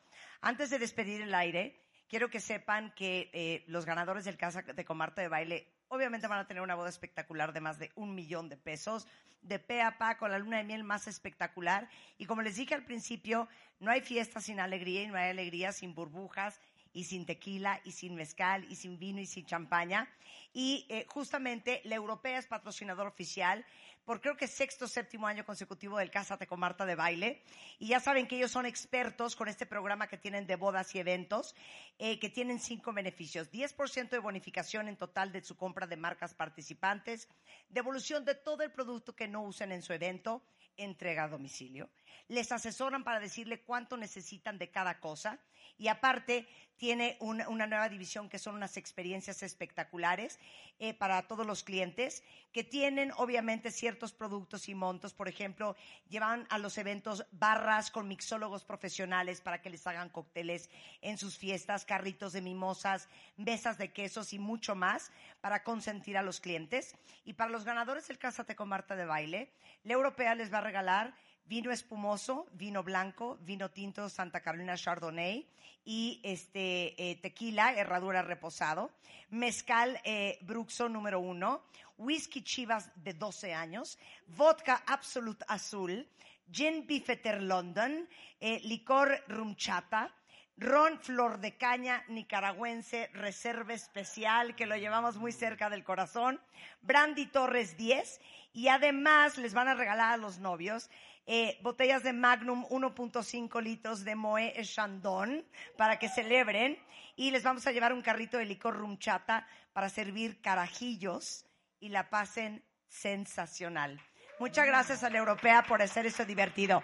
antes de despedir el aire, quiero que sepan que eh, los ganadores del Casa de Comarta de Baile obviamente van a tener una boda espectacular de más de un millón de pesos, de pe a pa con la luna de miel más espectacular. Y como les dije al principio, no hay fiesta sin alegría y no hay alegría sin burbujas y sin tequila y sin mezcal y sin vino y sin champaña. Y eh, justamente la europea es patrocinador oficial por creo que sexto séptimo año consecutivo del Cásate con Marta de Baile. Y ya saben que ellos son expertos con este programa que tienen de bodas y eventos, eh, que tienen cinco beneficios. 10% de bonificación en total de su compra de marcas participantes, devolución de todo el producto que no usen en su evento, entrega a domicilio. Les asesoran para decirle cuánto necesitan de cada cosa. Y aparte, tiene una, nueva división que son unas experiencias espectaculares eh, para todos los clientes que tienen obviamente ciertos productos y montos. Por ejemplo, llevan a los eventos barras con mixólogos profesionales para que les hagan cócteles en sus fiestas, carritos de mimosas, mesas de quesos y mucho más para consentir a los clientes. Y para los ganadores del Cásate con Marta de Baile, la europea les va a regalar vino espumoso, vino blanco, vino tinto Santa Carolina Chardonnay y este eh, tequila, herradura reposado, mezcal eh, Bruxo número uno, whisky Chivas de 12 años, vodka Absolute Azul, gin Bifeter London, eh, licor rumchata, ron flor de caña nicaragüense reserva especial que lo llevamos muy cerca del corazón, brandy Torres 10 y además les van a regalar a los novios eh, botellas de Magnum 1.5 litros de Moe Chandon para que celebren y les vamos a llevar un carrito de licor rumchata para servir carajillos y la pasen sensacional. Muchas gracias a la europea por hacer eso divertido.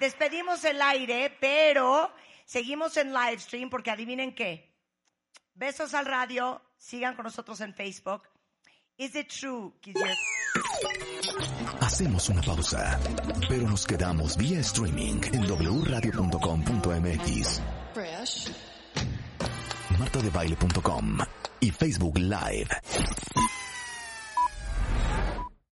Despedimos el aire, pero seguimos en live stream porque adivinen qué. Besos al radio, sigan con nosotros en Facebook. Is it true? Hacemos una pausa, pero nos quedamos vía streaming en wradio.com.mx, Fresh. martadebaile.com y Facebook Live.